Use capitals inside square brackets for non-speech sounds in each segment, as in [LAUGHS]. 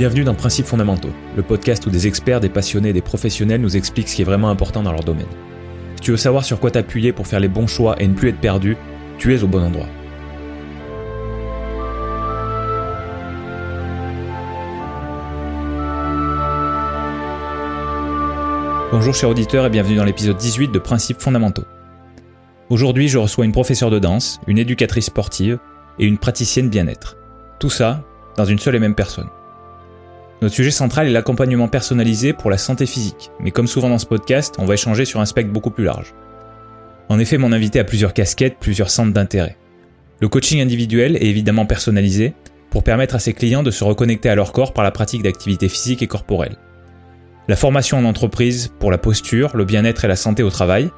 Bienvenue dans Principes fondamentaux, le podcast où des experts, des passionnés et des professionnels nous expliquent ce qui est vraiment important dans leur domaine. Si tu veux savoir sur quoi t'appuyer pour faire les bons choix et ne plus être perdu, tu es au bon endroit. Bonjour chers auditeurs et bienvenue dans l'épisode 18 de Principes fondamentaux. Aujourd'hui, je reçois une professeure de danse, une éducatrice sportive et une praticienne bien-être. Tout ça dans une seule et même personne. Notre sujet central est l'accompagnement personnalisé pour la santé physique, mais comme souvent dans ce podcast, on va échanger sur un spectre beaucoup plus large. En effet, mon invité a plusieurs casquettes, plusieurs centres d'intérêt. Le coaching individuel est évidemment personnalisé pour permettre à ses clients de se reconnecter à leur corps par la pratique d'activités physiques et corporelles. La formation en entreprise pour la posture, le bien-être et la santé au travail.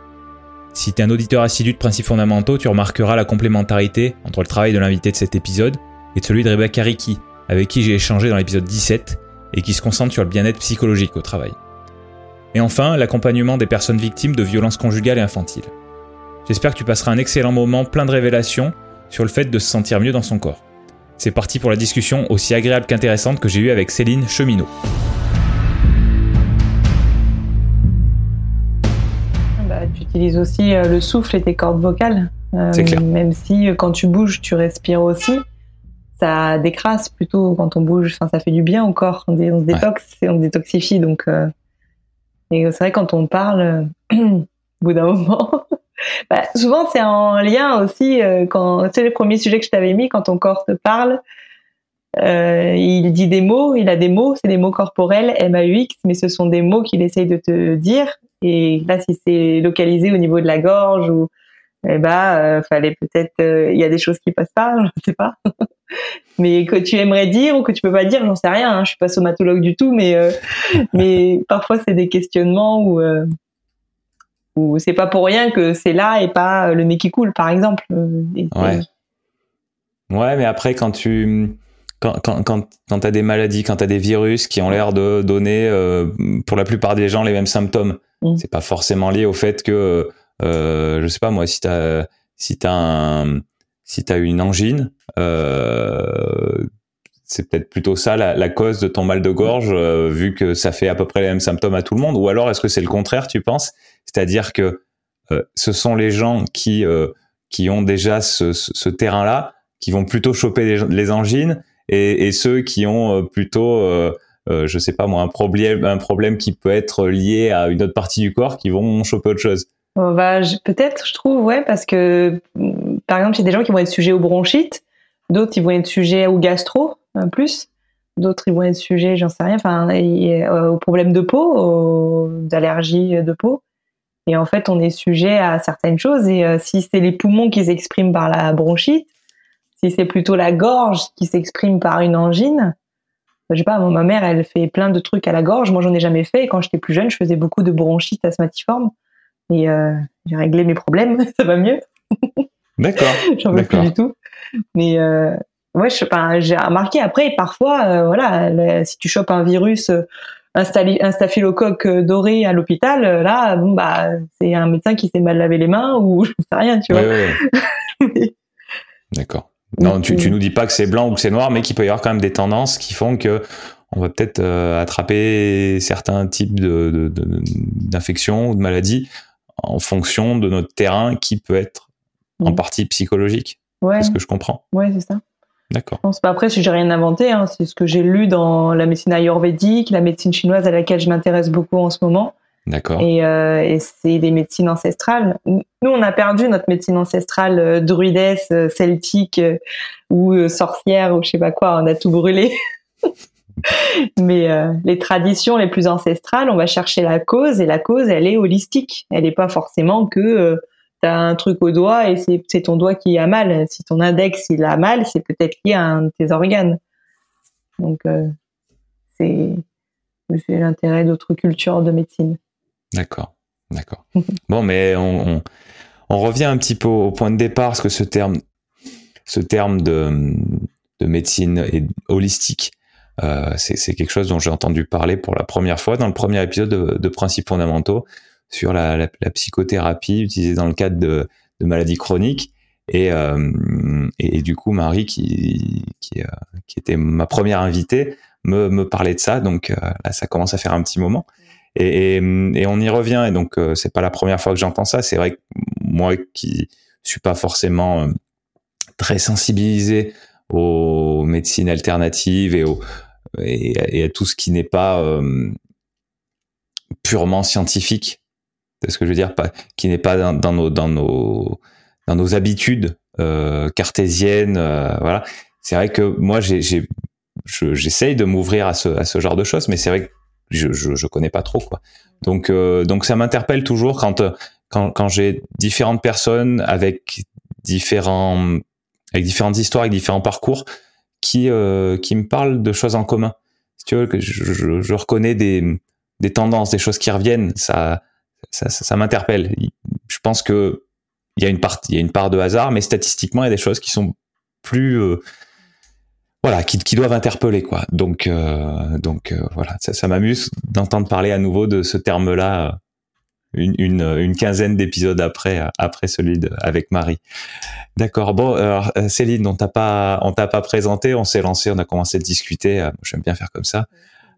Si tu es un auditeur assidu de principes fondamentaux, tu remarqueras la complémentarité entre le travail de l'invité de cet épisode et celui de Rebecca Ricci, avec qui j'ai échangé dans l'épisode 17 et qui se concentre sur le bien-être psychologique au travail. Et enfin, l'accompagnement des personnes victimes de violences conjugales et infantiles. J'espère que tu passeras un excellent moment plein de révélations sur le fait de se sentir mieux dans son corps. C'est parti pour la discussion aussi agréable qu'intéressante que j'ai eue avec Céline Cheminot. Bah, tu utilises aussi euh, le souffle et tes cordes vocales. Euh, C'est clair. Même si euh, quand tu bouges, tu respires aussi ça décrasse plutôt quand on bouge. Enfin, ça fait du bien au corps. On, se détoxe et on détoxifie. Donc, euh, et c'est vrai quand on parle, [CLEARS THROAT] au bout d'un moment, [LAUGHS] bah, souvent c'est en lien aussi euh, quand c'est le premier sujet que je t'avais mis quand ton corps te parle. Euh, il dit des mots, il a des mots, c'est des mots corporels, M-A-U-X, mais ce sont des mots qu'il essaye de te dire. Et là, si c'est localisé au niveau de la gorge ou eh ben, euh, fallait peut-être, il y a des choses qui passent pas, [LAUGHS] je sais pas. [LAUGHS] mais que tu aimerais dire ou que tu peux pas dire, j'en sais rien. Hein, je suis pas somatologue du tout, mais euh, [LAUGHS] mais parfois c'est des questionnements où euh, où c'est pas pour rien que c'est là et pas le nez qui coule, par exemple. Et ouais. Ouais, mais après quand tu quand, quand, quand, quand tu as des maladies, quand tu as des virus qui ont l'air de donner euh, pour la plupart des gens les mêmes symptômes, mmh. c'est pas forcément lié au fait que, euh, je sais pas moi, si tu as, si as, un, si as une angine, euh, c'est peut-être plutôt ça la, la, cause de ton mal de gorge, euh, vu que ça fait à peu près les mêmes symptômes à tout le monde. Ou alors est-ce que c'est le contraire, tu penses? C'est-à-dire que euh, ce sont les gens qui, qui ont déjà ce, ce, ce terrain-là qui vont plutôt choper les, les angines et, et, ceux qui ont plutôt, euh, euh, je sais pas moi, un problème, un problème qui peut être lié à une autre partie du corps qui vont choper autre chose. Bah, peut-être, je trouve, ouais, parce que par exemple, il y a des gens qui vont être sujets aux bronchites, d'autres ils vont être sujets au gastro, en plus, d'autres ils vont être sujets, j'en sais rien, enfin, aux problèmes de peau, aux allergies de peau. Et en fait, on est sujet à certaines choses. Et euh, si c'est les poumons qui s'expriment par la bronchite, si c'est plutôt la gorge qui s'exprime par une angine, je sais pas, ma mère, elle fait plein de trucs à la gorge. Moi, j'en ai jamais fait. Quand j'étais plus jeune, je faisais beaucoup de bronchite asthmatiforme. Et euh, j'ai réglé mes problèmes. [LAUGHS] Ça va mieux. D'accord. [LAUGHS] J'en veux plus du tout. Mais euh, ouais. J'ai remarqué après, parfois, euh, voilà, si tu chopes un virus, un, staphylocoque doré à l'hôpital, là, bon bah, c'est un médecin qui s'est mal lavé les mains ou [LAUGHS] je sais rien, tu vois. Ouais, ouais. D'accord. Non, tu, tu nous dis pas que c'est blanc ou que c'est noir, mais qu'il peut y avoir quand même des tendances qui font que on va peut-être euh, attraper certains types de, d'infections ou de maladies en fonction de notre terrain qui peut être mmh. en partie psychologique. Ouais. C'est ce que je comprends. Ouais, c'est ça. D'accord. Je après si j'ai rien inventé, hein, c'est ce que j'ai lu dans la médecine ayurvédique, la médecine chinoise à laquelle je m'intéresse beaucoup en ce moment. D'accord. Et, euh, et c'est des médecines ancestrales. Nous, on a perdu notre médecine ancestrale euh, druidesse, euh, celtique euh, ou sorcière ou je sais pas quoi. On a tout brûlé. [LAUGHS] Mais euh, les traditions les plus ancestrales, on va chercher la cause et la cause, elle est holistique. Elle n'est pas forcément que tu as un truc au doigt et c'est ton doigt qui a mal. Si ton index il a mal, c'est peut-être lié à un de tes organes. Donc c'est l'intérêt d'autres cultures de médecine. D'accord, d'accord. [LAUGHS] bon, mais on, on, revient un petit peu au point de départ, parce que ce terme, ce terme de, de médecine et holistique, euh, c'est quelque chose dont j'ai entendu parler pour la première fois dans le premier épisode de, Principes fondamentaux sur la, psychothérapie utilisée dans le cadre de, maladies chroniques. Et, et, du coup, Marie, qui, qui, était ma première invitée, me, parlait de ça. Donc là, ça commence à faire un petit moment. Et, et, on y revient. Et donc, c'est pas la première fois que j'entends ça. C'est vrai que moi, qui suis pas forcément très sensibilisé aux médecines alternatives et, au, et, à tout ce qui n'est pas euh, purement scientifique. C'est ce que je veux dire, pas, qui n'est pas dans, nos, dans, nos, dans nos habitudes euh, cartésiennes. Euh, voilà. C'est vrai que moi, j'essaye de m'ouvrir à ce, à ce genre de choses, mais c'est vrai que je, je, je, connais pas trop quoi. Donc, euh, donc ça m'interpelle toujours quand, quand, quand j'ai différentes personnes avec différents avec différentes histoires, avec différents parcours, qui euh, qui me parlent de choses en commun. Si tu veux, que je, je, je reconnais des des tendances, des choses qui reviennent, ça ça, ça, m'interpelle. Je pense que il y a une part il y a une part de hasard, mais statistiquement, il y a des choses qui sont plus euh, voilà, qui, qui, doivent interpeller quoi. Donc euh, donc euh, voilà, ça, ça m'amuse d'entendre parler à nouveau de ce terme-là une, une, une quinzaine d'épisodes après, après celui de, avec Marie. D'accord. Bon, alors, euh, Céline, on t'a pas, on t'a pas présenté, on s'est lancé, on a commencé à discuter. Euh, j'aime bien faire comme ça.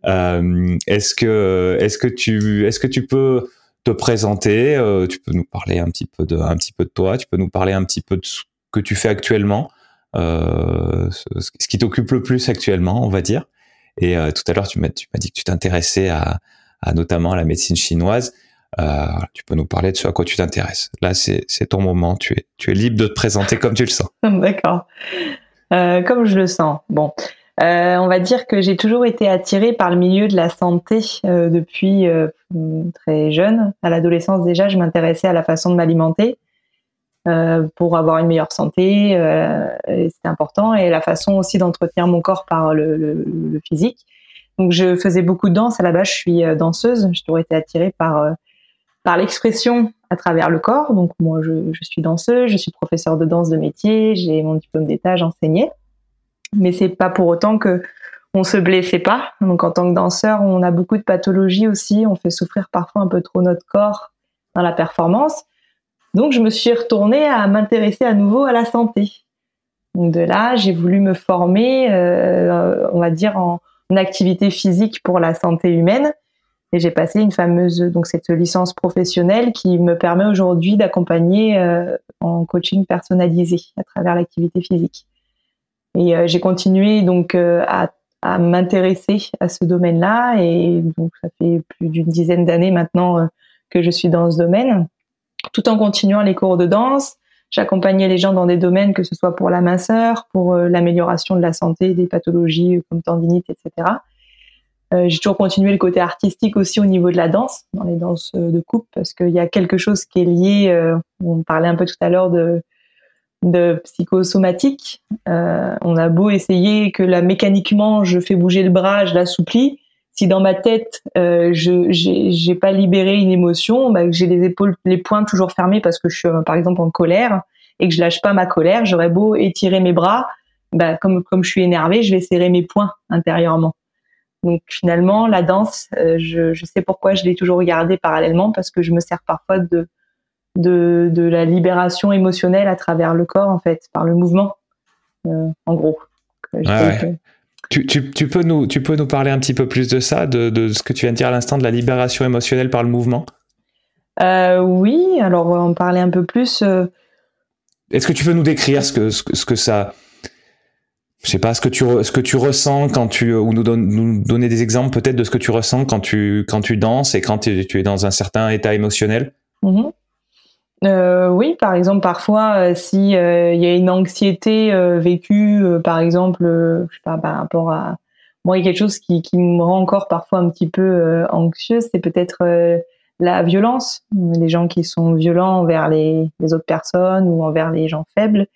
Euh, est-ce que, est-ce que tu, est-ce que tu peux te présenter euh, Tu peux nous parler un petit peu de, un petit peu de toi. Tu peux nous parler un petit peu de ce que tu fais actuellement, euh, ce, qui t'occupe le plus actuellement, on va dire. Et tout à l'heure, tu m'as, tu m'as dit que tu t'intéressais à, à notamment la médecine chinoise. Euh, tu peux nous parler de ce à quoi tu t'intéresses. Là, c'est ton moment. Tu es, libre de te présenter comme tu le sens. [LAUGHS] D'accord. Euh, comme je le sens. Bon. Euh, on va dire que j'ai toujours été attirée par le milieu de la santé depuis très jeune. À l'adolescence déjà, je m'intéressais à la façon de m'alimenter pour avoir une meilleure santé. C'était important et la façon aussi d'entretenir mon corps par le, le, physique. Donc je faisais beaucoup de danse. À la base, je suis danseuse. J'ai toujours été attirée par par l'expression à travers le corps. Donc moi, je, suis danseuse, je suis professeure de danse de métier, j'ai mon diplôme d'état, j'enseignais. Mais c'est pas pour autant que on se blessait pas. Donc en tant que danseur, on a beaucoup de pathologies aussi. On fait souffrir parfois un peu trop notre corps dans la performance. Donc je me suis retournée à m'intéresser à nouveau à la santé. Donc de là, j'ai voulu me former, euh, on va dire en activité physique pour la santé humaine et j'ai passé une fameuse donc cette licence professionnelle qui me permet aujourd'hui d'accompagner euh, en coaching personnalisé à travers l'activité physique. Et euh, j'ai continué donc euh, à, à m'intéresser à ce domaine-là et donc ça fait plus d'une dizaine d'années maintenant que je suis dans ce domaine, tout en continuant les cours de danse. J'accompagnais les gens dans des domaines que ce soit pour la minceur, pour l'amélioration de la santé, des pathologies comme tendinite, etc. Euh, j'ai toujours continué le côté artistique aussi au niveau de la danse, dans les danses euh, de coupe, parce qu'il y a quelque chose qui est lié, euh, on parlait un peu tout à l'heure de, de psychosomatique. Euh, on a beau essayer que là, mécaniquement, je fais bouger le bras, je l'assouplis. Si dans ma tête, euh, je j'ai pas libéré une émotion, bah, que j'ai les épaules, les poings toujours fermés parce que je suis par exemple en colère et que je lâche pas ma colère, j'aurais beau étirer mes bras, bah, comme comme je suis énervée, je vais serrer mes poings intérieurement. Donc finalement, la danse, euh, je, je, sais pourquoi je l'ai toujours regardée parallèlement parce que je me sers parfois de, de, de, la libération émotionnelle à travers le corps, en fait, par le mouvement, euh, en gros. Tu, tu, tu, peux nous, tu peux nous parler un petit peu plus de ça, de, de ce que tu viens de dire à l'instant, de la libération émotionnelle par le mouvement? Euh, Oui, alors on parlait un peu plus. Euh, Est-ce que tu peux nous décrire ce que, ce que, ce que ça je sais pas ce que tu ressens quand tu ou nous, donner des exemples peut-être de ce que tu ressens quand tu quand tu danses et quand tu, es dans un certain état émotionnel? Mmh. Euh, oui, par exemple, parfois, euh, si euh, il y a une anxiété euh, vécue, par exemple, je sais pas, par rapport à moi, il y a quelque chose qui, me rend encore parfois un petit peu anxieuse, c'est peut-être la violence, les gens qui sont violents envers les autres personnes ou envers les gens faibles.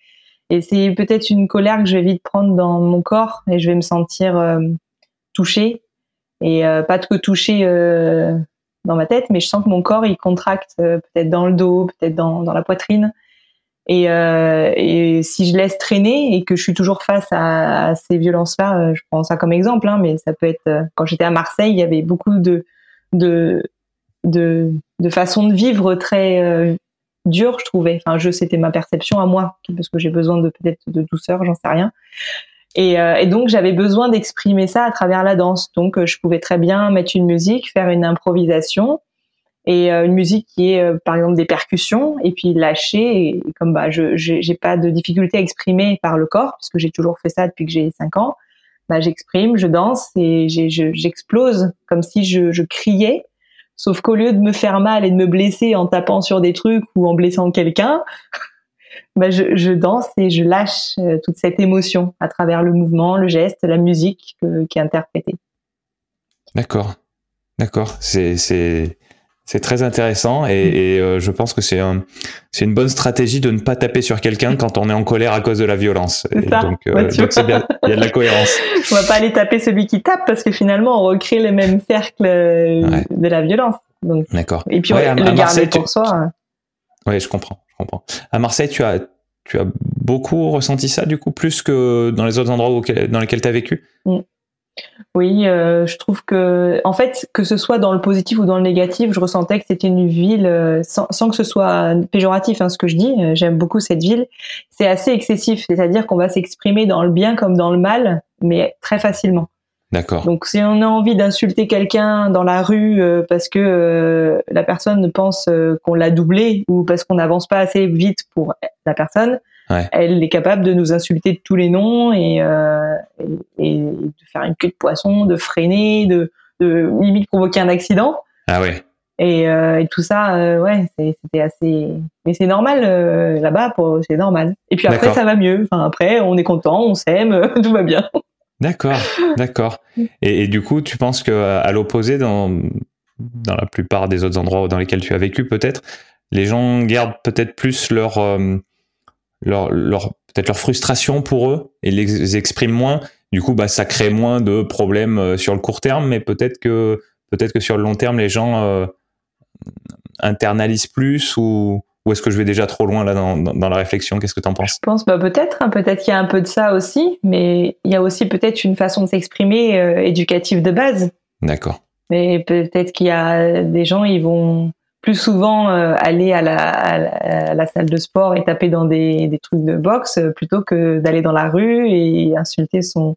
Et c'est peut-être une colère que je vais vite prendre dans mon corps et je vais me sentir euh, touchée. Et euh, pas que touchée euh, dans ma tête, mais je sens que mon corps il contracte euh, peut-être dans le dos, peut-être dans, dans la poitrine. Et, et, si je laisse traîner et que je suis toujours face à, à ces violences-là, je prends ça comme exemple, hein, mais ça peut être quand j'étais à Marseille, il y avait beaucoup de de de, de façons de vivre très dur, je trouvais. Enfin, je, c'était ma perception à moi, parce que j'ai besoin de peut-être de douceur, j'en sais rien. Et, euh, et donc j'avais besoin d'exprimer ça à travers la danse. Donc euh, je pouvais très bien mettre une musique, faire une improvisation et euh, une musique qui est par exemple des percussions et puis lâcher. Et, comme bah je j'ai pas de difficulté à exprimer par le corps puisque j'ai toujours fait ça depuis que j'ai 5 ans. Bah j'exprime, je danse et j'explose comme si je, je criais. Sauf qu'au lieu de me faire mal et de me blesser en tapant sur des trucs ou en blessant quelqu'un, [LAUGHS] bah, je, danse et je lâche euh, toute cette émotion à travers le mouvement, le geste, la musique qui est interprétée. D'accord, d'accord. C'est c'est très intéressant et, mm. euh, je pense que c'est un, c'est une bonne stratégie de ne pas taper sur quelqu'un quand on est en colère à cause de la violence. donc, euh, c'est bien, il y a de la cohérence. [LAUGHS] on va pas aller taper celui qui tape parce que finalement on recrée les mêmes cercles de la violence. D'accord. Et puis le garder pour soi. Oui, je comprends. À Marseille, tu as, tu as beaucoup ressenti ça, du coup, plus que dans les autres endroits dans lesquels tu as vécu? Mm. Oui, euh, je trouve que, en fait, que ce soit dans le positif ou dans le négatif, je ressentais que c'était une ville, euh, sans, que ce soit péjoratif, hein, ce que je dis, euh, j'aime beaucoup cette ville, c'est assez excessif, c'est-à-dire qu'on va s'exprimer dans le bien comme dans le mal, mais très facilement. D'accord. Donc si on a envie d'insulter quelqu'un dans la rue euh, parce que euh, la personne pense qu'on l'a doublé ou parce qu'on n'avance pas assez vite pour la personne, elle est capable de nous insulter de tous les noms et, et, de faire une queue de poisson, de freiner, de, de limite provoquer un accident. Ah ouais. Et, et tout ça, ouais, c'était assez. Mais c'est normal là-bas, c'est normal. Et puis après, ça va mieux. Enfin après, on est content, on s'aime, [LAUGHS] tout va bien. D'accord, d'accord. Et, du coup, tu penses que à l'opposé, dans, dans la plupart des autres endroits dans lesquels tu as vécu, peut-être, les gens gardent peut-être plus leur, euh, leur, leur peut-être leur frustration pour eux et les expriment moins. Du coup, bah, ça crée moins de problèmes euh, sur le court terme, mais peut-être que peut-être que sur le long terme, les gens euh, internalisent plus ou ou est-ce que je vais déjà trop loin là dans, dans, la réflexion? Qu'est-ce que tu en penses? Je pense bah, peut-être, hein, peut-être qu'il y a un peu de ça aussi, mais il y a aussi peut-être une façon de s'exprimer euh, éducative de base. D'accord. Mais peut-être qu'il y a des gens, ils vont plus souvent euh, aller à la, à, la, salle de sport et taper dans des, des trucs de boxe euh, plutôt que d'aller dans la rue et insulter son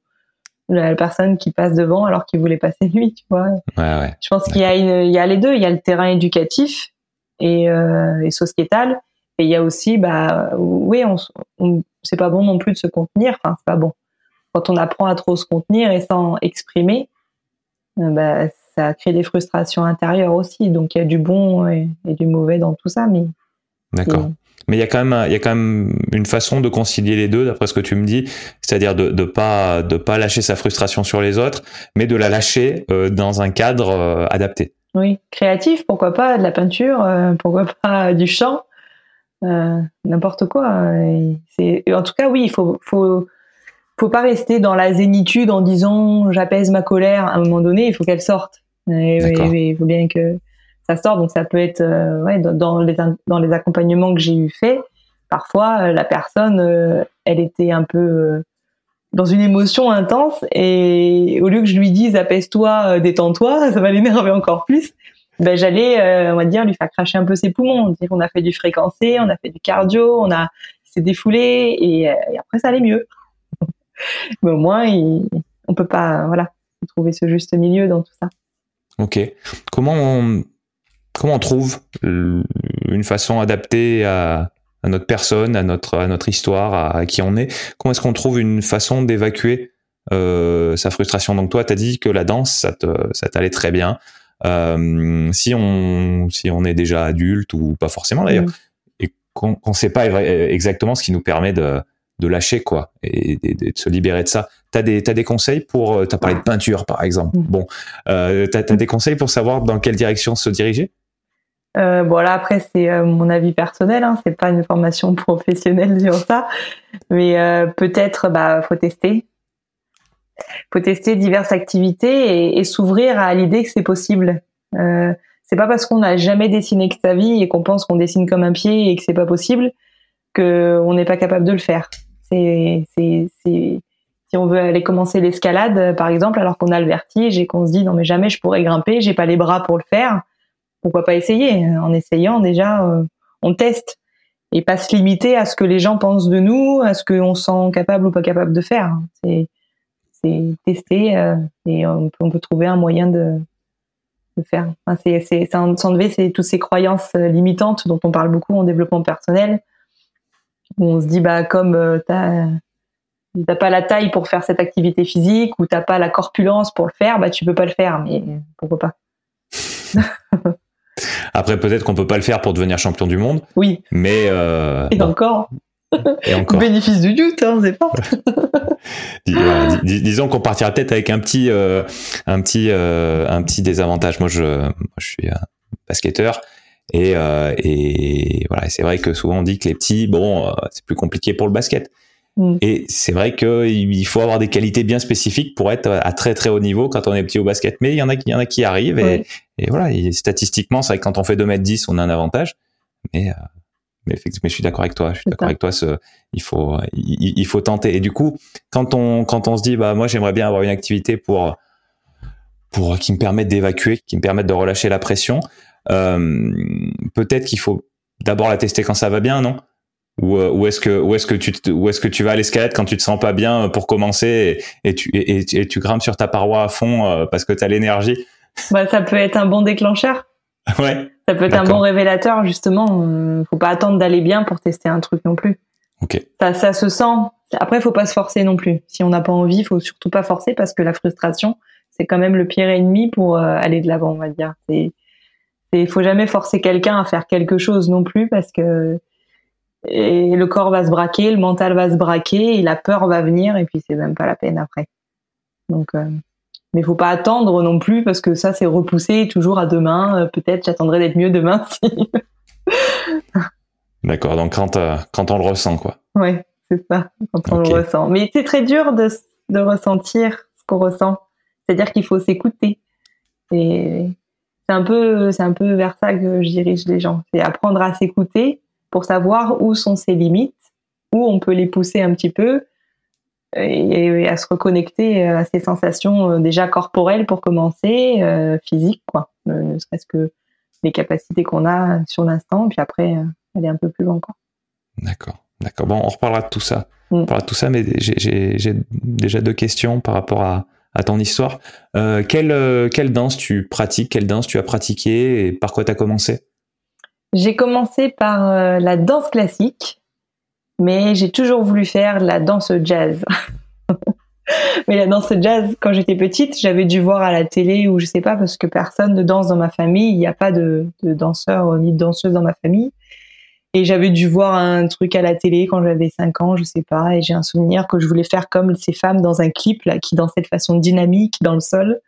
la personne qui passe devant alors qu'il voulait passer [LAUGHS] lui, tu vois. Ouais, ouais. Je pense qu'il y a une, il y a les deux, il y a le terrain éducatif et, euh, et sociétale. Et il y a aussi, bah, oui, on, c'est pas bon non plus de se contenir. Enfin, c'est pas bon. Quand on apprend à trop se contenir et sans exprimer, bah, ça crée des frustrations intérieures aussi. Donc il y a du bon et, du mauvais dans tout ça. Mais d'accord. Mais il y a quand même, il y a quand même une façon de concilier les deux, d'après ce que tu me dis, c'est-à-dire de de pas de pas lâcher sa frustration sur les autres, mais de la lâcher euh, dans un cadre euh, adapté. Oui, créatif, pourquoi pas, de la peinture, euh, pourquoi [LAUGHS] pas du chant, n'importe quoi. En tout cas, oui, il faut, faut, faut pas rester dans la zénitude en disant j'apaise ma colère. À un moment donné, il faut qu'elle sorte. Il faut bien que ça sorte. Donc ça peut être euh, ouais, dans, les, dans les accompagnements que j'ai eu fait. Parfois, la personne, elle était un peu dans une émotion intense et au lieu que je lui dise apaise-toi, euh, détends-toi, [LAUGHS] ça va l'énerver encore plus. Ben j'allais, euh, on va dire, lui faire cracher un peu ses poumons. Dire qu'on a fait du fréquencé, on a fait du cardio, on a s'est défoulé et, euh, et, après ça allait mieux. [LAUGHS] Mais au moins, il, on peut pas, voilà, trouver ce juste milieu dans tout ça. Ok. Comment on, comment on trouve une façon adaptée à, à notre personne, à notre, à notre histoire, à, qui on est? Comment est-ce qu'on trouve une façon d'évacuer euh, sa frustration? Donc toi, tu as dit que la danse, ça, te, ça t'allait très bien. Euh, si, on, si on est déjà adulte ou pas forcément d'ailleurs, mm. et qu'on ne sait pas exactement ce qui nous permet de, de lâcher quoi et, de se libérer de ça. T'as des t'as des conseils pour euh, t'as parlé de peinture par exemple. Mm. Bon, euh, t'as as des conseils pour savoir dans quelle direction se diriger? Euh, bon là après c'est euh, mon avis personnel, hein, c'est pas une formation [LAUGHS] professionnelle sur ça, mais euh, peut-être bah faut tester, faut tester diverses activités et, et s'ouvrir à l'idée que c'est possible. Euh, c'est pas parce qu'on n'a jamais dessiné que sa vie et qu'on pense qu'on dessine comme un pied et que c'est pas possible que on n'est pas capable de le faire. C'est c'est si on veut aller commencer l'escalade par exemple alors qu'on a le vertige et qu'on se dit non mais jamais je pourrais grimper, j'ai pas les bras pour le faire pourquoi pas essayer En essayant déjà, euh, on teste et pas se limiter à ce que les gens pensent de nous, à ce qu'on se sent capable ou pas capable de faire. C'est tester euh, et on peut, trouver un moyen de, de faire. Enfin, c'est s'enlever c'est toutes ces croyances euh, limitantes dont on parle beaucoup en développement personnel. Où on se dit bah comme euh, t'as t'as pas la taille pour faire cette activité physique ou t'as pas la corpulence pour le faire, bah tu peux pas le faire. Mais pourquoi pas? [LAUGHS] Après, peut-être qu'on peut pas le faire pour devenir champion du monde. Oui. Mais euh, et encore. [LAUGHS] Et encore. Bénéfice du doute, hein, c'est pas? [LAUGHS] disons qu'on partira peut-être avec un petit, euh, un petit, euh, un petit désavantage. Moi, je, moi, je suis un basketteur. Et, euh, et voilà, c'est vrai que souvent on dit que les petits, bon, euh, c'est plus compliqué pour le basket. Mm. Et c'est vrai qu'il faut avoir des qualités bien spécifiques pour être à très très haut niveau quand on est petit au basket. Mais il y en a, il y en a qui arrivent et, et voilà, statistiquement, c'est vrai que quand on fait 2m10, on a un avantage. Mais, euh, mais je suis d'accord avec toi. Je suis d'accord avec toi. Ce, il faut, il, il, faut tenter. Et du coup, quand on, quand on se dit, bah, moi, j'aimerais bien avoir une activité pour, pour, qui me permette d'évacuer, qui me permette de relâcher la pression, peut-être qu'il faut d'abord la tester quand ça va bien, non? Ou, euh, ou est-ce que ou est-ce que tu ou est-ce que tu vas à l'escalade quand tu te sens pas bien pour commencer et, et tu et, et, tu grimpes sur ta paroi à fond euh, parce que tu as l'énergie? Bah, ça peut être un bon déclencheur. [LAUGHS] Ouais. Ça peut être un bon révélateur justement. Faut pas attendre d'aller bien pour tester un truc non plus. Ok. Ça, ça se sent. Après faut pas se forcer non plus. Si on n'a pas envie faut surtout pas forcer parce que la frustration c'est quand même le pire ennemi pour euh, aller de l'avant on va dire. C'est il faut jamais forcer quelqu'un à faire quelque chose non plus parce que et le corps va se braquer, le mental va se braquer, et la peur va venir, et puis c'est même pas la peine après. Donc, euh, mais faut pas attendre non plus parce que ça c'est repoussé toujours à demain. Euh, peut-être j'attendrai d'être mieux demain. [LAUGHS] D'accord. Donc quand euh, quand on le ressent quoi. Ouais, c'est ça. Quand on le ressent. Mais c'est très dur de de ressentir ce qu'on ressent. C'est-à-dire qu'il faut s'écouter. Et c'est un peu c'est un peu vers ça que je dirige les gens. C'est apprendre à s'écouter pour savoir où sont ses limites, où on peut les pousser un petit peu et, à se reconnecter à ses sensations euh, déjà corporelles pour commencer, euh, physiques quoi, ne, serait-ce que les capacités qu'on a sur l'instant, puis après euh, aller un peu plus loin. D'accord, d'accord. Bon, on reparlera de tout ça. Mm. On reparlera de tout ça, mais j'ai déjà deux questions par rapport à, à ton histoire. Euh, quelle, quelle danse tu pratiques Quelle danse tu as pratiqué et par quoi tu as commencé? J'ai commencé par euh, la danse classique, mais j'ai toujours voulu faire la danse jazz. [LAUGHS] mais la danse jazz, quand j'étais petite, j'avais dû voir à la télé ou je sais pas parce que personne ne danse dans ma famille. Il n'y a pas de, de danseur ni de danseuse dans ma famille. Et j'avais dû voir un truc à la télé quand j'avais 5 ans, je sais pas, et j'ai un souvenir que je voulais faire comme ces femmes dans un clip là, qui dansaient de façon dynamique dans le sol.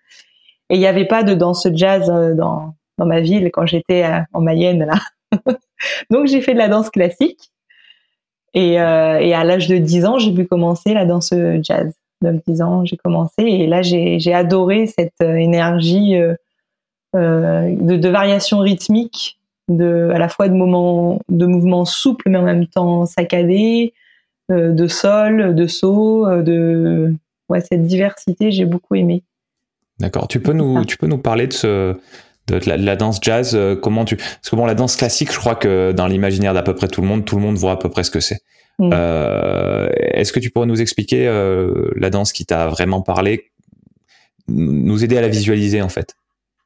Et il n'y avait pas de danse jazz euh, dans, dans ma ville quand j'étais euh, en Mayenne là. [LAUGHS] Donc j'ai fait de la danse classique. Et, euh, et à l'âge de 10 ans, j'ai pu commencer la danse jazz. 9-10 ans, j'ai commencé. Et là, j'ai adoré cette énergie de, de, variation rythmique, de, à la fois de, moments, de mouvements souples, mais en même temps saccadés, euh, de sol, de saut, de ouais, cette diversité, j'ai beaucoup aimé. D'accord. Tu peux nous, tu peux nous parler de ce, de la, danse jazz euh, comment tu parce que bon la danse classique je crois que dans l'imaginaire d'à peu près tout le monde tout le monde voit à peu près ce que c'est mm. euh, est-ce que tu pourrais nous expliquer euh, la danse qui t'a vraiment parlé nous aider à la visualiser en fait?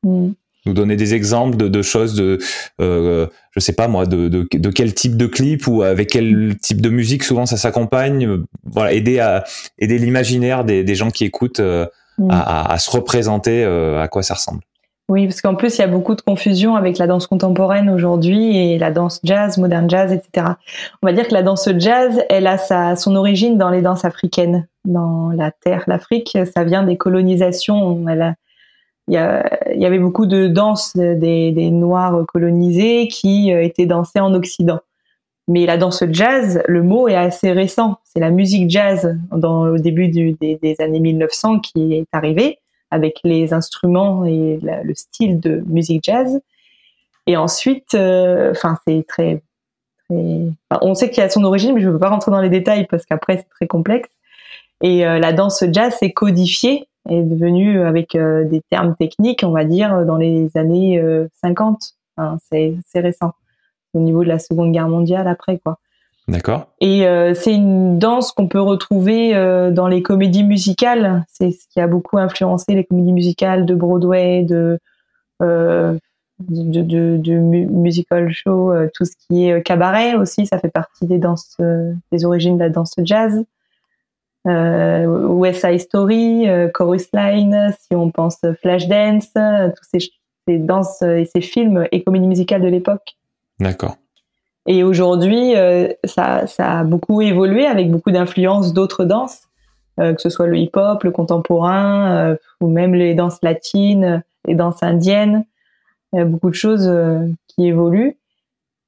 Mm. Nous donner des exemples de, de choses de euh, je sais pas moi de, de, de, quel type de clip ou avec quel type de musique souvent ça s'accompagne voilà aider à aider l'imaginaire des, des gens qui écoutent mm. à, à, à, se représenter à quoi ça ressemble oui, parce qu'en plus, il y a beaucoup de confusion avec la danse contemporaine aujourd'hui et la danse jazz, moderne jazz, etc. On va dire que la danse jazz, elle a sa, son origine dans les danses africaines, dans la terre, l'Afrique. Ça vient des colonisations. Elle a, il y avait beaucoup de danses des, Noirs colonisés qui euh, étaient dansées en Occident. Mais la danse jazz, le mot est assez récent. C'est la musique jazz dans, au début des, années 1900 qui est arrivée avec les instruments et le style de musique jazz. Et ensuite, euh, enfin, c'est très, on sait qu'il y a son origine, mais je ne veux pas rentrer dans les détails parce qu'après c'est très complexe. Et euh, la danse jazz s'est codifiée, est devenue avec euh, des termes techniques, on va dire, dans les années 50. c'est récent. au niveau de la Seconde Guerre mondiale après quoi. D'accord. Et euh, c'est une danse qu'on peut retrouver euh, dans les comédies musicales. C'est ce qui a beaucoup influencé les comédies musicales de Broadway, de euh, de, de, de, musical show, euh, tout ce qui est cabaret aussi. Ça fait partie des danses, des origines de la danse jazz. West Side Story, Chorus Line, si on pense Flashdance, tous ces, ces danses et ces films et comédies musicales de l'époque. D'accord. Et aujourd'hui, euh, ça, ça, a beaucoup évolué avec beaucoup d'influences d'autres danses, euh, que ce soit le hip-hop, le contemporain, euh, ou même les danses latines, les danses indiennes. Il y a beaucoup de choses qui évoluent.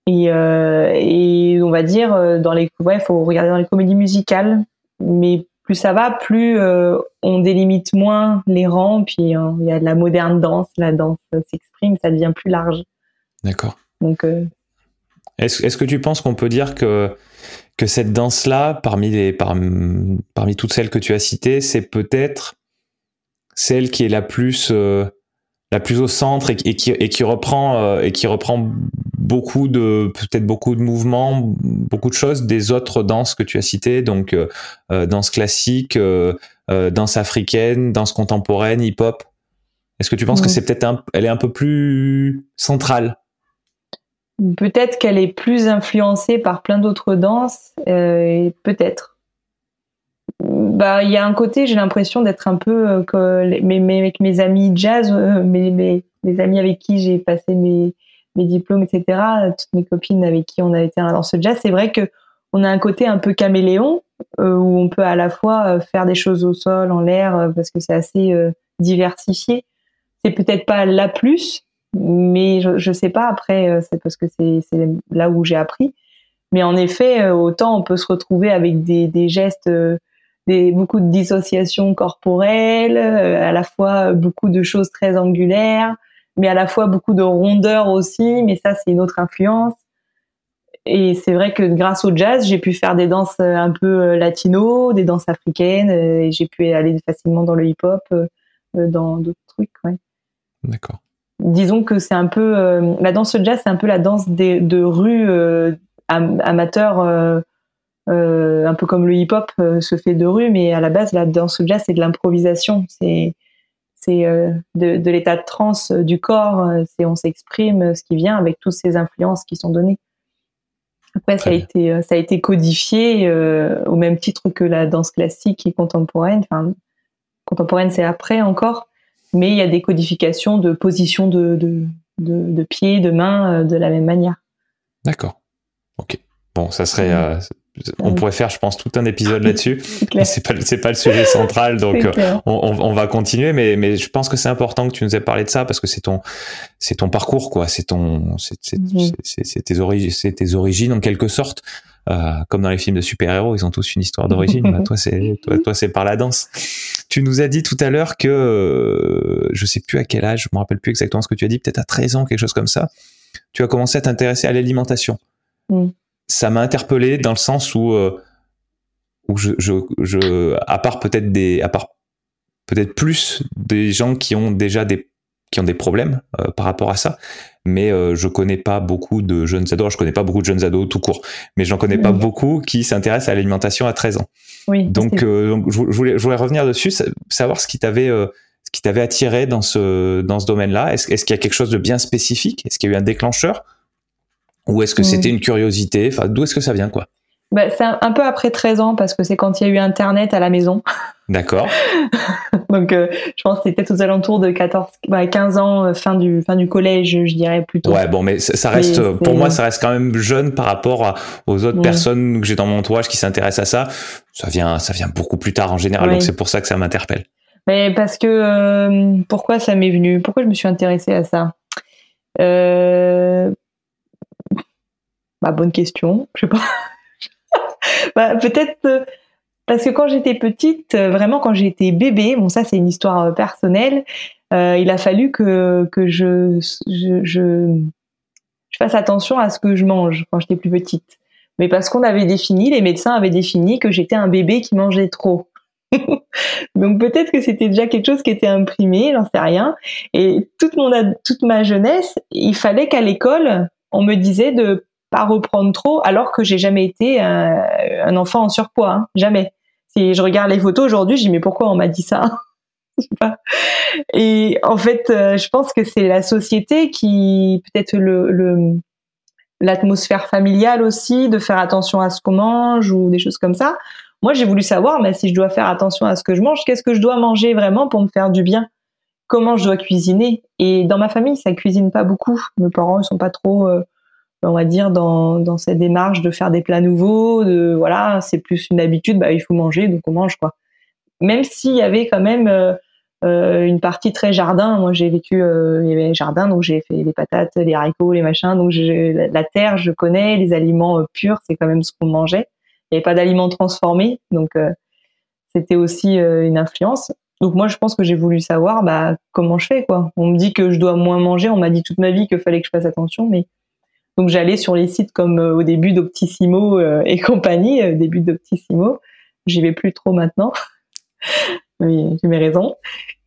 Et, et, on va dire, dans les, ouais, faut regarder dans les comédies musicales, mais plus ça va, plus on délimite moins les rangs, puis il y a de la moderne danse, la danse s'exprime, ça devient plus large. D'accord. Donc est-ce que tu penses qu'on peut dire que, que cette danse-là, parmi, les, parmi toutes celles que tu as citées, c'est peut-être celle qui est la plus, euh, la plus au centre et, qui, et qui, reprend, euh, et qui reprend beaucoup de, peut-être beaucoup de mouvements, beaucoup de choses des autres danses que tu as citées, donc euh, danse classique, danse africaine, danse contemporaine, hip-hop. Est-ce que tu penses que c'est peut-être elle est un peu plus centrale? Peut-être qu'elle est plus influencée par plein d'autres danses, euh, peut-être. Bah, il y a un côté, j'ai l'impression d'être un peu euh, que mais, avec mes amis jazz, euh, mes, mes, amis avec qui j'ai passé mes, mes diplômes, etc. Toutes mes copines avec qui on a été dans ce jazz, c'est vrai que on a un côté un peu caméléon où on peut à la fois faire des choses au sol, en l'air, parce que c'est assez diversifié. C'est peut-être pas la plus, mais je, je sais pas après euh, c'est parce que c'est là où j'ai appris mais en effet euh, autant on peut se retrouver avec des, des gestes euh, des beaucoup de dissociation corporelle à la fois beaucoup de choses très angulaires mais à la fois beaucoup de rondeur aussi mais ça c'est une autre influence. Et c'est vrai que grâce au jazz j'ai pu faire des danses un peu latino des danses africaines et j'ai pu aller facilement dans le hip hop dans d'autres trucs ouais. d'accord. Disons que c'est un peu euh, la danse jazz, c'est un peu la danse des, de rue euh, amateur, euh, un peu comme le hip-hop se fait de rue, mais à la base la danse jazz c'est de l'improvisation, c'est c'est de, de l'état de transe du corps, c'est on s'exprime ce qui vient avec toutes ces influences qui sont données. Après, ça a, été, ça a été codifié au même titre que la danse classique et contemporaine. Enfin, contemporaine, c'est après encore mais il y a des codifications de position de, de, de, de pied, de main euh, de la même manière. D'accord. Ok. Bon, ça serait. Euh, on pourrait faire, je pense, tout un épisode [LAUGHS] là-dessus. c'est pas, c'est pas le sujet central, [LAUGHS] donc euh, on, on, va continuer. Mais, mais je pense que c'est important que tu nous aies parlé de ça parce que c'est ton, c'est ton parcours, quoi. C'est ton, c'est, c'est, tes origines, c'est tes origines en quelque sorte. Euh, comme dans les films de super-héros, ils ont tous une histoire d'origine. bah, toi, c'est [LAUGHS] toi, toi c'est par la danse. Tu nous as dit tout à l'heure que euh, je sais plus à quel âge, je me rappelle plus exactement ce que tu as dit, peut-être à 13 ans, quelque chose comme ça. Tu as commencé à t'intéresser à l'alimentation. Mm. Ça m'a interpellé dans le sens où euh, où je, je, je à part peut-être des à part peut-être plus des gens qui ont déjà des qui ont des problèmes euh, par rapport à ça mais euh, je connais pas beaucoup de jeunes ados. Je connais pas beaucoup de jeunes ados tout court, mais j'en connais pas beaucoup qui s'intéressent à l'alimentation à 13 ans. Oui. Donc, euh, je, voulais, je voulais revenir dessus, savoir ce qui t'avait ce qui t'avait attiré dans ce dans ce domaine-là. Est-ce est-ce qu'il y a quelque chose de bien spécifique? Est-ce qu'il y a eu un déclencheur? Ou est-ce que c'était une curiosité? Enfin, d'où est-ce que ça vient quoi? Bah, c'est un, peu après 13 ans parce que c'est quand il y a eu Internet à la maison. [LAUGHS] D'accord. Donc, euh, je pense que c'était aux alentours de 14, 15 bah, ans, euh, fin du, fin du collège, je dirais plutôt. Ouais, bon, mais ça reste, pour moi, ça reste quand même jeune par rapport aux autres personnes que j'ai dans mon entourage qui s'intéressent à ça. Ça vient, ça vient beaucoup plus tard en général, donc c'est pour ça que ça m'interpelle. Mais parce que, euh, pourquoi ça m'est venu? Pourquoi je me suis intéressée à ça? Euh... bah, bonne question, je sais pas. [LAUGHS] bah, peut-être parce que quand j'étais petite, euh, vraiment quand j'étais bébé, bon ça c'est une histoire euh, personnelle, euh, il a fallu que, que je, je, je, fasse attention à ce que je mange quand j'étais plus petite. Mais parce qu'on avait défini, les médecins avaient défini que j'étais un bébé qui mangeait trop. [LAUGHS] Donc peut-être que c'était déjà quelque chose qui était imprimé, j'en sais rien. Et toute mon toute ma jeunesse, il fallait qu'à l'école, on me disait de pas reprendre trop, alors que j'ai jamais été un, enfant en surpoids, hein. jamais. Si je regarde les photos aujourd'hui, je dis mais pourquoi on m'a dit ça? [LAUGHS] Et en fait, euh, je pense que c'est la société qui, peut-être le, l'atmosphère familiale aussi, de faire attention à ce qu'on mange ou des choses comme ça. Moi, j'ai voulu savoir, mais si je dois faire attention à ce que je mange, qu'est-ce que je dois manger vraiment pour me faire du bien? Comment je dois cuisiner? Et dans ma famille, ça cuisine pas beaucoup. Mes parents, ils sont pas trop, euh, on va dire, dans, cette démarche de faire des plats nouveaux. De voilà, c'est plus une habitude. Bah, il faut manger, donc on mange quoi. Même s'il y avait quand même euh, euh, une partie très jardin. Moi, j'ai vécu, euh, il y jardin, donc j'ai fait les patates, les haricots, les machins. Donc la, la terre, je connais, les aliments euh, purs, c'est quand même ce qu'on mangeait. Il n'y avait pas d'aliments transformés, donc c'était aussi une influence. Donc moi, je pense que j'ai voulu savoir bah, comment je fais. quoi. On me dit que je dois moins manger. On m'a dit toute ma vie qu'il fallait que je fasse attention, mais donc j'allais sur les sites comme au début d'Optissimo et compagnie, début d'Optissimo. J'y vais plus trop maintenant. [LAUGHS] oui, j'ai mes raisons.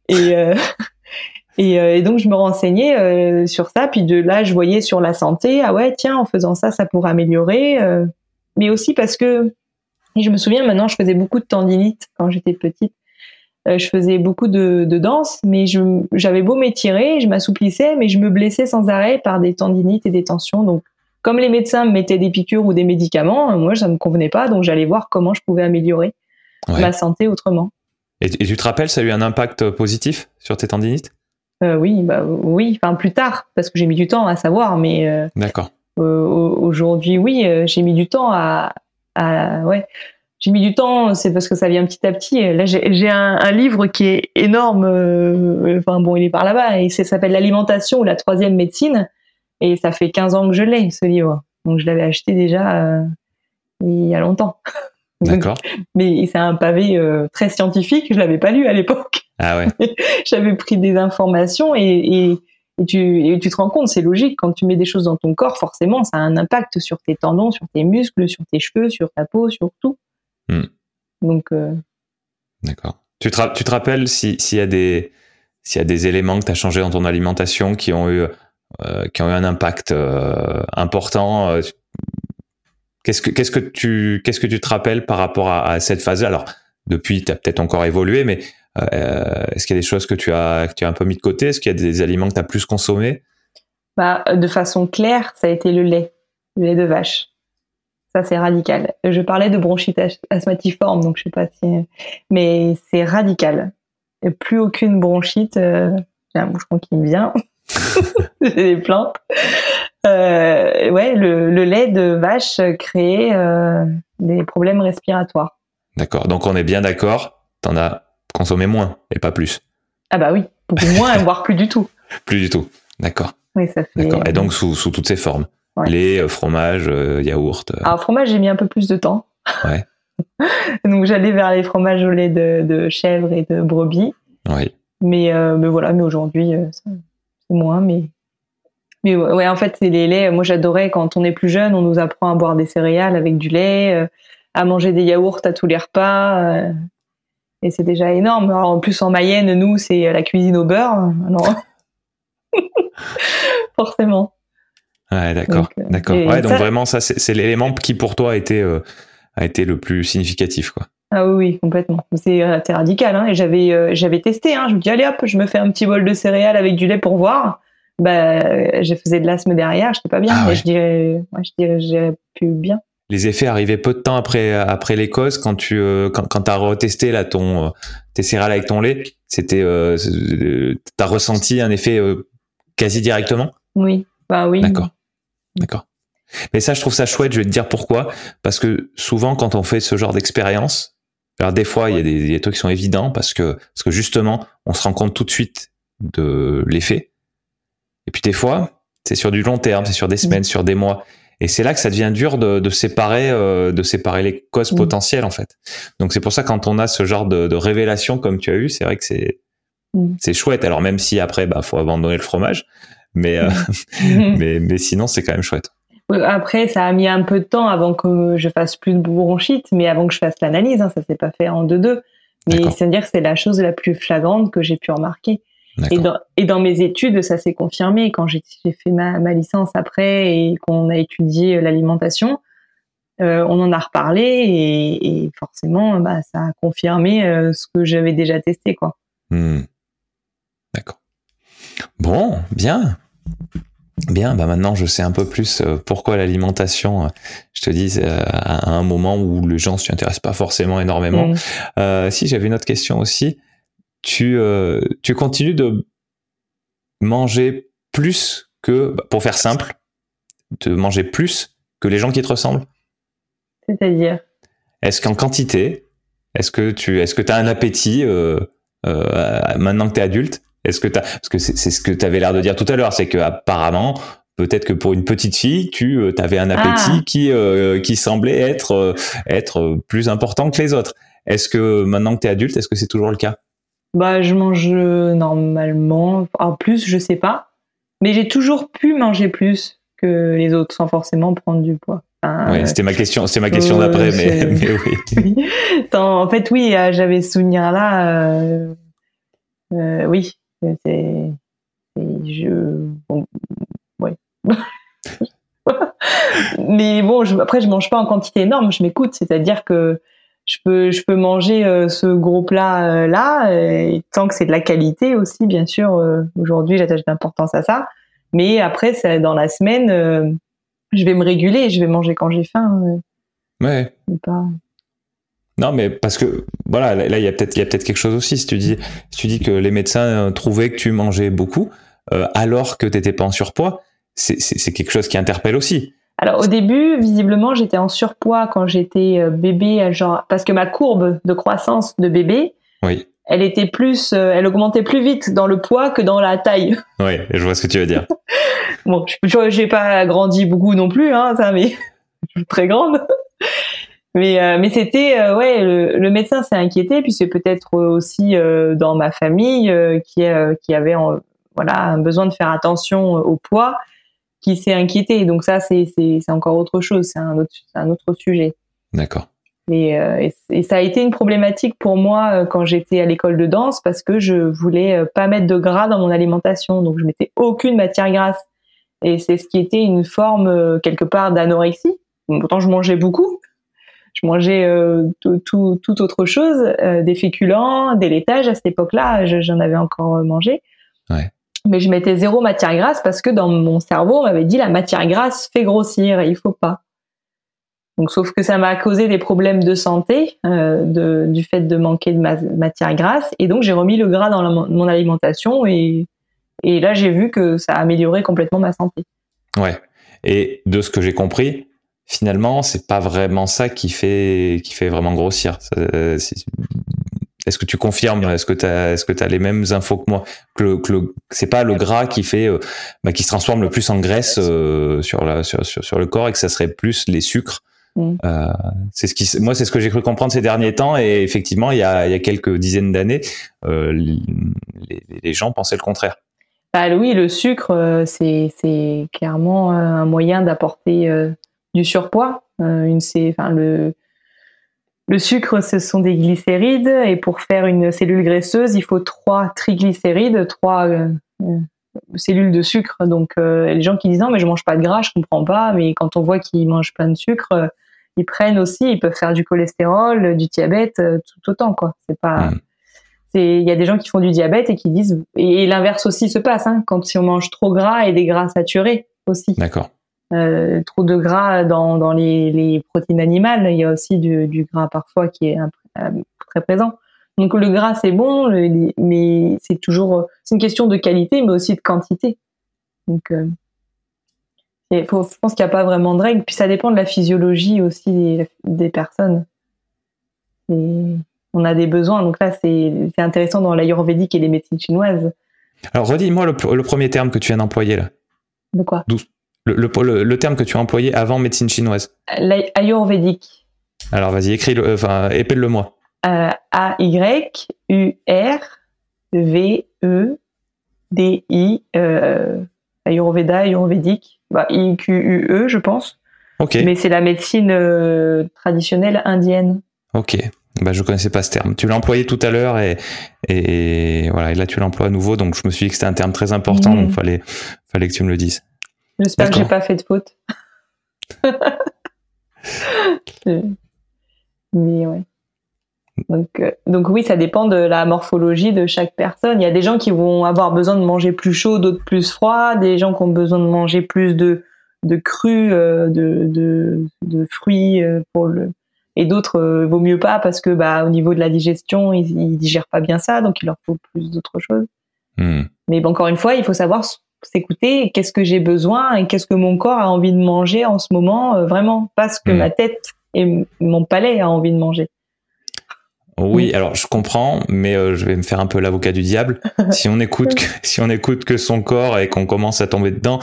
Et, euh, [LAUGHS] et, euh, et, donc je me renseignais euh, sur ça. Puis de là, je voyais sur la santé, ah ouais, tiens, en faisant ça, ça pourrait améliorer. mais aussi parce que, je me souviens maintenant, je faisais beaucoup de tendinite quand j'étais petite. Je faisais beaucoup de, de danse, mais j'avais beau m'étirer, je m'assouplissais, mais je me blessais sans arrêt par des tendinites et des tensions. Donc, comme les médecins me mettaient des piqûres ou des médicaments, moi, ça me convenait pas, donc j'allais voir comment je pouvais améliorer ma santé autrement. Et, tu te rappelles, ça a eu un impact positif sur tes tendinites? Euh, Oui, bah, oui, enfin plus tard, parce que j'ai mis du temps à savoir, mais. Euh, D'accord. Euh, aujourd'hui, oui, j'ai mis du temps à, ouais. J'ai mis du temps, c'est parce que ça vient petit à petit. Là, j'ai un, livre qui est énorme. enfin bon, il est par là-bas. Et ça s'appelle L'alimentation ou la troisième médecine. Et ça fait 15 ans que je l'ai, ce livre. Donc je l'avais acheté déjà il y a longtemps. [LAUGHS] D'accord. Mais c'est un pavé euh, très scientifique, je l'avais pas lu à l'époque. Ah ouais. [LAUGHS] J'avais pris des informations et, et, et, tu, et tu te rends compte, c'est logique, quand tu mets des choses dans ton corps, forcément, ça a un impact sur tes tendons, sur tes muscles, sur tes cheveux, sur ta peau, sur tout. Hmm. Donc. Euh... D'accord. Tu te, tu te rappelles s'il y a des s'il y a des éléments que tu as changé dans ton alimentation qui ont eu euh, qui ont eu un impact euh, important Qu'est-ce que, tu, qu'est-ce que tu te rappelles par rapport à, cette phase Alors, depuis, tu as peut-être encore évolué, mais est-ce qu'il y a des choses que tu as, que tu as un peu mis de côté? Est-ce qu'il y a des aliments que tu as plus consommés? Bah, De façon claire, ça a été le lait, le lait de vache. Ça, c'est radical. Je parlais de bronchite asthmatiforme, donc je sais pas si. Mais c'est radical. Et plus aucune bronchite. Euh... J'ai un bouchon qui me vient. [LAUGHS] J'ai des plantes euh, ouais, le, le, lait de vache créait euh, des problèmes respiratoires. D'accord. Donc on est bien d'accord. T'en as consommé moins et pas plus. Ah bah oui, beaucoup moins, [LAUGHS] voire plus du tout. Plus du tout. D'accord. Oui, ça fait. D'accord. Et donc sous, sous toutes ces formes. Lait, euh, fromage, euh, yaourt. Alors fromage, j'ai mis un peu plus de temps. Ouais. [LAUGHS] donc j'allais vers les fromages au lait de, de chèvre et de brebis. Oui. Mais, mais voilà, mais aujourd'hui, c'est moins, mais mais ouais, en fait, c'est les laits. Moi, j'adorais quand on est plus jeune, on nous apprend à boire des céréales avec du lait, euh, à manger des yaourts à tous les repas. Euh, et c'est déjà énorme. Alors, en plus, en Mayenne, nous, c'est la cuisine au beurre. Alors, [LAUGHS] forcément. Ouais, d'accord. Euh, d'accord. Ouais, donc vraiment, ça, c'est l'élément qui, pour toi, a été, a été le plus significatif, quoi. Ah oui, complètement. C'est radical. Hein. Et j'avais, j'avais testé. Hein. Je me dis, allez hop, je me fais un petit bol de céréales avec du lait pour voir bah, je faisais de l'asthme derrière, je n'étais pas bien. Ah je dirais, je dirais, j'ai pu bien. Les effets arrivaient peu de temps après après les causes quand tu euh, quand, quand as retesté là ton euh, tes céréales avec ton lait, c'était euh, t'as ressenti un effet euh, quasi directement? Oui, bah oui. D'accord, d'accord. Mais ça, je trouve ça chouette. Je vais te dire pourquoi. Parce que souvent, quand on fait ce genre d'expérience, alors des fois, il y a des, des trucs qui sont évidents parce que parce que justement, on se rend compte tout de suite de l'effet. Et puis des fois, c'est sur du long terme, c'est sur des semaines, sur des mois. Et c'est là que ça devient dur de, de séparer, euh, de séparer les causes potentielles en fait. Donc c'est pour ça quand on a ce genre de, de révélation comme tu as eu, c'est vrai que c'est c'est chouette. Alors même si après, bah faut abandonner le fromage, mais euh, [LAUGHS] mais, mais sinon c'est quand même chouette. Après, ça a mis un peu de temps avant que je fasse plus de bronchite, mais avant que je fasse l'analyse, hein, ça s'est pas fait en deux deux. Mais c'est à dire que c'est la chose la plus flagrante que j'ai pu remarquer. Et dans, et dans, mes études, ça s'est confirmé quand j'ai fait ma, ma, licence après et qu'on a étudié l'alimentation. Euh, on en a reparlé et, et forcément, bah, ça a confirmé euh, ce que j'avais déjà testé, quoi. Hmm. D'accord. Bon, bien. Bien, bah maintenant je sais un peu plus euh, pourquoi l'alimentation, je te dis, à un moment où les gens s'y intéressent pas forcément énormément. Hmm. si j'avais une autre question aussi, tu, tu continues de manger plus que, bah, pour faire simple, de manger plus que les gens qui te ressemblent? C'est-à-dire? Est-ce qu'en quantité, est-ce que tu est-ce que as un appétit euh, euh, maintenant que tu es adulte? Est-ce que tu parce que c'est ce que tu avais l'air de dire tout à l'heure, c'est que apparemment peut-être que pour une petite fille, tu euh, avais un appétit ah. qui qui semblait être être plus important que les autres. Est-ce que maintenant que tu es adulte, est-ce que c'est toujours le cas? Bah, je mange normalement. En plus, je sais pas. Mais j'ai toujours pu manger plus que les autres sans forcément prendre du poids. oui, c'était ma question, c'est ma question d'après, mais, oui. [LAUGHS] en fait, oui, euh, j'avais ce souvenir là. Euh, euh, oui, c'est, je, bon, ouais. [LAUGHS] mais bon, je, après, je mange pas en quantité énorme. Je m'écoute, c'est-à-dire que je peux je peux manger euh, ce gros plat euh, là tant que c'est de la qualité aussi bien sûr euh, aujourd'hui j'attache d'importance à ça mais après dans la semaine je vais me réguler je vais manger quand j'ai faim ouais non mais parce que voilà là il y a peut-être il y a peut-être quelque chose aussi si tu dis si tu dis que les médecins trouvaient que tu mangeais beaucoup alors que tu n'étais pas en surpoids c'est c'est quelque chose qui interpelle aussi alors au début, visiblement, j'étais en surpoids quand j'étais euh, bébé, genre parce que ma courbe de croissance de bébé, oui. elle était plus, euh, elle augmentait plus vite dans le poids que dans la taille. [LAUGHS] Oui, je vois ce que tu veux dire. bon, je n'ai pas grandi beaucoup non plus, hein, ça, mais [LAUGHS] je suis très grande. Mais euh, mais c'était ouais, le, médecin s'est inquiété, puis c'est peut-être aussi dans ma famille qui qui avait voilà un besoin de faire attention au poids qui s'est inquiété. Donc ça, c'est encore autre chose, c'est un autre, un autre sujet. D'accord. Euh, et, et, ça a été une problématique pour moi euh, quand j'étais à l'école de danse parce que je voulais euh, pas mettre de gras dans mon alimentation, donc je mettais aucune matière grasse. Et c'est ce qui était une forme quelque part d'anorexie. Pourtant, je mangeais beaucoup. Je mangeais tout, tout, tout, autre chose, des féculents, des laitages. À cette époque-là, j'en avais encore mangé. Ouais mais je mettais zéro matière grasse parce que dans mon cerveau, on m'avait dit la matière grasse fait grossir et il faut pas. Donc, sauf que ça m'a causé des problèmes de santé euh, de, du fait de manquer de matière grasse. Et donc, j'ai remis le gras dans mon alimentation et, et là, j'ai vu que ça a amélioré complètement ma santé. Ouais. Et de ce que j'ai compris, finalement, c'est pas vraiment ça qui fait, qui fait vraiment grossir. Est-ce que tu confirmes? Est-ce que tu as, est-ce que tu as les mêmes infos que moi? Que, le, que c'est pas le gras qui fait, euh, bah, qui se transforme le plus en graisse euh, sur, la, sur, sur, le corps et que ça serait plus les sucres. Mm. Euh, c'est ce qui, moi, c'est ce que j'ai cru comprendre ces derniers temps et effectivement, il y a, il y a quelques dizaines d'années, euh, les, les, gens pensaient le contraire. Bah oui, le sucre, c'est, c'est clairement un moyen d'apporter du surpoids. une, c'est, enfin le le sucre, ce sont des glycérides, et pour faire une cellule graisseuse, il faut trois triglycérides, trois euh, euh, cellules de sucre. Donc, euh, les gens qui disent non, mais je mange pas de gras, je comprends pas. Mais quand on voit qu'ils mangent plein de sucre, ils prennent aussi, ils peuvent faire du cholestérol, du diabète, tout autant quoi. C'est pas, mm. c'est, il y a des gens qui font du diabète et qui disent, et, l'inverse aussi se passe, hein, quand si on mange trop gras et des gras saturés aussi. D'accord. Euh, trop de gras dans, dans les, les, protéines animales. Il y a aussi du, du gras parfois qui est euh, très présent. Donc le gras c'est bon, mais c'est toujours c'est une question de qualité, mais aussi de quantité. Donc euh, faut, je pense qu'il n'y a pas vraiment de règle. Puis ça dépend de la physiologie aussi des, des personnes. Et on a des besoins. Donc là c'est intéressant dans l'ayurvédique et les médecines chinoises. Alors redis-moi le, le, premier terme que tu viens d'employer là. De quoi? Le, le, le, terme que tu as employé avant médecine chinoise Ayurvédique. Alors vas-y, écris le, enfin, épelle-le moi. Euh, A-Y-U-R-V-E-D-I, euh, Ayurveda, Ayurvédique, bah, I-Q-U-E, je pense. Ok. Mais c'est la médecine euh, traditionnelle indienne. Ok. Bah, je connaissais pas ce terme. Tu l'as employé tout à l'heure et, et voilà, et là tu l'emploies à nouveau, donc je me suis dit que c'était un terme très important, donc fallait, fallait que tu me le dises. J'espère que j'ai pas fait de faute. [LAUGHS] Mais ouais. Donc, euh, donc oui, ça dépend de la morphologie de chaque personne. Il y a des gens qui vont avoir besoin de manger plus chaud, d'autres plus froid, des gens qui ont besoin de manger plus de, de cru, euh, de, de, de, fruits euh, pour le et d'autres vaut mieux pas parce que bah au niveau de la digestion ils, ils digèrent pas bien ça donc il leur faut plus d'autres choses. Hmm. Mais encore une fois, il faut savoir s'écouter qu'est-ce que j'ai besoin et qu'est-ce que mon corps a envie de manger en ce moment vraiment pas ce que hmm. ma tête et mon palais a envie de manger. Oui, alors je comprends, mais euh, je vais me faire un peu l'avocat du diable. [LAUGHS] Si on écoute, que, si on écoute que son corps et qu'on commence à tomber dedans,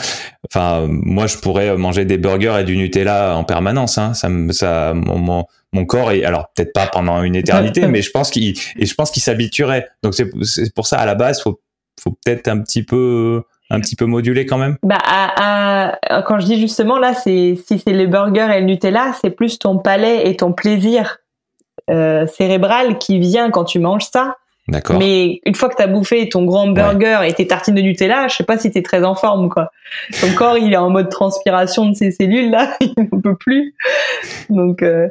enfin, moi je pourrais manger des burgers et du Nutella en permanence. Hein. Ça, ça, mon, mon, corps est, alors peut-être pas pendant une éternité, [LAUGHS] mais je pense qu'il et je pense qu'il s'habituerait. Donc c'est pour ça à la base, faut faut peut-être un petit peu un petit peu moduler quand même? Bah, quand je dis justement là, c'est si c'est les burgers et le Nutella, c'est plus ton palais et ton plaisir euh, cérébral qui vient quand tu manges ça. D'accord. Mais une fois que tu as bouffé ton grand burger et tes tartines de Nutella, je sais pas si tu es très en forme quoi. Ton corps, il est en mode transpiration de ses cellules là, [LAUGHS] il ne peut plus. Donc euh,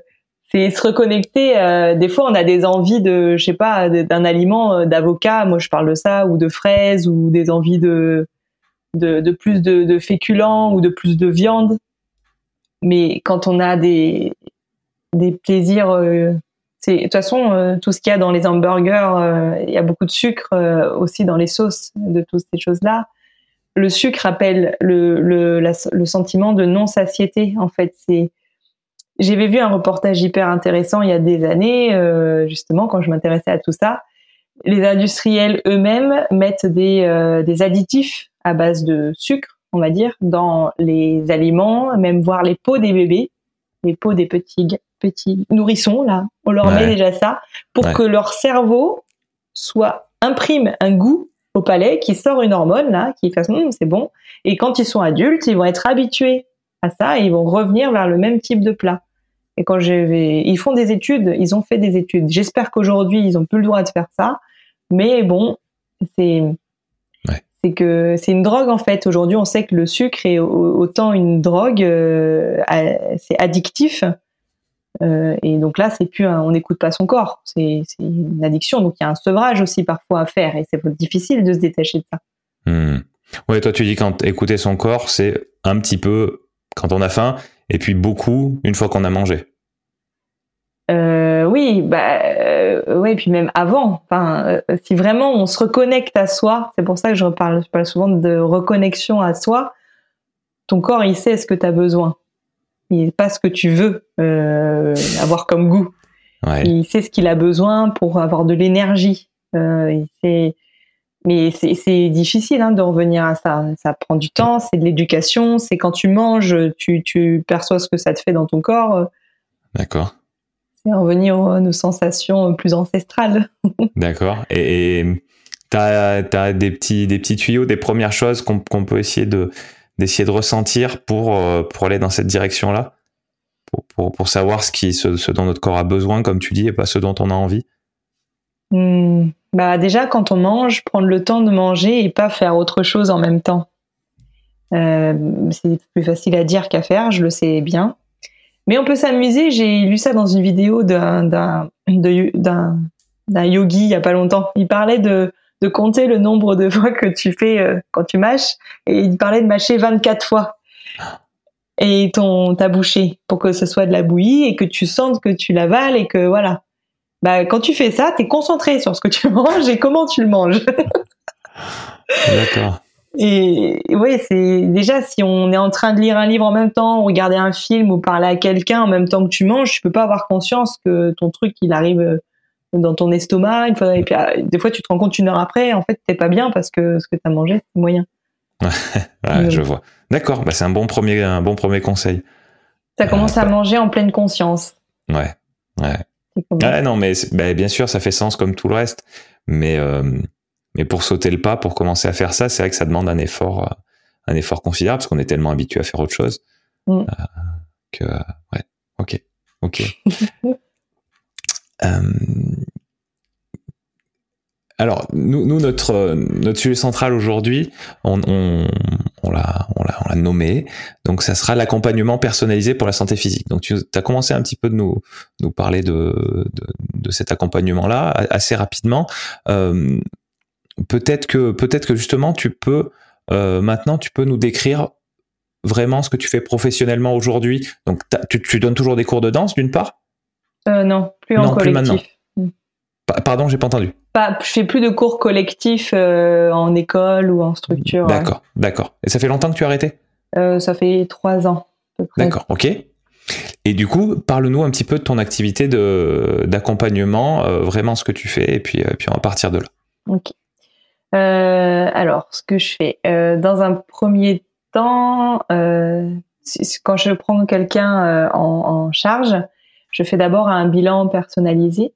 c'est se reconnecter. Euh, des fois, on a des envies de, je sais pas, d'un aliment, d'avocat. Moi, je parle de ça, ou de fraises, ou des envies de de, plus de, féculents ou de plus de viande. Mais quand on a des des plaisirs c'est de toute façon euh, tout ce qu'il y a dans les hamburgers, euh, il y a beaucoup de sucre euh, aussi dans les sauces de toutes ces choses-là. Le sucre appelle le, le, le sentiment de non satiété. En fait, c'est j'avais vu un reportage hyper intéressant il y a des années, justement quand je m'intéressais à tout ça. Les industriels eux-mêmes mettent des, des additifs à base de sucre, on va dire, dans les aliments, même voir les peaux des bébés, les peaux des petits petits nourrissons là, on leur met déjà ça pour que leur cerveau soit imprime un goût au palais qui sort une hormone là qui fasse hum, c'est bon. Et quand ils sont adultes ils vont être habitués à ça et ils vont revenir vers le même type de plat. Et quand je vais ils font des études ils ont fait des études. J'espère qu'aujourd'hui ils ont plus le droit de faire ça. Mais bon c'est c'est que c'est une drogue en fait aujourd'hui on sait que le sucre est autant une drogue euh, c'est addictif euh, et donc là, c'est plus, on n'écoute pas son corps, c'est une addiction. Donc il y a un sevrage aussi parfois à faire, et c'est difficile de se détacher de ça. Hmm. Ouais, toi tu dis quand écouter son corps, c'est un petit peu quand on a faim, et puis beaucoup une fois qu'on a mangé. Euh, oui, bah, euh, puis même avant. Enfin, euh, si vraiment on se reconnecte à soi, c'est pour ça que je parle, je parle souvent de reconnexion à soi. Ton corps, il sait ce que tu as besoin il pas ce que tu veux euh, avoir comme goût. Il sait ce qu'il a besoin pour avoir de l'énergie. Mais c'est difficile hein, de revenir à ça. Ça prend du temps, c'est de l'éducation, c'est quand tu manges, tu, tu, perçois ce que ça te fait dans ton corps. D'accord. C'est revenir à nos sensations plus ancestrales. [LAUGHS] D'accord. Et tu as, as, des, petits, des petits tuyaux, des premières choses qu'on peut essayer de, d'essayer de ressentir pour, euh, pour aller dans cette direction-là? Pour, pour, pour, savoir ce, qui, ce, dont notre corps a besoin, comme tu dis, et pas ce dont on a envie? Hmm. bah Déjà, quand on mange, prendre le temps de manger et pas faire autre chose en même temps. Euh, c'est plus facile à dire qu'à faire, je le sais bien. Mais on peut s'amuser. J'ai lu ça dans une vidéo d'un, yogi il y a pas longtemps. Il parlait de de compter le nombre de fois que tu fais euh, quand tu mâches. Et il parlait de mâcher 24 fois. Et ton, ta bouchée pour que ce soit de la bouillie et que tu sentes que tu l'avales et que voilà. Bah, quand tu fais ça, tu es concentré sur ce que tu [LAUGHS] manges et comment tu le manges. D'accord. Et oui, c'est déjà si on est en train de lire un livre en même temps, ou regarder un film ou parler à quelqu'un en même temps que tu manges, tu peux pas avoir conscience que ton truc il arrive euh, dans ton estomac. Une fois, et puis, ah, des fois, tu te rends compte une heure après, en fait, t'es pas bien parce que ce que tu as mangé, c'est moyen. [LAUGHS] ouais, je vois. D'accord, bah, c'est un bon premier, un bon premier conseil. Tu as commencé à euh, manger en pleine conscience. Ouais, ouais. non, mais bah, bien sûr, ça fait sens comme tout le reste. Mais, euh, mais pour sauter le pas, pour commencer à faire ça, c'est vrai que ça demande un effort, euh, un effort considérable parce qu'on est tellement habitué à faire autre chose. Mm. que, ouais, ok, ok. [LAUGHS] alors, nous, nous, notre, notre sujet central aujourd'hui, on, on, on l'a nommé. Donc, ça sera l'accompagnement personnalisé pour la santé physique. Donc, tu as commencé un petit peu de nous, nous parler de, de, de cet accompagnement-là assez rapidement. Euh, peut-être que, peut-être que justement, tu peux, euh, maintenant, tu peux nous décrire vraiment ce que tu fais professionnellement aujourd'hui. Donc, tu, tu, donnes toujours des cours de danse, d'une part? Euh, Non, plus en collectif. Plus maintenant. Pardon, j'ai pas entendu. Pas, je fais plus de cours collectifs euh, en école ou en structure. D'accord, d'accord. Et ça fait longtemps que tu as arrêté? Ça fait trois ans. D'accord, ok. Et du coup, parle-nous un petit peu de ton activité de, d'accompagnement, vraiment ce que tu fais, et puis, puis on va partir de là. Ok. Alors, ce que je fais, dans un premier temps, quand je prends quelqu'un en, en, charge, je fais d'abord un bilan personnalisé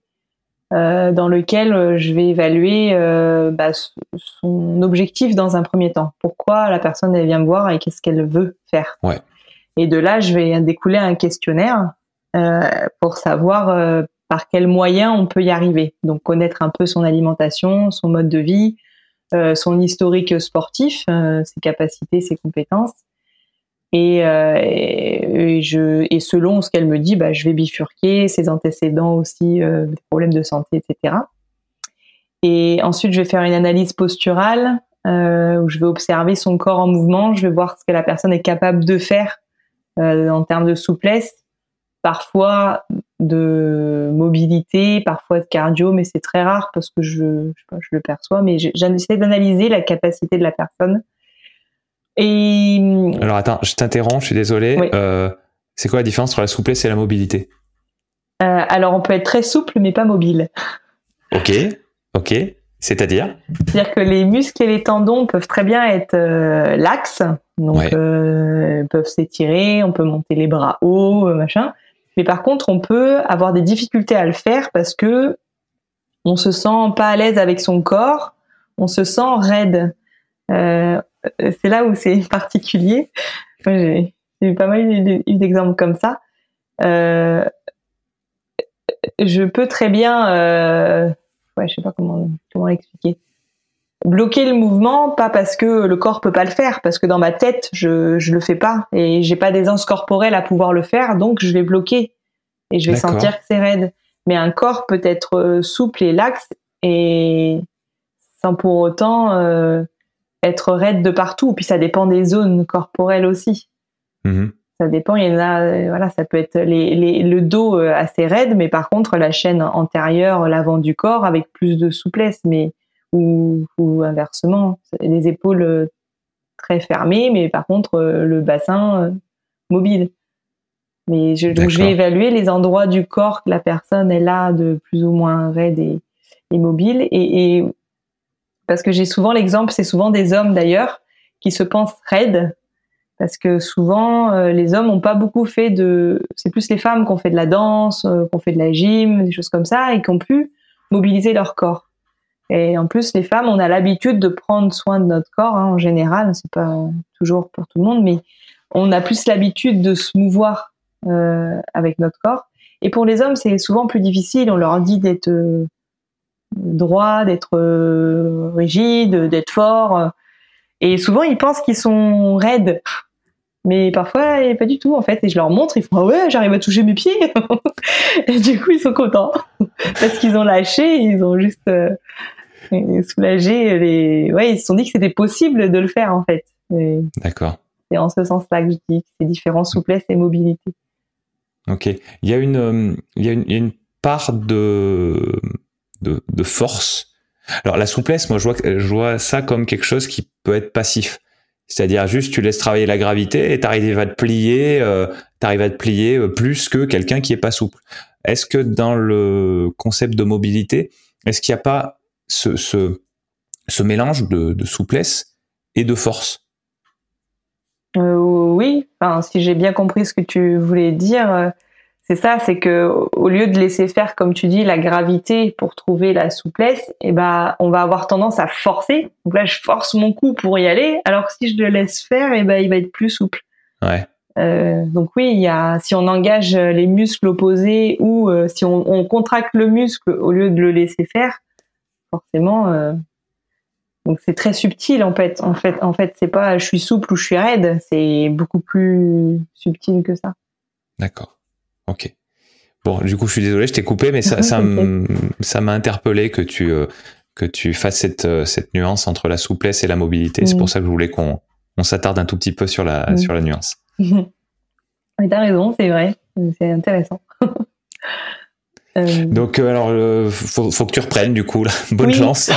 euh, dans lequel euh, je vais évaluer euh, bah, son objectif dans un premier temps. Pourquoi la personne elle vient me voir et qu'est-ce qu'elle veut faire. Ouais. Et de là, je vais découler un questionnaire pour savoir par quels moyens on peut y arriver. Donc connaître un peu son alimentation, son mode de vie, son historique sportif, ses capacités, ses compétences, euh, et, je, et selon ce qu'elle me dit, bah, je vais bifurquer ses antécédents aussi, euh, des problèmes de santé, etc. Et ensuite, je vais faire une analyse posturale euh, où je vais observer son corps en mouvement. Je vais voir ce que la personne est capable de faire euh, en termes de souplesse, parfois de mobilité, parfois de cardio, mais c'est très rare parce que je, je, je le perçois. Mais j'essaie d'analyser la capacité de la personne et alors attends, je t'interromps, je suis désolé. Euh, c'est quoi la différence entre la souplesse et la mobilité? Euh, Alors on peut être très souple mais pas mobile. Ok, ok. C'est-à-dire? C'est-à-dire que les muscles et les tendons peuvent très bien être euh, laxes, donc peuvent s'étirer, on peut monter les bras hauts, machin. Mais par contre, on peut avoir des difficultés à le faire parce que on se sent pas à l'aise avec son corps, on se sent raide. Euh, c'est là où c'est [LAUGHS] particulier. J'ai eu pas mal d'exemples comme ça. Euh, je peux très bien, euh, ouais, je sais pas comment comment expliquer, bloquer le mouvement, pas parce que le corps peut pas le faire, parce que dans ma tête je je le fais pas et j'ai pas d'aisance corporelle à pouvoir le faire, donc je vais bloquer et je vais sentir que c'est raide. Mais un corps peut être euh, souple et laxe et sans pour autant euh, être raide de partout. Puis ça dépend des zones corporelles aussi. Mm-hmm. Ça dépend. Il y en a, euh, voilà, ça peut être les, le dos assez raide, mais par contre la chaîne antérieure, l'avant du corps avec plus de souplesse, mais ou, inversement, les épaules euh, très fermées, mais par contre le bassin mobile. Mais je, donc je vais évaluer les endroits du corps que la personne est là de plus ou moins raide et, mobile et, et parce que j'ai souvent l'exemple, c'est souvent des hommes d'ailleurs, qui se pensent raides, parce que souvent euh, les hommes n'ont pas beaucoup fait de, c'est plus les femmes qui ont fait de la danse, euh, qui ont fait de la gym, des choses comme ça, et qui ont pu mobiliser leur corps. Et en plus, les femmes, on a l'habitude de prendre soin de notre corps hein, en général. C'est pas toujours pour tout le monde, mais on a plus l'habitude de se mouvoir euh, avec notre corps. Et pour les hommes, c'est souvent plus difficile. On leur dit d'être droit, d'être euh, rigide, d'être fort. Et souvent, ils pensent qu'ils sont raides. Mais parfois, pas du tout, en fait. Et je leur montre, ils font, ah ouais, j'arrive à toucher mes pieds. [LAUGHS] et du coup, ils sont contents. [LAUGHS] Parce qu'ils ont lâché, ils ont juste soulagé les, ouais, ils se sont dit que c'était possible de le faire, en fait. D'accord. C'est en ce sens-là que je dis que c'est différent, souplesse et mobilité. Ok. Il y a une, euh, il y a une, il y a une part de, de, force. Alors la souplesse, moi je vois, je vois ça comme quelque chose qui peut être passif. C'est-à-dire juste tu laisses travailler la gravité et t'arrives à te plier, euh, t'arrives à te plier euh, plus que quelqu'un qui est pas souple. Est-ce que dans le concept de mobilité, est-ce qu'il n'y a pas ce, ce, mélange de, souplesse et de force euh, Oui, enfin, si j'ai bien compris ce que tu voulais dire, c'est ça, c'est que au lieu de laisser faire, comme tu dis, la gravité pour trouver la souplesse, eh ben, on va avoir tendance à forcer. Donc là, je force mon cou pour y aller, alors que si je le laisse faire, eh ben, il va être plus souple. Ouais. Euh, donc oui, il y a, si on engage les muscles opposés ou euh, si on, on, contracte le muscle au lieu de le laisser faire, forcément, euh, donc c'est très subtil en fait. En fait, en fait, c'est pas je suis souple ou je suis raide, c'est beaucoup plus subtil que ça. D'accord. Ok. Bon, du coup, je suis désolé, je t'ai coupé, mais ça, ça, [LAUGHS] m'a interpellé que tu que tu fasses cette cette nuance entre la souplesse et la mobilité. C'est pour ça que je voulais qu'on on s'attarde un tout petit peu sur la sur la nuance. [LAUGHS] Mais t'as raison, c'est vrai, c'est intéressant. [LAUGHS] Euh, donc euh, alors euh, faut, faut, que tu reprennes du coup là. [LAUGHS] bonne chance.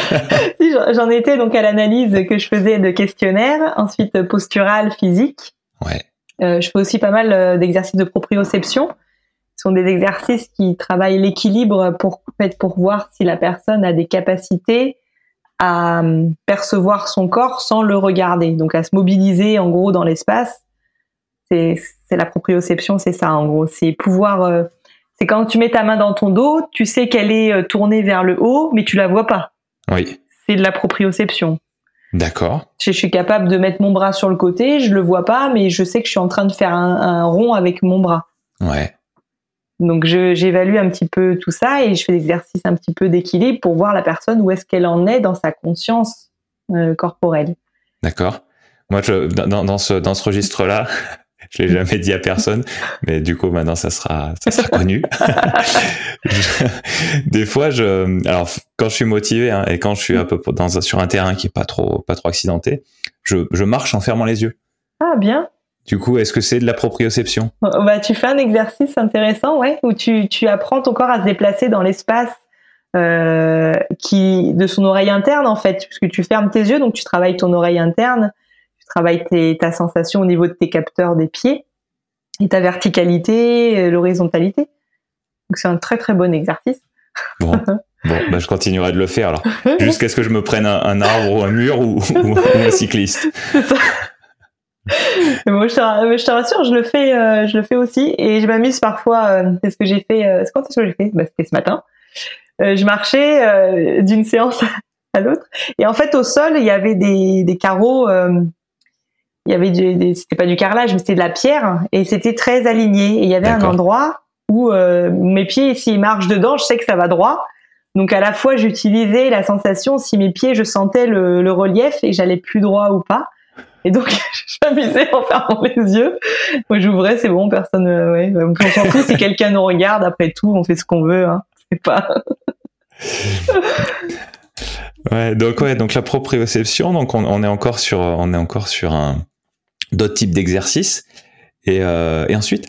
[LAUGHS] J'en étais donc à l'analyse que je faisais de questionnaires, ensuite postural, physique. Ouais. je fais aussi pas mal d'exercices de proprioception. Ce sont des exercices qui travaillent l'équilibre pour pour voir si la personne a des capacités à percevoir son corps sans le regarder, donc à se mobiliser en gros dans l'espace c'est la proprioception, c'est ça en gros. C'est pouvoir. C'est quand tu mets ta main dans ton dos, tu sais qu'elle est euh, tournée vers le haut, mais tu la vois pas. Oui. C'est de la proprioception. D'accord. Je, suis capable de mettre mon bras sur le côté, je le vois pas, mais je sais que je suis en train de faire un, rond avec mon bras. Ouais. Donc j'évalue un petit peu tout ça et je fais l'exercice un petit peu d'équilibre pour voir la personne où est-ce qu'elle en est dans sa conscience euh, corporelle. D'accord. Moi, je, dans, dans ce, dans ce registre-là, je l'ai jamais dit à personne, mais du coup maintenant ça sera ça sera connu. [LAUGHS] des fois, je, alors quand je suis motivé hein, et quand je suis un peu dans sur un terrain qui est pas trop pas trop accidenté, je, je marche en fermant les yeux. Ah bien. Du coup, est-ce que c'est de la proprioception? Bah tu fais un exercice intéressant, ouais, où tu tu apprends ton corps à se déplacer dans l'espace. Euh, qui de son oreille interne en fait, puisque tu fermes tes yeux, donc tu travailles ton oreille interne travailles tes, ta sensation au niveau de tes capteurs des pieds et ta verticalité, euh, l'horizontalité. Donc c'est un très très bon exercice. Bon, [LAUGHS] bon bah, je continuerai de le faire alors. [LAUGHS] Jusqu'à ce que je me prenne un, arbre ou un mur ou, [LAUGHS] un cycliste. bon, je, te, je te, rassure, je le fais, euh, je le fais aussi et je m'amuse parfois. Euh, c'est ce que j'ai fait. Euh, quand est-ce que j'ai fait? Bah, C'était ce matin. je marchais d'une séance à l'autre et en fait au sol il y avait des, des carreaux il y avait du, c'était pas du carrelage, mais c'était de la pierre et c'était très aligné. Et il y avait un endroit où euh, mes pieds, s'ils marchent dedans, je sais que ça va droit. Donc à la fois, j'utilisais la sensation si mes pieds, je sentais le, relief et j'allais plus droit ou pas. Et donc, [LAUGHS] je m'amusais en fermant les yeux. Moi, j'ouvrais, c'est bon, personne. Euh, ouais, on s'en fout si [LAUGHS] quelqu'un nous regarde. Après tout, on fait ce qu'on veut. Hein. C'est pas. [LAUGHS] ouais, donc ouais, donc la proprioception. Donc on, on est encore sur, on est encore sur un d'autres types d'exercices. Et, euh, ensuite?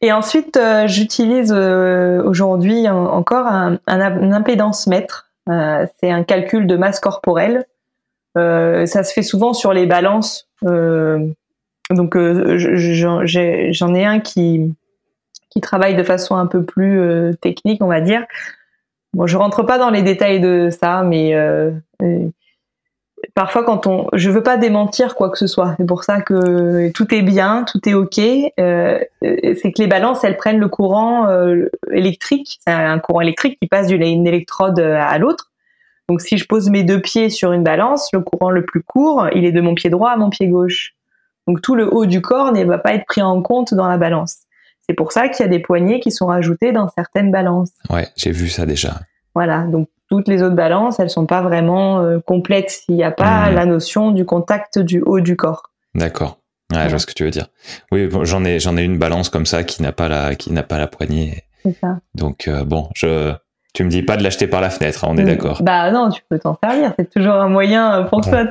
Et ensuite, euh, j'utilise euh, aujourd'hui encore un, un, impédance mètre. c'est un calcul de masse corporelle. ça se fait souvent sur les balances. donc, j'en ai un qui, qui travaille de façon un peu plus technique, on va dire. Bon, je rentre pas dans les détails de ça, mais parfois quand on, je veux pas démentir quoi que ce soit. C'est pour ça que tout est bien, tout est ok. Euh, c'est que les balances, elles prennent le courant euh, électrique. C'est un courant électrique qui passe d'une électrode à l'autre. Donc si je pose mes deux pieds sur une balance, le courant le plus court, il est de mon pied droit à mon pied gauche. Donc tout le haut du corps ne va pas être pris en compte dans la balance. C'est pour ça qu'il y a des poignées qui sont rajoutées dans certaines balances. Ouais, j'ai vu ça déjà. Voilà, donc toutes les autres balances, elles sont pas vraiment euh, complètes s'il n'y a pas hmm. la notion du contact du haut du corps. D'accord. Ouais, je vois ce que tu veux dire. Oui, j'en ai j'en ai une balance comme ça qui n'a pas la qui n'a pas la poignée. C'est ça. Donc euh, bon, je tu me dis pas de l'acheter par la fenêtre, hein, on est hmm. d'accord. Bah non, tu peux t'en servir, c'est toujours un moyen pour toi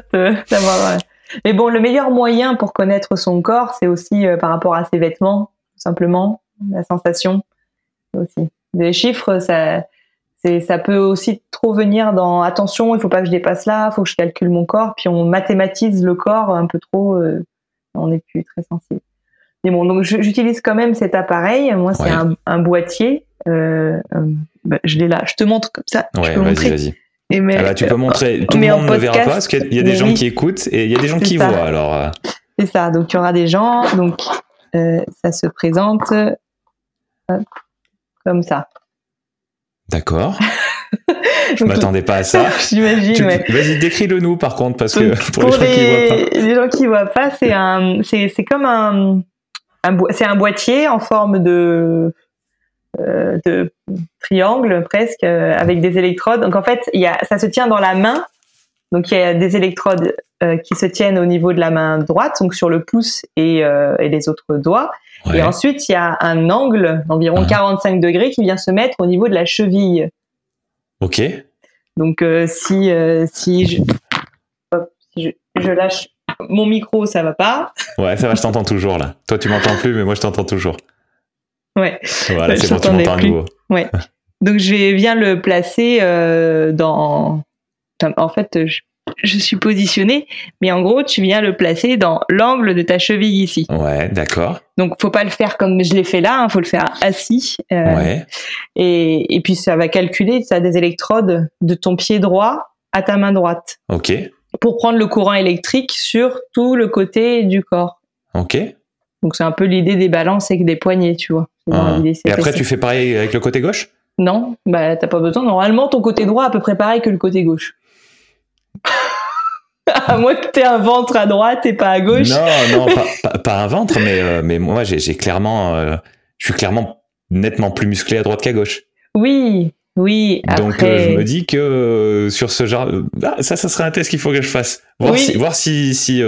d'avoir Mais bon, le meilleur moyen pour connaître son corps, c'est aussi euh, par rapport à ses vêtements, simplement, la sensation aussi. Les chiffres, ça ça peut aussi trop venir dans attention, il faut pas que je dépasse là, il faut que je calcule mon corps, puis on mathématise le corps un peu trop, euh, on n'est plus très sensible. Mais bon, donc j'utilise quand même cet appareil. Moi, c'est un, boîtier. Euh, euh, bah, je l'ai là. Je te montre comme ça. Ouais, vas-y, vas-y. Ah bah, tu peux montrer. Tout le monde ne verra pas parce qu'il y a des gens qui écoutent et il y a des gens qui voient. Alors. C'est ça. Donc il y aura des gens. Donc ça se présente comme ça. D'accord. [LAUGHS] Je m'attendais pas à ça. [LAUGHS] J'imagine. Vas-y, décris-le nous par contre, parce que [LAUGHS] pour, les, gens qui voient pas. Les gens qui voient pas, c'est un, c'est, c'est comme un, c'est un boîtier en forme de de triangle presque avec des électrodes. Donc en fait, il y a, ça se tient dans la main. Donc il y a des électrodes qui se tiennent au niveau de la main droite, donc sur le pouce et, et les autres doigts. Et ensuite, il y a un angle d'environ 45 degrés qui vient se mettre au niveau de la cheville. Ok. Donc euh, si euh, si, je, si je, lâche mon micro, ça va pas. Ouais, ça va, je t'entends toujours là. Toi, tu m'entends plus, mais moi, je t'entends toujours. Ouais. Voilà, c'est bon, tu m'entends à nouveau. Ouais. [LAUGHS] Donc je viens le placer euh, dans. En fait, je je suis positionné, mais en gros, tu viens le placer dans l'angle de ta cheville ici. Ouais, d'accord. Donc, faut pas le faire comme je l'ai fait là, il hein, faut le faire assis. Euh, ouais. Et, et puis, ça va calculer, ça a des électrodes de ton pied droit à ta main droite. Ok. Pour prendre le courant électrique sur tout le côté du corps. Ok. Donc, c'est un peu l'idée des balances avec des poignets, tu vois. Ah. Et après, tu fais pareil avec le côté gauche? Non, bah, t'as pas besoin. Normalement, ton côté droit est à peu près pareil que le côté gauche. [LAUGHS] à moins que tu un ventre à droite et pas à gauche. Non, non, pas, un ventre, mais, euh, mais moi, j'ai clairement, euh, je suis clairement nettement plus musclé à droite qu'à gauche. Oui, oui. Donc euh, je me dis que sur ce genre, ah, ça, ça serait un test qu'il faut que je fasse. Voir si, voir si, si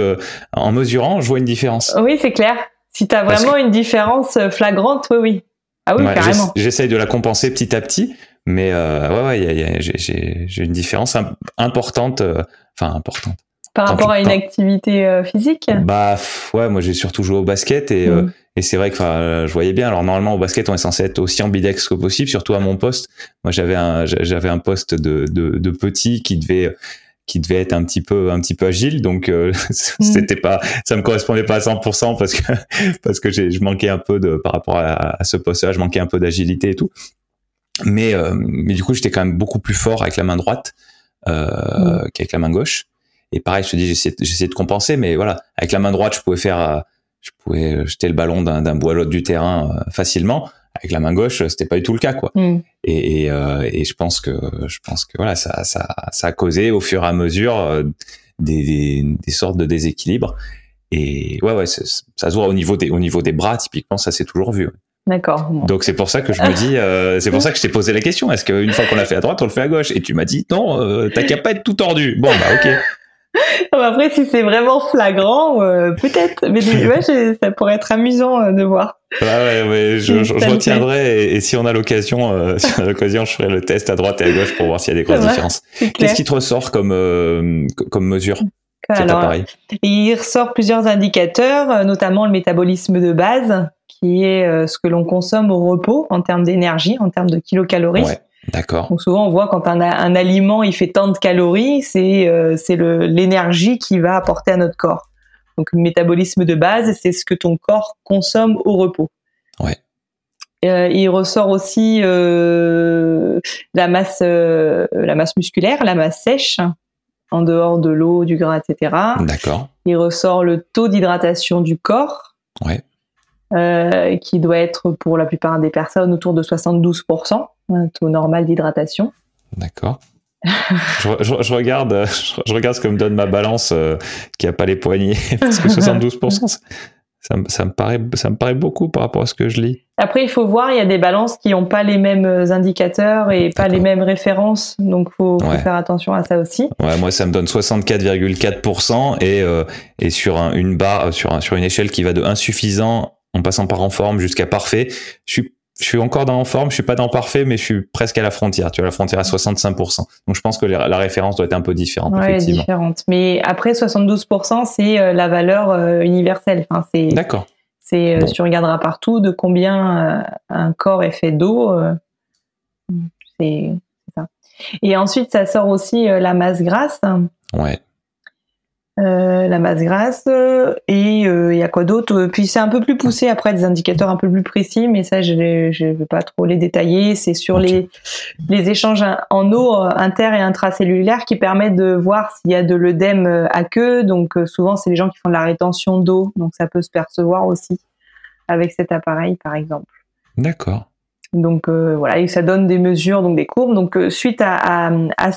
en mesurant, je vois une différence. Oui, c'est clair. Si tu as vraiment une différence flagrante, oui, oui. Ah oui, carrément. J'essaye de la compenser petit à petit, mais ouais, ouais, j'ai une différence importante, enfin importante. Par rapport à une activité euh, physique? Bah ouais, moi j'ai surtout joué au basket et, euh, mm. et c'est vrai que je voyais bien. Alors normalement au basket on est censé être aussi ambidex que possible, surtout à mon poste. Moi j'avais un j'avais un poste de, de, de petit qui devait qui devait être un petit peu un petit peu agile donc euh, [LAUGHS] mm. c'était pas ça me correspondait pas à 100% parce que [LAUGHS] parce que je manquais un peu de par rapport à, à ce poste là je manquais un peu d'agilité et tout mais mais du coup j'étais quand même beaucoup plus fort avec la main droite euh, mm. qu'avec la main gauche et pareil, je te dis, j'essaie de compenser, mais voilà, avec la main droite, je pouvais faire, euh, je pouvais jeter le ballon d'un bois à l'autre du terrain euh, facilement. Avec la main gauche, c'était pas du tout le cas, quoi. Mm. Et, et, euh, et, je pense que, je pense que voilà, ça, ça, ça a causé au fur et à mesure des, des, sortes de déséquilibres. Et ouais, ouais, ça se voit au niveau des, au niveau des bras, typiquement, ça s'est toujours vu. D'accord. Donc c'est pour ça que je me dis, c'est pour ça que je t'ai posé la question. Est-ce qu'une fois qu'on l'a fait à droite, on le fait à gauche? Et tu m'as dit non, t'as qu'à pas être tout tordu. Bon bah ok. [LAUGHS] Après, si c'est vraiment flagrant, euh, peut-être. Mais ouais, ça pourrait être amusant euh, de voir. Ah ouais, ouais, je, je, retiendrai et, si on a l'occasion, euh, [LAUGHS] si on a l'occasion, je ferai le test à droite et à gauche pour voir s'il y a des grosses différences. Qu'est-ce qui te ressort comme comme mesure? Alors, il ressort plusieurs indicateurs, notamment le métabolisme de base, qui est ce que l'on consomme au repos en termes d'énergie, en termes de kilocalories. Ouais. D'accord. Donc souvent on voit quand un, un aliment il fait tant de calories, c'est euh, c'est l'énergie qu'il va apporter à notre corps. Donc le métabolisme de base, c'est ce que ton corps consomme au repos. Ouais. Euh, il ressort aussi euh, la masse euh, la masse musculaire, la masse sèche en dehors de l'eau, du gras, etc. D'accord. Il ressort le taux d'hydratation du corps. Ouais. Euh, qui doit être pour la plupart des personnes autour de 72%, un taux normal d'hydratation. D'accord. je, je, regarde, [LAUGHS] je, regarde ce que me donne ma balance euh, qui a pas les poignets, [LAUGHS] parce que [LAUGHS] 72%, ça, ça, me paraît, ça me paraît beaucoup par rapport à ce que je lis. Après, il faut voir, il y a des balances qui n'ont pas les mêmes indicateurs et pas les mêmes références, donc faut, faut faire attention à ça aussi. Ouais, moi, ça me donne 64,4% et, euh, et sur un, une barre, sur, un, sur une échelle qui va de insuffisant en passant par en forme jusqu'à parfait. Je suis, je suis encore dans en forme, je suis pas dans parfait, mais je suis presque à la frontière. Tu vois, la frontière à 65%. Donc je pense que la, référence doit être un peu différente. Ouais, différente. Mais après 72%, c'est euh, la valeur euh, universelle. Enfin, c'est. D'accord. C'est, euh, tu regarderas partout de combien un corps est fait d'eau. c'est ça. Et ensuite, ça sort aussi la masse grasse. Ouais. Euh, la masse grasse euh, et euh, il y a quoi d'autre? Puis c'est un peu plus poussé après des indicateurs un peu plus précis, mais ça je ne veux pas trop les détailler. C'est sur les les échanges en eau inter et intracellulaires qui permettent de voir s'il y a de l'œdème à queue. Donc souvent c'est les gens qui font de la rétention d'eau, donc ça peut se percevoir aussi avec cet appareil par exemple. D'accord. Donc voilà, et ça donne des mesures, donc des courbes. Donc suite à, à, à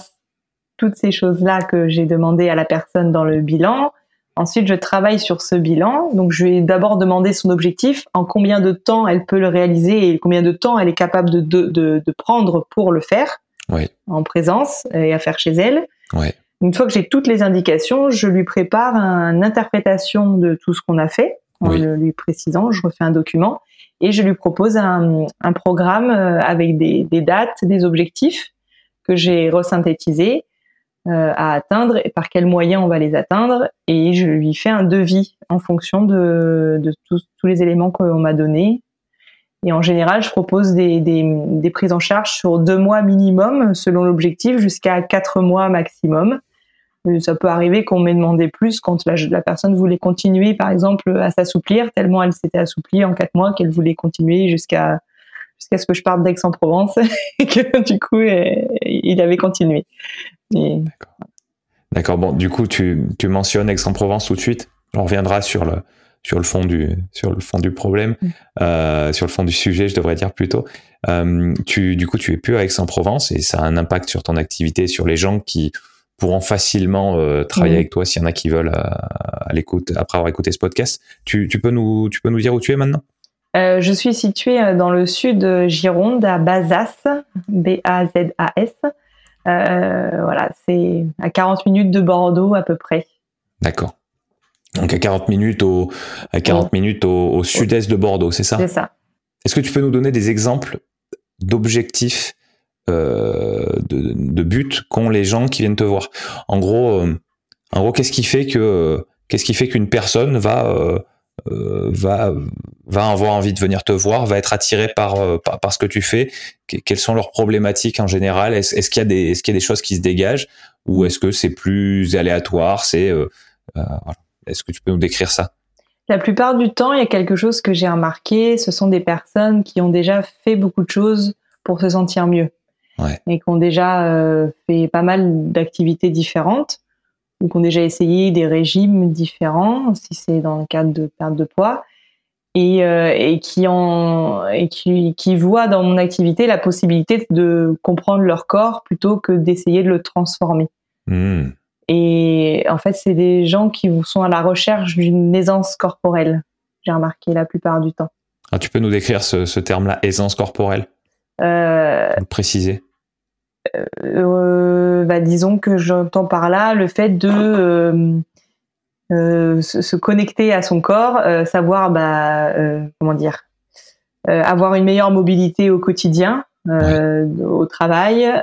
toutes ces choses-là que j'ai demandé à la personne dans le bilan. Ensuite, je travaille sur ce bilan. Donc, je vais d'abord demander son objectif, en combien de temps elle peut le réaliser et combien de temps elle est capable de, de, de, prendre pour le faire en présence et à faire chez elle. Une fois que j'ai toutes les indications, je lui prépare une interprétation de tout ce qu'on a fait, en lui précisant, je refais un document et je lui propose un, un programme euh, avec des, des, dates, des objectifs que j'ai resynthétisés à atteindre et par quels moyens on va les atteindre. Et je lui fais un devis en fonction de, de tous, tous les éléments qu'on m'a donnés. Et en général, je propose des, des, des, prises en charge sur deux mois minimum selon l'objectif jusqu'à quatre mois maximum. Euh, ça peut arriver qu'on m'ait demandé plus quand la, personne voulait continuer, par exemple, à s'assouplir, tellement elle s'était assouplie en quatre mois qu'elle voulait continuer jusqu'à jusqu'à ce que je parte d'Aix-en-Provence [LAUGHS] et que du coup, il avait continué. D'accord. D'accord. Bon, du coup, tu, tu mentionnes Aix-en-Provence tout de suite. On reviendra sur le, sur le fond du, sur le fond du problème, mm. euh, sur le fond du sujet, je devrais dire plutôt. Euh, tu, du coup, tu es plus à Aix-en-Provence et ça a un impact sur ton activité, sur les gens qui pourront facilement euh, travailler mm. avec toi s'il y en a qui veulent à, l'écoute après avoir écouté ce podcast. Tu, tu, peux nous, tu peux nous dire où tu es maintenant? Je suis située dans le sud Gironde, à Bazas, B-A-Z-A-S. Euh, voilà, c'est à 40 minutes de Bordeaux à peu près. D'accord. Donc à 40 minutes au, à 40 minutes au, sud-est de Bordeaux, c'est ça? C'est ça. Est-ce que tu peux nous donner des exemples d'objectifs, euh, de, de buts qu'ont les gens qui viennent te voir? En gros, euh, en gros, qu'est-ce qui fait que qu'est-ce qui fait qu'une personne va euh, va va avoir envie de venir te voir, va être attiré par euh, par, ce que tu fais. quelles sont leurs problématiques en général? Est-ce qu'il y a des est-ce qu'il y a des choses qui se dégagent? Ou est-ce que c'est plus aléatoire? C'est euh, Est-ce que tu peux nous décrire ça? La plupart du temps, il y a quelque chose que j'ai remarqué. Ce sont des personnes qui ont déjà fait beaucoup de choses pour se sentir mieux ouais. et qui ont déjà fait pas mal d'activités différentes ou qui ont déjà essayé des régimes différents, si c'est dans le cadre de perte de poids, et, euh, et qui en et qui, qui voient dans mon activité la possibilité de comprendre leur corps plutôt que d'essayer de le transformer. Mmh. Et en fait, c'est des gens qui sont à la recherche d'une aisance corporelle. J'ai remarqué la plupart du temps. Ah, tu peux nous décrire ce, ce terme-là, aisance corporelle? Euh, Préciser? Euh, bah, disons que j'entends par là le fait de euh, euh, se, connecter à son corps, savoir bah, comment dire, avoir une meilleure mobilité au quotidien, au travail,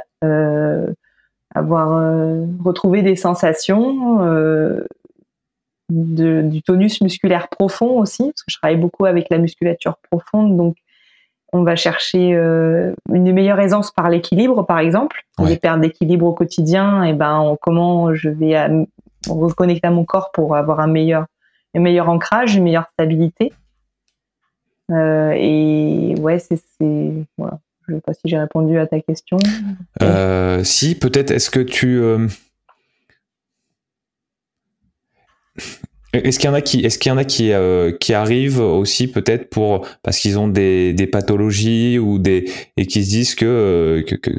avoir retrouvé des sensations. Du tonus musculaire profond aussi, parce que je travaille beaucoup avec la musculature profonde, donc on va chercher euh, une meilleure aisance par l'équilibre, par exemple. Ouais. Des pertes d'équilibre au quotidien, et ben comment je vais reconnecter à mon corps pour avoir un meilleur, un meilleur ancrage, une meilleure stabilité. Euh, et ouais, c'est voilà. Je ne sais pas si j'ai répondu à ta question. Euh, si, peut-être. Est-ce que tu est-ce qu'il y en a qui, est-ce qu'il y en a qui, euh, qui arrivent aussi peut-être pour parce qu'ils ont des, des pathologies ou des et qui se disent que, euh, que, que,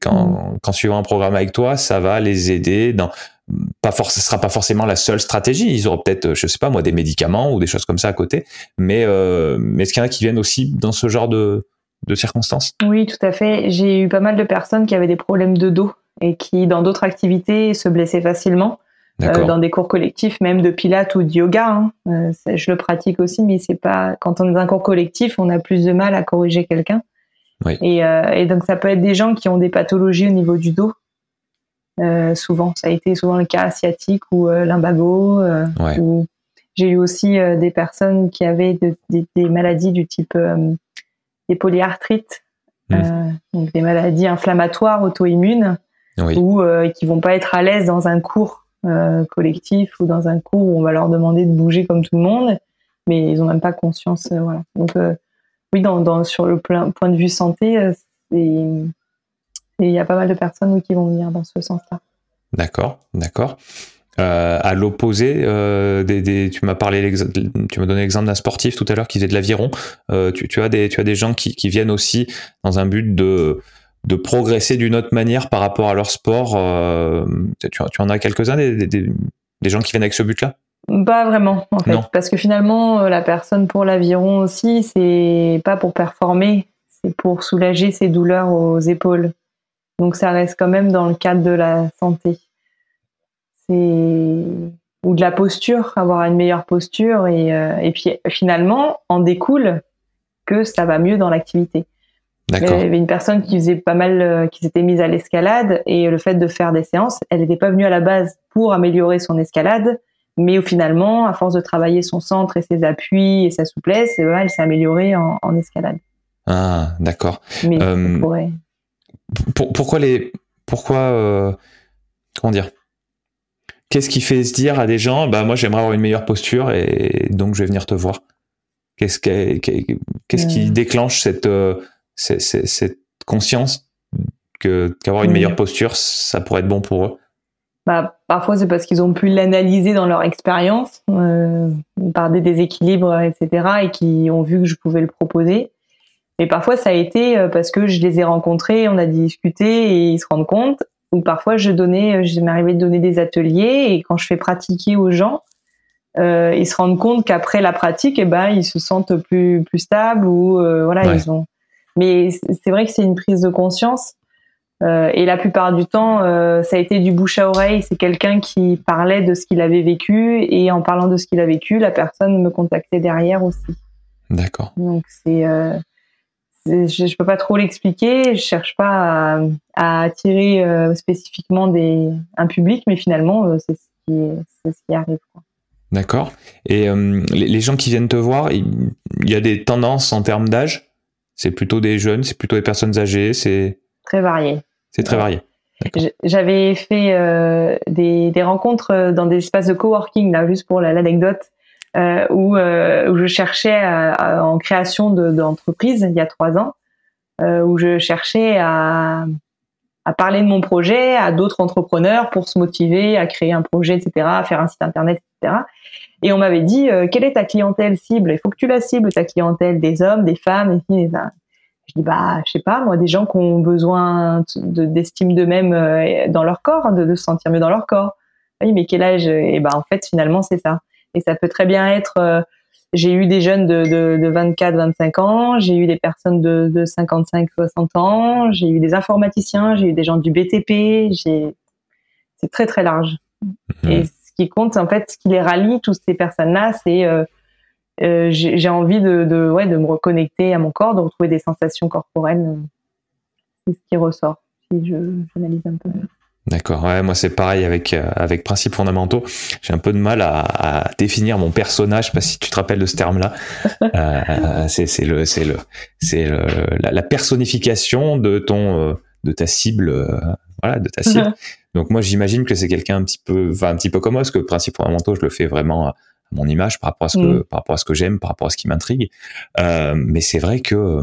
quand, mm. quand suivant un programme avec toi, ça va les aider dans pas forcément, ce sera pas forcément la seule stratégie. Ils auront peut-être, je sais pas moi, des médicaments ou des choses comme ça à côté. Mais, euh, mais est-ce qu'il y en a qui viennent aussi dans ce genre de, de circonstances? Oui, tout à fait. J'ai eu pas mal de personnes qui avaient des problèmes de dos et qui, dans d'autres activités, se blessaient facilement. Euh, dans des cours collectifs, même de pilates ou de yoga. Hein. Euh, je le pratique aussi, mais c'est pas quand on est dans un cours collectif, on a plus de mal à corriger quelqu'un. Oui. Et, euh, et, donc ça peut être des gens qui ont des pathologies au niveau du dos. Euh, souvent, ça a été souvent le cas asiatique ou euh. Ouais. Ou j'ai eu aussi des personnes qui avaient de, des, des maladies du type des polyarthrites, mmh. donc des maladies inflammatoires auto-immunes, oui. ou qui vont pas être à l'aise dans un cours euh, collectif ou dans un cours où on va leur demander de bouger comme tout le monde, mais ils ont même pas conscience. Euh, voilà. Donc euh, oui, sur le point de vue santé, il y a pas mal de personnes qui vont venir dans ce sens-là. D'accord, d'accord. À l'opposé, tu m'as donné l'exemple d'un sportif tout à l'heure qui faisait de l'aviron. Tu, as des, gens qui viennent aussi dans un but de de progresser d'une autre manière par rapport à leur sport. Euh, tu, tu, en as quelques-uns des, des, des, gens qui viennent avec ce but-là? Pas vraiment, en fait, parce que finalement, la personne pour l'aviron aussi, c'est pas pour performer, c'est pour soulager ses douleurs aux épaules. Donc ça reste quand même dans le cadre de la santé. C'est ou de la posture, avoir une meilleure posture et, et puis finalement en découle que ça va mieux dans l'activité. Il y avait une personne qui faisait pas mal, euh, qui s'était mise à l'escalade et le fait de faire des séances, elle n'était pas venue à la base pour améliorer son escalade, mais finalement, à force de travailler son centre et ses appuis et sa souplesse, elle s'est améliorée en, escalade. Ah, d'accord. Mais euh, pourquoi les, pourquoi, euh, comment dire? Qu'est-ce qui fait se dire à des gens, bah moi j'aimerais avoir une meilleure posture et donc je vais venir te voir? Qu'est-ce qu'est-ce qui déclenche cette cette conscience que qu'avoir une meilleure posture, ça pourrait être bon pour eux bah, Parfois, c'est parce qu'ils ont pu l'analyser dans leur expérience, euh, par des déséquilibres, etc., et qui ont vu que je pouvais le proposer. Et parfois, ça a été euh, parce que je les ai rencontrés, on a discuté et ils se rendent compte. Ou parfois, je donnais, je m'arrivais de donner des ateliers et quand je fais pratiquer aux gens, euh, ils se rendent compte qu'après la pratique, eh ben, ils se sentent plus plus stables ou euh, voilà, ils ont mais c'est vrai que c'est une prise de conscience. Euh, et la plupart du temps, euh, ça a été du bouche à oreille. C'est quelqu'un qui parlait de ce qu'il avait vécu et en parlant de ce qu'il a vécu, la personne me contactait derrière aussi. D'accord. Donc c'est, euh, je, je peux pas trop l'expliquer. Je cherche pas à, à attirer spécifiquement des, un public, mais finalement c'est ce qui, c'est ce qui arrive. Quoi. D'accord. Et les, les, gens qui viennent te voir, il y a des tendances en termes d'âge? C'est plutôt des jeunes, c'est plutôt des personnes âgées, c'est très varié. C'est très varié. J'avais fait euh, des, des, rencontres euh, dans des espaces de coworking, là, juste pour l'anecdote, euh, où, euh, où, je cherchais à, en création d'entreprise de, il y a trois ans, où je cherchais à, à parler de mon projet à d'autres entrepreneurs pour se motiver à créer un projet, etc., à faire un site internet, etc. Et on m'avait dit, euh, quelle est ta clientèle cible? Il faut que tu la cibles, ta clientèle des hommes, des femmes. Et, je dis, bah, je sais pas, moi, des gens qui ont besoin d'estime d'eux-mêmes euh, dans leur corps, de, de, se sentir mieux dans leur corps. Oui, mais quel âge? Et ben, en fait, finalement, c'est ça. Et ça peut très bien être, euh, j'ai eu des jeunes de, de, de 24, 25 ans, j'ai eu des personnes de, de 55, 60 ans, j'ai eu des informaticiens, j'ai eu des gens du BTP, j'ai, c'est très, très large. Mmh. Et qui compte, en fait, ce qui les rallie, toutes ces personnes-là, c'est euh, euh, j'ai envie de, de, ouais, de me reconnecter à mon corps, de retrouver des sensations corporelles. C'est ce qui ressort, si je j'analyse un peu. D'accord, ouais, moi c'est pareil avec euh, avec principes fondamentaux. J'ai un peu de mal à, à, définir mon personnage, je sais pas si tu te rappelles de ce terme-là. [LAUGHS] euh, c'est le c'est le c'est la, la, personnification de ton de ta cible, voilà, de ta cible. [LAUGHS] Donc moi j'imagine que c'est quelqu'un un petit peu, enfin un petit peu comme moi, parce que le principe fondamental je le fais vraiment à mon image par rapport à ce que, mm. par rapport à ce que j'aime, par rapport à ce qui m'intrigue. Euh, mais c'est vrai que euh,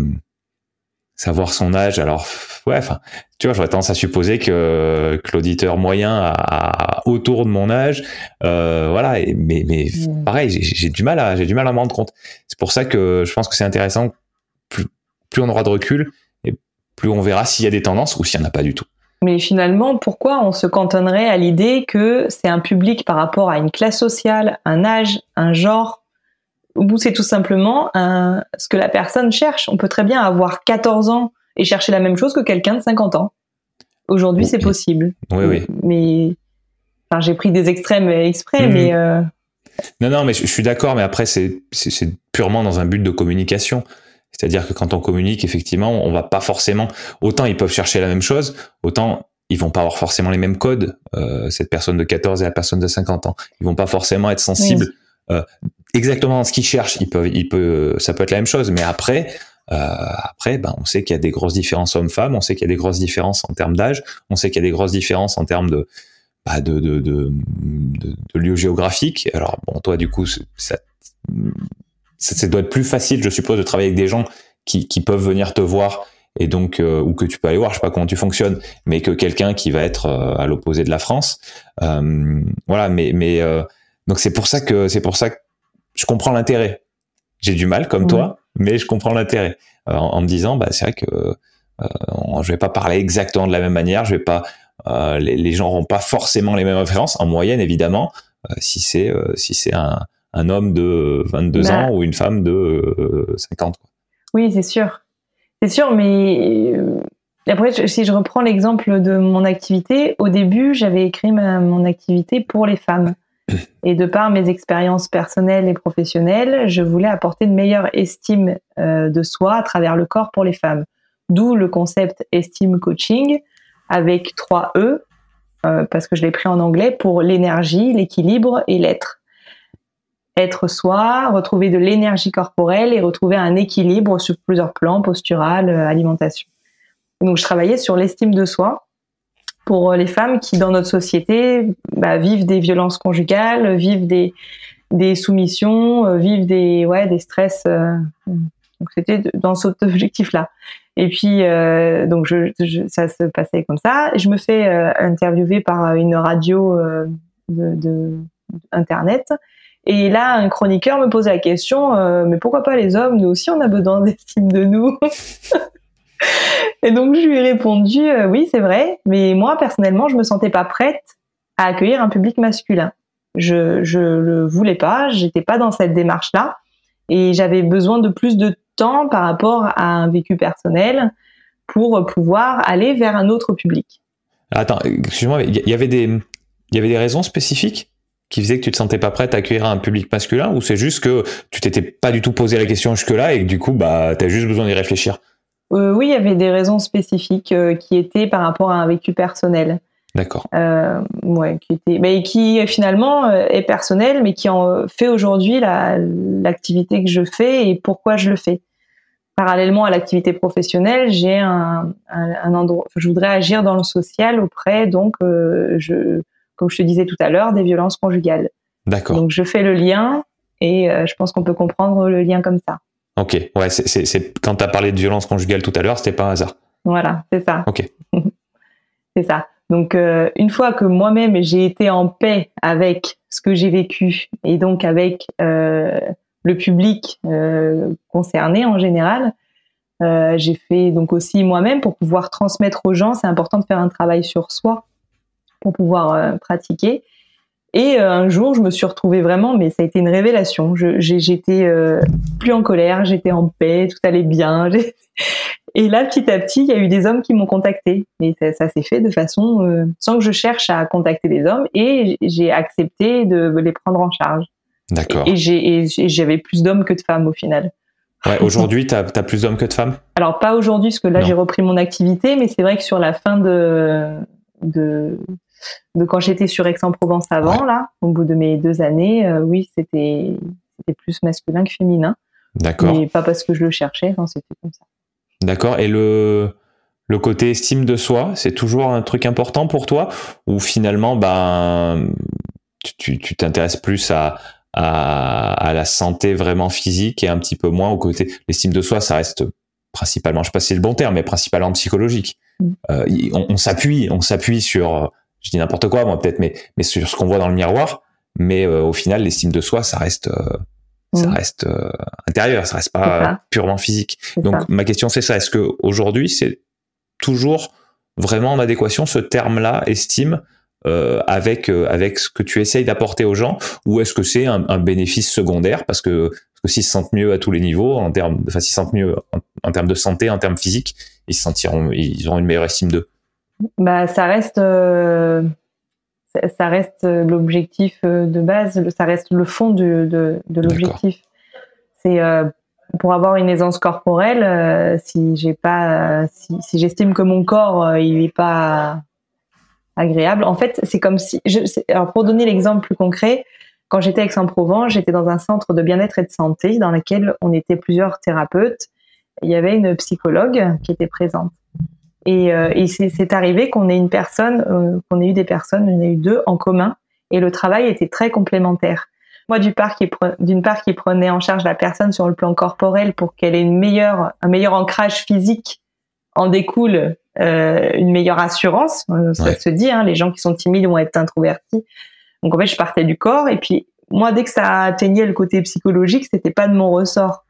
savoir son âge, alors ouais, enfin, tu vois, j'aurais tendance à supposer que, que l'auditeur moyen a, autour de mon âge, euh, voilà. Et, mais mais mm. pareil, j'ai du mal à j'ai du mal à me rendre compte. C'est pour ça que je pense que c'est intéressant. Plus, plus on aura de recul, et plus on verra s'il y a des tendances ou s'il n'y en a pas du tout. Mais finalement, pourquoi on se cantonnerait à l'idée que c'est un public par rapport à une classe sociale, un âge, un genre, ou c'est tout simplement un, ce que la personne cherche? On peut très bien avoir 14 ans et chercher la même chose que quelqu'un de 50 ans. Aujourd'hui, c'est possible. Oui, oui. Mais enfin, j'ai pris des extrêmes exprès, mhm. mais. Euh... Non, non, mais je, je suis d'accord, mais après, c'est purement dans un but de communication. C'est-à-dire que quand on communique, effectivement, on va pas forcément. Autant ils peuvent chercher la même chose, autant ils vont pas avoir forcément les mêmes codes. Euh, cette personne de 14 et la personne de 50 ans, ils vont pas forcément être sensibles euh, exactement dans ce qu'ils cherchent. Ils peuvent, ils peuvent, ça peut être la même chose, mais après, euh, après, ben, on sait qu'il y a des grosses différences hommes-femmes, on sait qu'il y a des grosses différences en termes d'âge, on sait qu'il y a des grosses différences en termes de, bah, de, de, de, de, de lieu géographique. Alors bon, toi, du coup, ça, ça, doit être plus facile, je suppose, de travailler avec des gens qui, qui peuvent venir te voir et donc euh, ou que tu peux aller voir, je sais pas comment tu fonctionnes, mais que quelqu'un qui va être euh, à l'opposé de la France, euh, voilà. Mais mais euh, donc c'est pour ça que c'est pour ça que je comprends l'intérêt. J'ai du mal comme toi, mais je comprends l'intérêt en, en, me disant bah c'est vrai que je vais pas parler exactement de la même manière, je vais pas les, les, gens n'auront pas forcément les mêmes références en moyenne évidemment. si c'est si c'est un, un homme de 22 bah. ans ou une femme de 50. Oui, c'est sûr. C'est sûr, mais après, si je reprends l'exemple de mon activité, au début, j'avais écrit mon activité pour les femmes. [COUGHS] Et de par mes expériences personnelles et professionnelles, je voulais apporter une meilleure estime euh, de soi à travers le corps pour les femmes. D'où le concept estime coaching avec trois E, euh, parce que je l'ai pris en anglais pour l'énergie, l'équilibre et l'être. Être soi, retrouver de l'énergie corporelle et retrouver un équilibre sur plusieurs plans, postural, euh, alimentation. Donc je travaillais sur l'estime de soi pour les femmes qui, dans notre société, bah, vivent des violences conjugales, vivent des, des soumissions, euh, vivent des, ouais, des stress. Euh, donc c'était dans cet [LAUGHS] objectif-là. Et puis, euh, donc ça se passait comme ça. Je me fais interviewer par une radio de, de, internet. Et là, un chroniqueur me pose la question, mais pourquoi pas les hommes? Nous aussi, on a besoin d'estime de nous. [LAUGHS] Et donc je lui ai répondu euh, oui c'est vrai, mais moi personnellement je me sentais pas prête à accueillir un public masculin. Je je le voulais pas, j'étais pas dans cette démarche là et j'avais besoin de plus de temps par rapport à un vécu personnel pour pouvoir aller vers un autre public. Attends, excuse-moi, il y avait des il y avait des raisons spécifiques? Qui faisaient que tu te sentais pas prête à accueillir un public masculin ou c'est juste que tu t'étais pas du tout posé la question jusque-là et que du coup bah tu as juste besoin d'y réfléchir? Euh, oui, il y avait des raisons spécifiques euh, qui étaient par rapport à un vécu personnel. D'accord. Euh, ouais, qui était, mais qui finalement euh, est personnel, mais qui en fait aujourd'hui l'activité que je fais et pourquoi je le fais. Parallèlement à l'activité professionnelle, j'ai un, un, un, endroit, je voudrais agir dans le social auprès, donc, je, comme je te disais tout à l'heure, des violences conjugales. D'accord. Donc je fais le lien et je pense qu'on peut comprendre le lien comme ça. Ok, ouais, c'est quand tu as parlé de violence conjugale tout à l'heure, c'était pas un hasard. Voilà, c'est ça. Ok. [LAUGHS] c'est ça. Donc, euh, une fois que moi-même j'ai été en paix avec ce que j'ai vécu et donc avec euh, le public euh, concerné en général, j'ai fait donc aussi moi-même pour pouvoir transmettre aux gens. C'est important de faire un travail sur soi pour pouvoir pratiquer. Et euh, un jour, je me suis retrouvée vraiment, mais ça a été une révélation. J'étais euh, plus en colère, j'étais en paix, tout allait bien. [LAUGHS] Et là, petit à petit, il y a eu des hommes qui m'ont contacté. Et ça, ça s'est fait de façon euh, sans que je cherche à contacter des hommes. Et j'ai accepté de les prendre en charge. D'accord. Et j'avais plus d'hommes que de femmes au final. Ouais, aujourd'hui, tu as, as, plus d'hommes que de femmes? Alors, pas aujourd'hui, parce que là, j'ai repris mon activité, mais c'est vrai que sur la fin de, de, de quand j'étais sur Aix-en-Provence avant, là, au bout de mes deux années, euh, oui, c'était plus masculin que féminin. D'accord. Mais pas parce que je le cherchais, c'était comme ça. D'accord. Et le, le côté estime de soi, c'est toujours un truc important pour toi? Ou finalement, ben, tu t'intéresses plus à, à, la santé vraiment physique et un petit peu moins au côté. L'estime de soi, ça reste principalement, je sais pas si c'est le bon terme, mais principalement psychologique. Mm. Euh, on, on s'appuie, on s'appuie sur je dis n'importe quoi moi peut-être mais mais sur ce qu'on voit dans le miroir mais euh, au final l'estime de soi ça reste euh, ça mmh. reste euh, intérieur ça reste pas purement physique. Donc ma question c'est ça est-ce que aujourd'hui c'est toujours vraiment en adéquation ce terme là estime avec avec ce que tu essayes d'apporter aux gens ou est-ce que c'est un, un, bénéfice secondaire? Parce que, parce que s'ils se sentent mieux à tous les niveaux en termes enfin s'ils se sentent mieux en, en termes de santé en termes physiques ils se sentiront ils auront une meilleure estime d'eux bah, ça reste, euh, ça reste l'objectif euh, de base, ça reste le fond de, de, l'objectif. C'est euh, pour avoir une aisance corporelle, si j'ai pas, si, si j'estime que mon corps il est pas agréable. En fait, c'est comme si, je, alors pour donner l'exemple plus concret, quand j'étais à Aix-en-Provence, j'étais dans un centre de bien-être et de santé dans lequel on était plusieurs thérapeutes. Il y avait une psychologue qui était présente. Et, euh, et c'est arrivé qu'on ait une personne, euh, qu'on ait eu des personnes, on a eu deux en commun, et le travail était très complémentaire. Moi, d'une part, qui d'une part, qui prenait en charge la personne sur le plan corporel pour qu'elle ait une meilleure, un meilleur ancrage physique, en découle euh, une meilleure assurance. Euh, ça se dit, hein, les gens qui sont timides vont être introvertis. Donc en fait, je partais du corps, et puis moi, dès que ça atteignait le côté psychologique, c'était pas de mon ressort.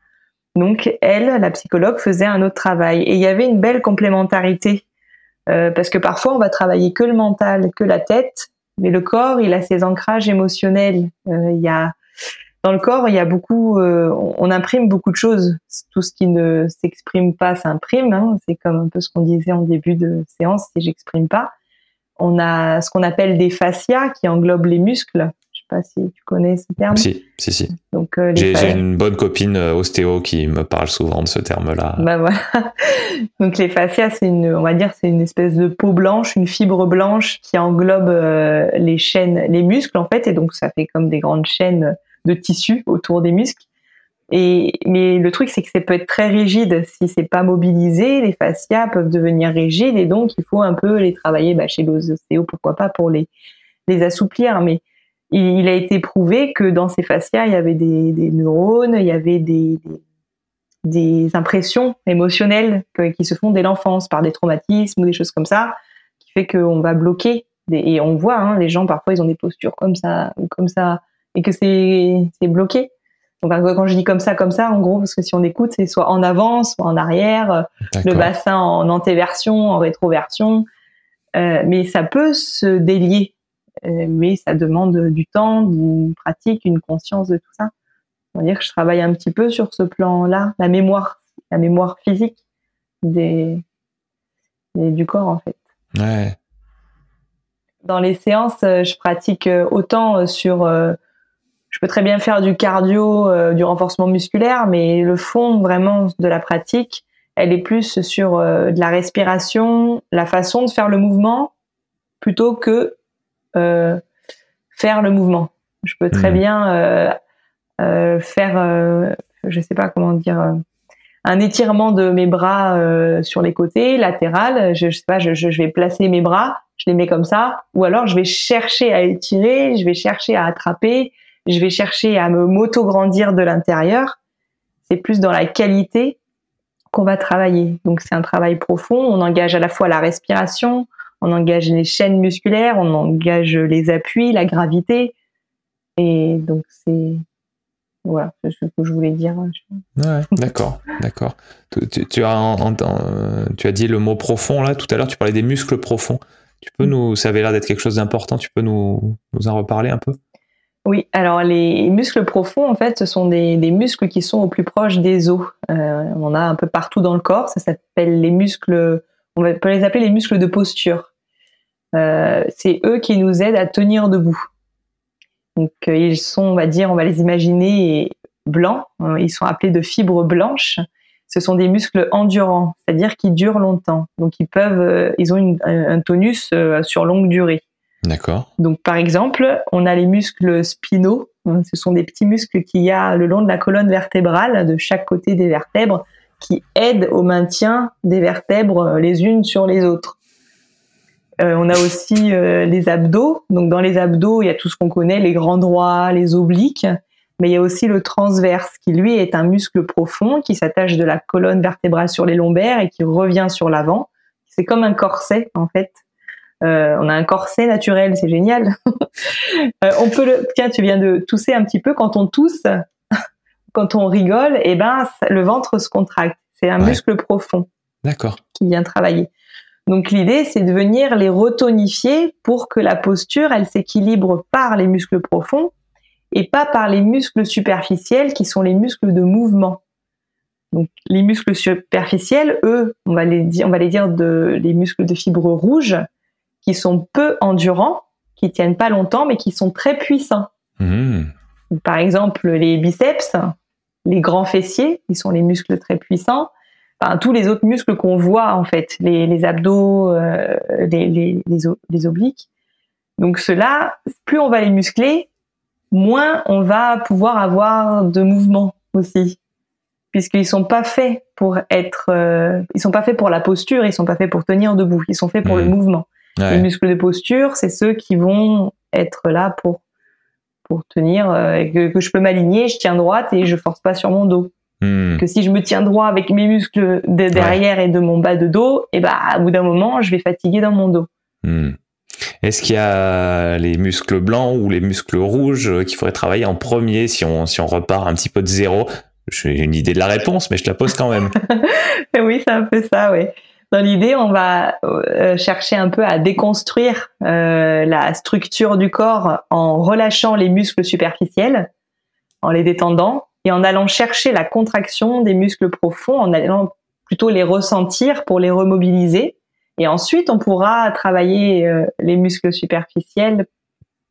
Donc elle, la psychologue, faisait un autre travail. Et il y avait une belle complémentarité. Euh, parce que parfois, on va travailler que le mental, que la tête. mais le corps, il a ses ancrages émotionnels. il y a dans le corps, il y a beaucoup, on imprime beaucoup de choses. Tout ce qui ne s'exprime pas s'imprime. Hein. C'est comme un peu ce qu'on disait en début de séance. Si j'exprime pas, on a ce qu'on appelle des fascias qui englobent les muscles pas si tu connais ce terme. Si, si, si. Donc, euh, j'ai, une bonne copine euh, ostéo qui me parle souvent de ce terme-là. Bah voilà. [LAUGHS] Donc les fascias, c'est une, on va dire, c'est une espèce de peau blanche, une fibre blanche qui englobe euh, les chaînes, les muscles en fait, et donc ça fait comme des grandes chaînes de tissu autour des muscles. Et mais le truc, c'est que ça peut être très rigide si c'est pas mobilisé. Les fascias peuvent devenir rigides et donc il faut un peu les travailler bah, chez les ostéos, pourquoi pas pour les les assouplir. Mais il a été prouvé que dans ces fascias, il y avait des, neurones, il y avait des, des, impressions émotionnelles qui se font dès l'enfance par des traumatismes ou des choses comme ça, qui fait qu'on va bloquer. et on voit, hein, les gens parfois ils ont des postures comme ça ou comme ça, et que c'est bloqué. quand je dis comme ça, comme ça, en gros, parce que si on écoute, c'est soit en avant, soit en arrière, le bassin en antéversion, en rétroversion, euh, mais ça peut se délier euh, mais ça demande du temps, une pratique, une conscience de tout ça. On va dire que je travaille un petit peu sur ce plan-là, la mémoire, la mémoire physique des, du corps en fait. Ouais. Dans les séances, euh, je pratique euh, autant sur je peux très bien faire du cardio, du renforcement musculaire, mais le fond vraiment de la pratique, elle est plus sur de la respiration, la façon de faire le mouvement, plutôt que euh, faire le mouvement. Je peux très hmm. bien euh, euh, faire, je sais pas comment dire un étirement de mes bras sur les côtés, latéral. Je, sais pas, je, je, vais placer mes bras, je les mets comme ça, ou alors je vais chercher à étirer, je vais chercher à attraper, je vais chercher à me m'auto-grandir de l'intérieur. C'est plus dans la qualité qu'on va travailler. Donc c'est un travail profond. On engage à la fois la respiration, on engage les chaînes musculaires, on engage les appuis, la gravité. Et donc c'est voilà ce que je voulais dire. Ouais, d'accord, d'accord. Tu, as tu as dit le mot profond là tout à l'heure. Tu parlais des muscles profonds. Tu peux nous, ça avait l'air d'être quelque chose d'important. Tu peux nous, nous en reparler un peu? Oui, alors les muscles profonds, en fait, ce sont des, muscles qui sont au plus proche des os. Euh, on en a un peu partout dans le corps. Ça s'appelle les muscles. On peut les appeler les muscles de posture. Euh, c'est eux qui nous aident à tenir debout. Donc euh, ils sont, on va dire, on va les imaginer blancs. Euh, ils sont appelés de fibres blanches. Ce sont des muscles endurants, c'est-à-dire qui durent longtemps. Donc ils peuvent, ils ont un tonus sur longue durée. D'accord. Donc par exemple, on a les muscles spinaux. Ce sont des petits muscles qu'il y a le long de la colonne vertébrale, de chaque côté des vertèbres, qui aident au maintien des vertèbres les unes sur les autres. Euh, on a aussi euh, les abdos. Donc dans les abdos, il y a tout ce qu'on connaît, les grands droits, les obliques, mais il y a aussi le transverse qui lui est un muscle profond qui s'attache de la colonne vertébrale sur les lombaires et qui revient sur l'avant. C'est comme un corset en fait. Euh, on a un corset naturel, c'est génial. [LAUGHS] on peut le, tiens, tu viens de tousser un petit peu quand on tousse, [LAUGHS] quand on rigole, et eh ben le ventre se contracte. C'est un muscle profond. D'accord. Qui vient travailler. Donc l'idée, c'est de venir les retonifier pour que la posture, elle s'équilibre par les muscles profonds et pas par les muscles superficiels qui sont les muscles de mouvement. Donc les muscles superficiels, eux, on va les dire, on va les dire de les muscles de fibres rouges qui sont peu endurants, qui tiennent pas longtemps, mais qui sont très puissants. Mmh. Par exemple, les biceps, les grands fessiers, qui sont les muscles très puissants, tous les autres muscles qu'on voit en fait, les, abdos, euh, les, les, obliques. Donc cela, plus on va les muscler, moins on va pouvoir avoir de mouvement aussi, puisqu'ils sont pas faits pour être, euh, ils sont pas faits pour la posture, ils sont pas faits pour tenir debout, ils sont faits pour le mmh. mouvement. Les muscles de posture, c'est ceux qui vont être là pour pour tenir, euh, que, que, je peux m'aligner, je tiens droite et je force pas sur mon dos. Hmm. Que si je me tiens droit avec mes muscles de derrière et de mon bas de dos, et eh ben à bout d'un moment, je vais fatiguer dans mon dos. Hmm. Est-ce qu'il y a les muscles blancs ou les muscles rouges qu'il faudrait travailler en premier si on, si on repart un petit peu de zéro? J'ai une idée de la réponse, mais je te la pose quand même. [LAUGHS] oui, c'est un peu ça, oui. dans l'idée, on va euh, chercher un peu à déconstruire euh, la structure du corps en relâchant les muscles superficiels, en les détendant, et en allant chercher la contraction des muscles profonds, en allant plutôt les ressentir pour les remobiliser. Et ensuite, on pourra travailler euh, les muscles superficiels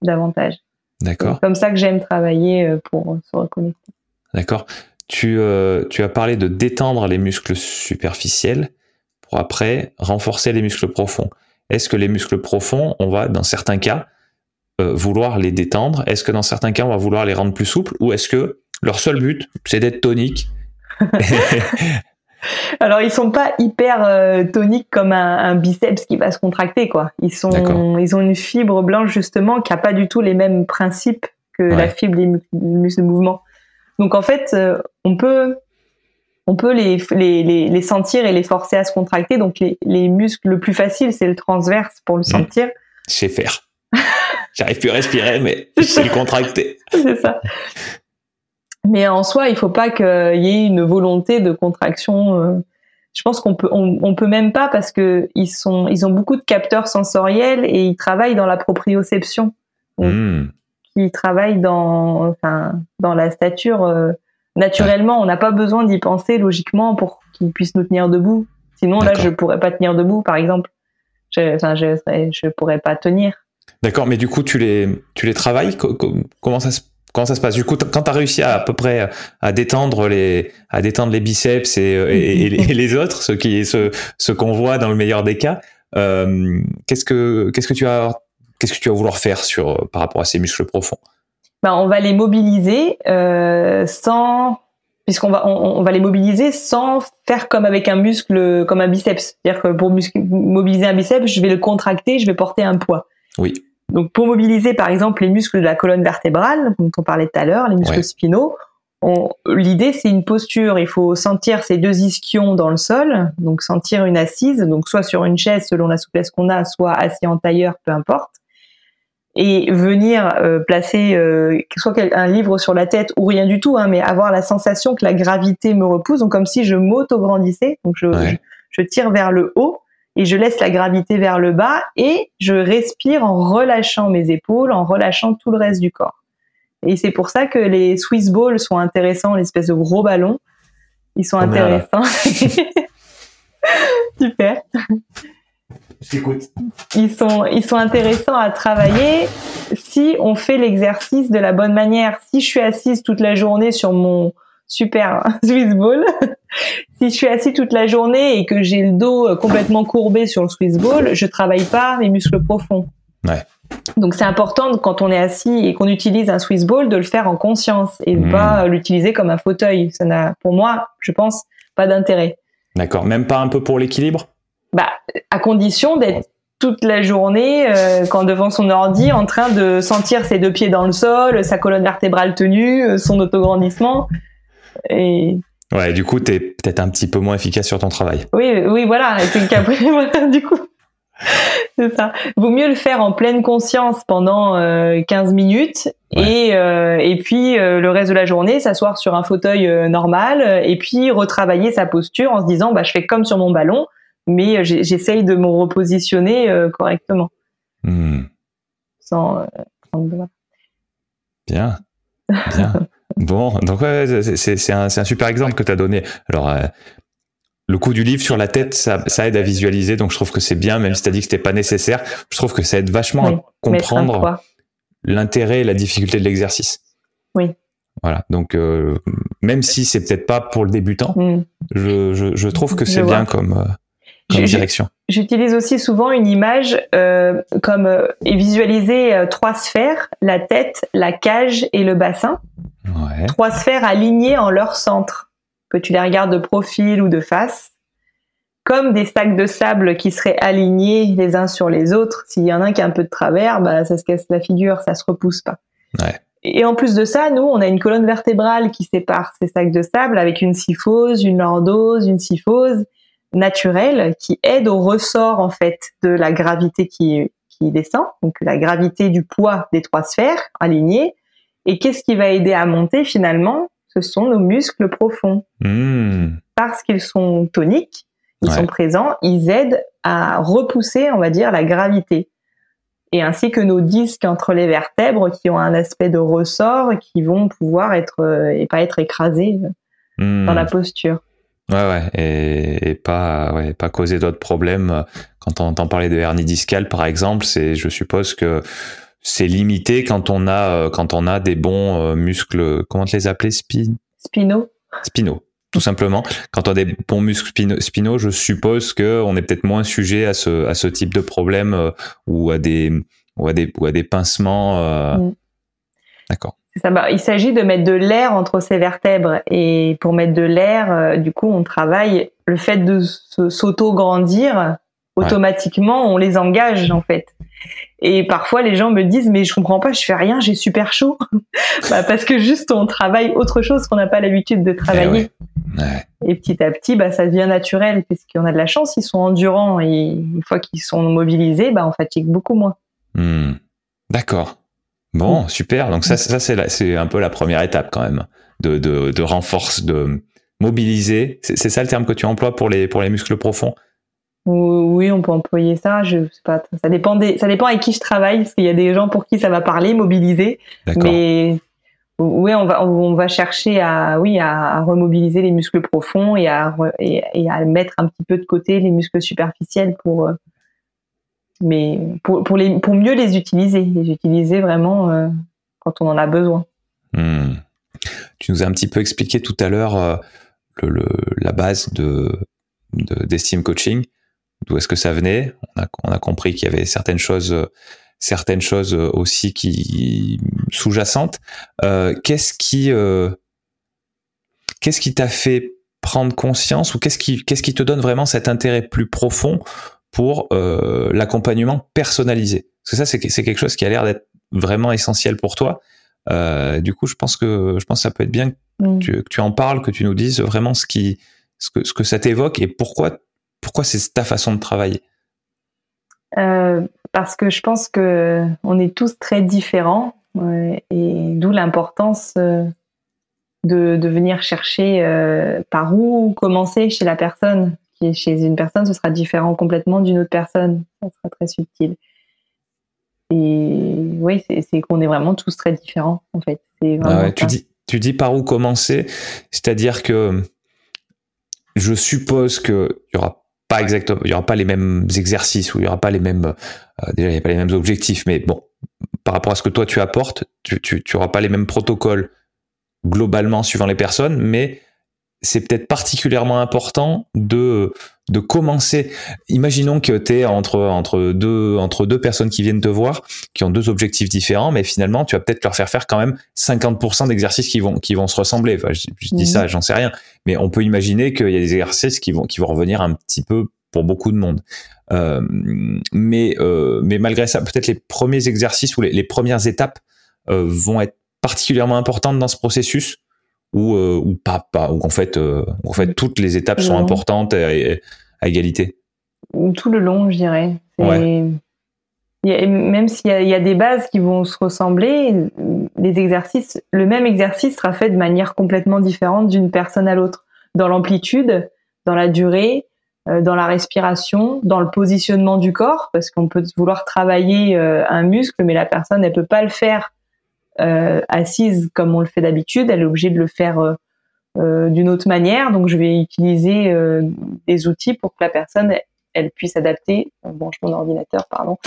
davantage. D'accord. Comme ça que j'aime travailler pour se reconnecter. D'accord. Tu, tu as parlé de détendre les muscles superficiels pour après renforcer les muscles profonds. Est-ce que les muscles profonds, on va, dans certains cas, euh, vouloir les détendre? Est-ce que dans certains cas, on va vouloir les rendre plus souples? Ou est-ce que leur seul but, c'est d'être tonique [LAUGHS] Alors, ils sont pas hyper euh, toniques comme un, biceps qui va se contracter, quoi. Ils sont, ils ont une fibre blanche justement qui a pas du tout les mêmes principes que la fibre des muscles de mouvement. Donc, en fait, euh, on peut on peut les, les, sentir et les forcer à se contracter. Donc les, muscles, le plus facile, c'est le transverse pour le mmh. sentir. C'est faire. [LAUGHS] J'arrive plus à respirer, mais [LAUGHS] c'est le contracter. c'est ça. Mais en soi, il faut pas qu'il y ait une volonté de contraction. Euh. Je pense qu'on peut, on, peut même pas parce que ils sont, ils ont beaucoup de capteurs sensoriels et ils travaillent dans la proprioception. Mmh. Ils travaillent dans, enfin, dans la stature. Euh, naturellement. On n'a pas besoin d'y penser logiquement pour qu'ils puissent nous tenir debout. Sinon, là, je pourrais pas tenir debout, par exemple. Je, enfin, je, je pourrais pas tenir. D'accord, mais du coup, tu les, tu les travailles? Comment ça se Comment ça se passe? Du coup, quand tu as réussi à, à peu près à détendre les, à détendre les biceps et, et, les autres, ceux qui, ceux, ceux qu'on voit dans le meilleur des cas, euh, qu'est-ce que, qu'est-ce que tu as, qu'est-ce que tu vas vouloir faire sur, par rapport à ces muscles profonds? Ben, on va les mobiliser euh, sans puisqu'on va on, va les mobiliser sans faire comme avec un muscle comme un biceps. C'est-à-dire que pour mobiliser un biceps je vais le contracter je vais porter un poids. Oui donc pour mobiliser par exemple les muscles de la colonne vertébrale dont on parlait tout à l'heure les muscles spinaux l'idée c'est une posture. Il faut sentir ces deux ischions dans le sol donc sentir une assise donc soit sur une chaise selon la souplesse qu'on a soit assis en tailleur peu importe et venir euh, placer euh, soit un livre sur la tête ou rien du tout, hein, mais avoir la sensation que la gravité me repousse, donc comme si je m'auto-grandissais, donc je, je, tire vers le haut et je laisse la gravité vers le bas et je respire en relâchant mes épaules, en relâchant tout le reste du corps. Et c'est pour ça que les Swiss balls sont intéressants, l'espèce de gros ballons, ils sont intéressants. [LAUGHS] Super. Ils sont, ils sont intéressants à travailler si on fait l'exercice de la bonne manière. Si je suis assise toute la journée sur mon super [LAUGHS] Swiss ball, [LAUGHS] si je suis assise toute la journée et que j'ai le dos complètement courbé sur le Swiss ball, je travaille pas mes muscles profonds. Ouais. Donc c'est important quand on est assis et qu'on utilise un Swiss ball de le faire en conscience et de hmm. pas l'utiliser comme un fauteuil. Ça n'a, pour moi, je pense, pas d'intérêt. D'accord. Même pas un peu pour l'équilibre? Bah, à condition d'être toute la journée euh, quand devant son ordi en train de sentir ses deux pieds dans le sol, sa colonne vertébrale tenue, euh, son autograndissement. Et ouais, du coup, tu es peut-être un petit peu moins efficace sur ton travail. Oui, oui, voilà. C'est [LAUGHS] voilà, du coup. C'est ça. Vaut mieux le faire en pleine conscience pendant 15 euh, minutes et, et puis le reste de la journée s'asseoir sur un fauteuil normal et puis retravailler sa posture en se disant bah je fais comme sur mon ballon, mais euh, j'essaye de me repositionner euh, correctement. Hmm. Sans, euh, Bien. Bien. [LAUGHS] bon, donc c'est un, un, super exemple que tu as donné. Alors, le coup du livre sur la tête, ça, ça aide à visualiser, donc je trouve que c'est bien, même si tu as dit que c'était pas nécessaire. Je trouve que ça aide vachement à comprendre l'intérêt et la difficulté de l'exercice. Oui. Voilà, donc même si c'est peut-être pas pour le débutant, hmm. je, je, je, trouve que c'est bien comme, direction J'utilise aussi souvent une image euh, comme euh, visualiser euh, trois sphères, la tête, la cage et le bassin. Ouais. Trois sphères alignées en leur centre, que tu les regardes de profil ou de face, comme des sacs de sable qui seraient alignés les uns sur les autres. S'il y en a un qui a un peu de travers, bah, ça se casse la figure, ça se repousse pas. Ouais. Et en plus de ça, nous, on a une colonne vertébrale qui sépare ces sacs de sable avec une syphose, une lordose, une syphose naturel qui aide au ressort en fait de la gravité qui, qui descend, donc la gravité du poids des trois sphères alignées. Et qu'est-ce qui va aider à monter finalement? Ce sont nos muscles profonds. Hmm. Parce qu'ils sont toniques, qui sont présents, ils aident à repousser, on va dire, la gravité. Et ainsi que nos disques entre les vertèbres qui ont un aspect de ressort qui vont pouvoir être euh, et pas être écrasés hmm. dans la posture. Ouais, ouais, et, pas, ouais, pas causer d'autres problèmes. Quand on entend parler de hernie discale, par exemple, c'est, je suppose que c'est limité quand on a, euh, quand on a des bons euh, muscles, comment te les appeler, spin? Spino. Spino tout simplement. Quand on a des bons muscles spinaux, je suppose que on est peut-être moins sujet à ce, à ce type de problème euh, ou à des ou à des ou à des pincements. Euh... Mm. D'accord. Ça, bah, il s'agit de mettre de l'air entre ces vertèbres et pour mettre de l'air, euh, du coup, on travaille le fait de s'auto-grandir automatiquement, on les engage en fait. Et parfois, les gens me disent, mais je comprends pas, je fais rien, j'ai super chaud. [LAUGHS] bah, parce que juste, on travaille autre chose qu'on n'a pas l'habitude de travailler. Eh et petit à petit, bah, ça devient naturel, puisqu'on a de la chance, ils sont endurants et une fois qu'ils sont mobilisés, bah, on fatigue beaucoup moins. Hmm. D'accord. Bon, super. Donc ça, ça c'est un peu la première étape quand même de, de, de renforce, de mobiliser. C'est ça le terme que tu emploies pour les, pour les muscles profonds? Oui, on peut employer ça. Je sais pas. Ça dépend des, ça dépend avec qui je travaille, parce qu'il y a des gens pour qui ça va parler, mobiliser. Mais oui, on va, on va chercher à, oui, à, remobiliser les muscles profonds et à, et, à mettre un petit peu de côté les muscles superficiels pour, euh, mais pour, pour, les, pour mieux les utiliser, les utiliser vraiment euh, quand on en a besoin. Hmm. Tu nous as un petit peu expliqué tout à l'heure euh, le, la base de d'estime coaching d'où est-ce que ça venait? On a, on a compris qu'il y avait certaines choses, certaines choses aussi qui sous-jacentes. Euh, qu'est-ce qui, qu'est-ce t'a fait prendre conscience ou qu'est-ce qui, qu'est-ce qui te donne vraiment cet intérêt plus profond pour euh, l'accompagnement personnalisé Parce que ça, c'est, c'est quelque chose qui a l'air d'être vraiment essentiel pour toi. Euh, du coup, je pense que je pense que ça peut être bien que, mm. tu, que tu en parles, que tu nous dises vraiment ce qui, ce que, ce que ça t'évoque et pourquoi pourquoi c'est ta façon de travailler euh, Parce que je pense que on est tous très différents et d'où l'importance de, de, venir chercher euh, par où commencer chez la personne. Qui est chez une personne, ce sera différent complètement d'une autre personne. Ça sera très subtil. Et oui, c'est qu'on est vraiment tous très différents en fait. Ah tu, dis, tu dis par où commencer, c'est-à-dire que je suppose qu'il y aura pas exactement, il y aura pas les mêmes exercices ou il y aura pas les mêmes, euh, déjà il y a pas les mêmes objectifs, mais bon, par rapport à ce que toi tu apportes, tu, tu, tu auras pas les mêmes protocoles globalement suivant les personnes, mais c'est peut-être particulièrement important de de commencer. Imaginons que tu es entre entre deux entre deux personnes qui viennent te voir, qui ont deux objectifs différents, mais finalement tu vas peut-être leur faire faire quand même 50% d'exercices qui vont qui vont se ressembler. Enfin, je, dis mhm. ça, j'en sais rien, mais on peut imaginer qu'il y a des exercices qui vont qui vont revenir un petit peu pour beaucoup de monde. Euh, mais euh, mais malgré ça, peut-être les premiers exercices ou les, les premières étapes euh, vont être particulièrement importantes dans ce processus ou, euh, ou pas, pas. Ou en fait, euh, en fait toutes les étapes sont importantes à, égalité. Tout le long, je dirais. même s'il y, a des bases qui vont se ressembler, les exercices, le même exercice sera fait de manière complètement différente d'une personne à l'autre, dans l'amplitude, dans la durée, euh, dans la respiration, dans le positionnement du corps, parce qu'on peut vouloir travailler un muscle, mais la personne elle peut pas le faire assise comme on le fait d'habitude, elle est obligée de le faire euh, euh, d'une autre manière. Donc je vais utiliser des outils pour que la personne elle puisse adapter, branche mon ordinateur, pardon,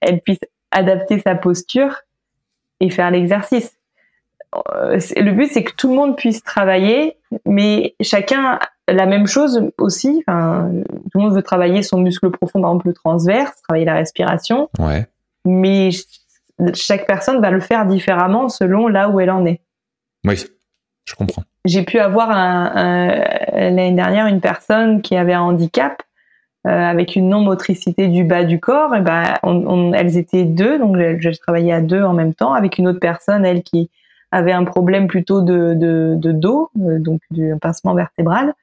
elle puisse adapter sa posture et faire l'exercice. Le but, c'est que tout le monde puisse travailler, mais chacun la même chose aussi. Enfin, tout le monde veut travailler son muscle profond, par exemple le transverse, travailler la respiration. Ouais. Mais chaque personne va le faire différemment selon là où elle en est. Oui, je comprends. J'ai pu avoir l'année dernière une personne qui avait un handicap euh, avec une non-motricité du bas du corps. Et ben, elles étaient deux, donc je, travaillais à deux en même temps avec une autre personne, elle qui avait un problème plutôt de, dos, euh, donc du pincement vertébral.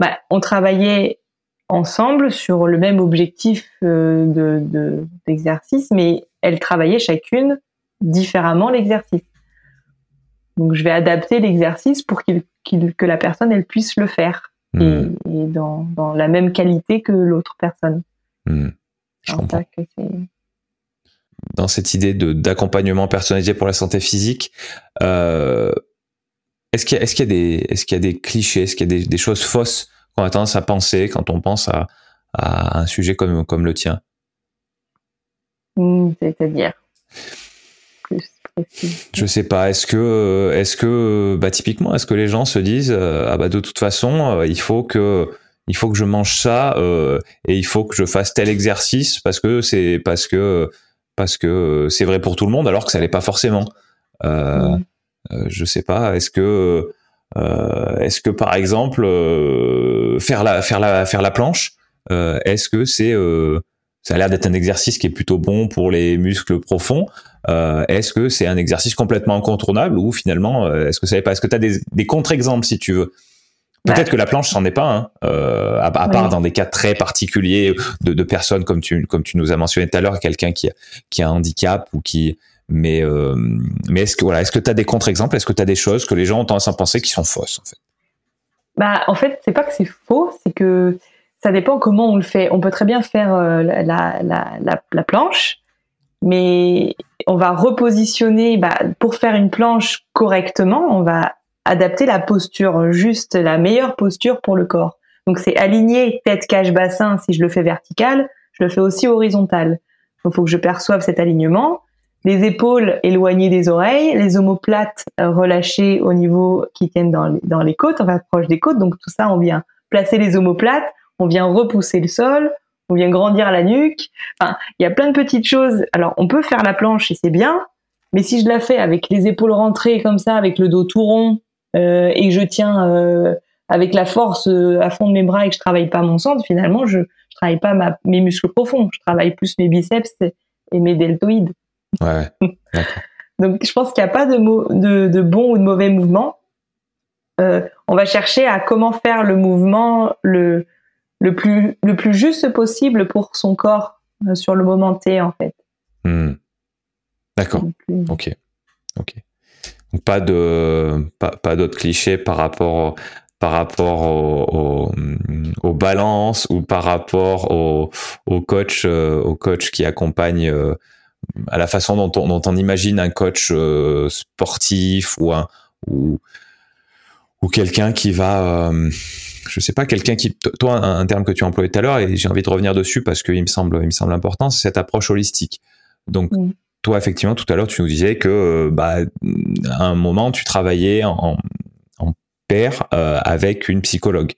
Ben, on travaillait ensemble sur le même objectif euh, d'exercice, mais elles travaillaient chacune différemment l'exercice. Donc je vais adapter l'exercice pour qu'il, que la personne elle puisse le faire. et, hmm. dans, dans, la même qualité que l'autre personne. Hmm. Je comprends. dans cette idée de d'accompagnement personnalisé pour la santé physique, euh, est-ce qu'il a des est-ce qu'il y a des clichés, est-ce qu'il y a des, des, choses fausses qu'on a tendance à penser quand on pense à, à un sujet comme comme le tien? Hmm, C'est-à-dire je sais pas. Est-ce que, est-ce que, bah typiquement, est-ce que les gens se disent, euh, ah bah de toute façon, euh, il faut que, il faut que je mange ça euh, et il faut que je fasse tel exercice parce que c'est parce que parce que c'est vrai pour tout le monde alors que ça l'est pas forcément. Euh, je sais pas. Est-ce que est-ce que par exemple faire la faire la faire la planche, est-ce que c'est ça a l'air d'être un exercice qui est plutôt bon pour les muscles profonds. Euh, est-ce que c'est un exercice complètement incontournable ou finalement, euh, est-ce que ça pas Est-ce que tu as des, des contre-exemples si tu veux. Peut-être que la planche, c'en est pas, hein, euh, à, part dans des cas très particuliers de, de, personnes comme tu comme tu nous as mentionné tout à l'heure, quelqu'un qui a, qui a un handicap ou qui mais euh, mais est-ce que voilà, est-ce que tu as des contre-exemples? Est-ce que tu as des choses que les gens ont tendance à penser qui sont fausses en fait? Bah en fait, c'est pas que c'est faux, c'est que ça dépend comment on le fait. On peut très bien faire euh, la, la, la, la, planche, mais on va repositionner, bah, pour faire une planche correctement, on va adapter la posture juste, la meilleure posture pour le corps. Donc c'est aligner tête, cage, bassin si je le fais vertical, je le fais aussi horizontal. Il faut que je perçoive cet alignement. Les épaules éloignées des oreilles, les omoplates euh, relâchées au niveau qui tiennent dans les, dans les côtes, va proche des côtes. Donc tout ça, on vient placer les omoplates on vient repousser le sol, on vient grandir la nuque. Enfin, il y a plein de petites choses. Alors, on peut faire la planche et c'est bien, mais si je la fais avec les épaules rentrées comme ça, avec le dos tout rond, euh, et que je tiens euh, avec la force euh, à fond de mes bras et que je travaille pas mon centre, finalement, je, je travaille pas mes muscles profonds. Je travaille plus mes biceps et, mes deltoïdes. Ouais. [LAUGHS] Donc, je pense qu'il n'y a pas de, de, de bon ou de mauvais mouvement. on va chercher à comment faire le mouvement le le plus, le plus juste possible pour son corps euh, sur le moment T, en fait. Hmm. D'accord. Euh, ok. Ok. Donc pas de pas, pas d'autres clichés par rapport par rapport au, au, balance ou par rapport au, au coach euh, au coach qui accompagne à la façon dont on, dont on imagine un coach sportif ou un ou, ou quelqu'un qui va je sais pas, quelqu'un qui, toi, un, terme que tu as employé tout à l'heure, et j'ai envie de revenir dessus parce qu'il me semble, il me semble important, c'est cette approche holistique. Donc, toi, effectivement, tout à l'heure, tu nous disais que, euh, bah, à un moment, tu travaillais en, en pair euh, avec une psychologue.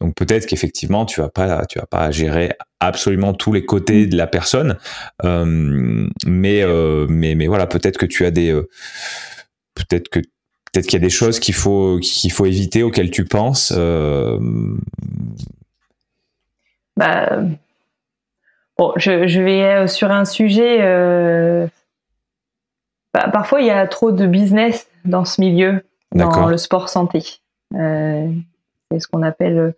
Donc, peut-être qu'effectivement, tu vas pas, tu vas pas gérer absolument tous les côtés de la personne, euh, mais, mais, mais voilà, peut-être que tu as des, peut-être que Peut-être qu'il y a des choses qu'il faut qu'il faut éviter auxquelles tu penses. Euh, bah, bon, je, vais euh, sur un sujet. Euh, bah, parfois, il y a trop de business dans ce milieu, dans le sport santé. c'est ce qu'on appelle.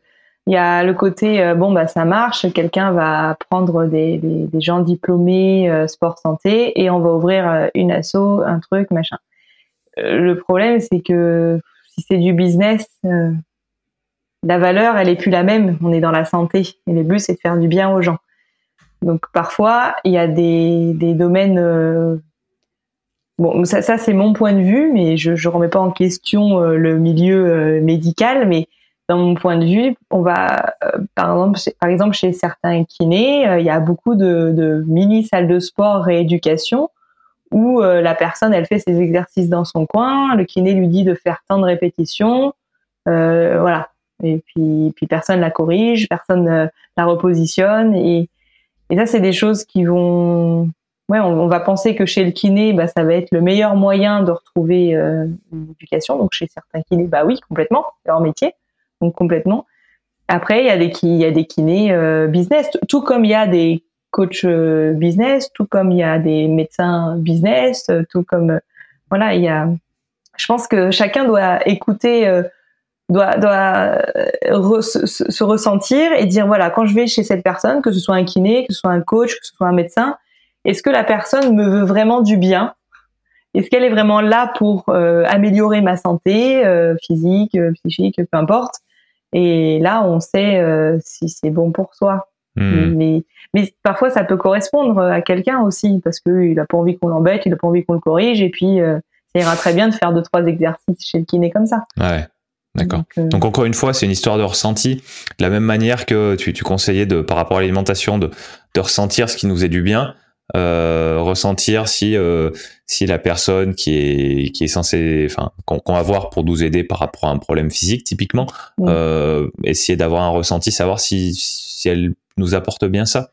Il y a le côté bon bah ça marche, quelqu'un va prendre des, des gens diplômés sport santé et on va ouvrir une asso, un truc machin le problème, c'est que si c'est du business, euh, la valeur, elle est plus la même. On est dans la santé et le but, c'est de faire du bien aux gens. Donc parfois, il y a des, des domaines. Euh, bon, ça, ça c'est mon point de vue, mais je ne remets pas en question euh, le milieu médical. Mais dans mon point de vue, on va, par exemple, chez, par exemple, chez certains kinés, il y a beaucoup de, de mini salles de sport rééducation où euh, la personne, elle fait ses exercices dans son coin, le kiné lui dit de faire tant de répétitions, euh, voilà. Et puis, personne la corrige, personne euh, la repositionne. Et, et ça, c'est des choses qui vont... Ouais, on, va penser que chez le kiné, bah, ça va être le meilleur moyen de retrouver une éducation. Donc chez certains kinés, bah oui, complètement, c'est leur métier, donc complètement. Après, il y a des, il y a des kinés business, tout comme il y a des coach euh, business, tout comme il y a des médecins business, euh, tout comme euh, voilà, il y a. Je pense que chacun doit écouter, doit doit se, ressentir et dire voilà, quand je vais chez cette personne, que ce soit un kiné, que ce soit un coach, que ce soit un médecin, est-ce que la personne me veut vraiment du bien? Est-ce qu'elle est vraiment là pour améliorer ma santé physique, psychique, peu importe? Et là, on sait si c'est bon pour soi. Hmm. Mais, mais parfois, ça peut correspondre à quelqu'un aussi, parce qu'il n'a pas envie qu'on l'embête, il n'a pas envie qu'on le corrige, et puis ça ira très bien de faire deux, trois exercices chez le kiné comme ça. Ouais. D'accord. Donc, encore une fois, c'est une histoire de ressenti. De la même manière que tu, tu conseillais de, par rapport à l'alimentation de, de ressentir ce qui nous est du bien, euh, ressentir si euh, si la personne qui est qui est censée enfin qu'on va voir pour nous aider par rapport à un problème physique typiquement euh, essayer d'avoir un ressenti savoir si si elle nous apporte bien ça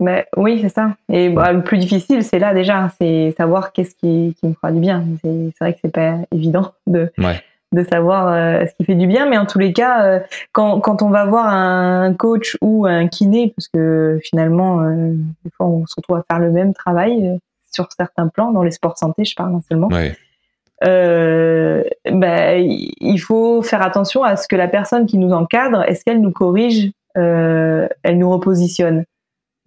mais oui c'est ça et bah, le plus difficile c'est là déjà c'est savoir qu'est-ce qui, qui me fera du bien c'est vrai que c'est pas évident de ouais de savoir euh, ce qui fait du bien. Mais en tous les cas, euh, quand, quand on va voir un coach ou un kiné, parce que finalement, euh, des fois, on se retrouve à faire le même travail sur certains plans, dans les sports santé, je parle seulement. Ouais. bah, il faut faire attention à ce que la personne qui nous encadre, est-ce qu'elle nous corrige, elle nous repositionne.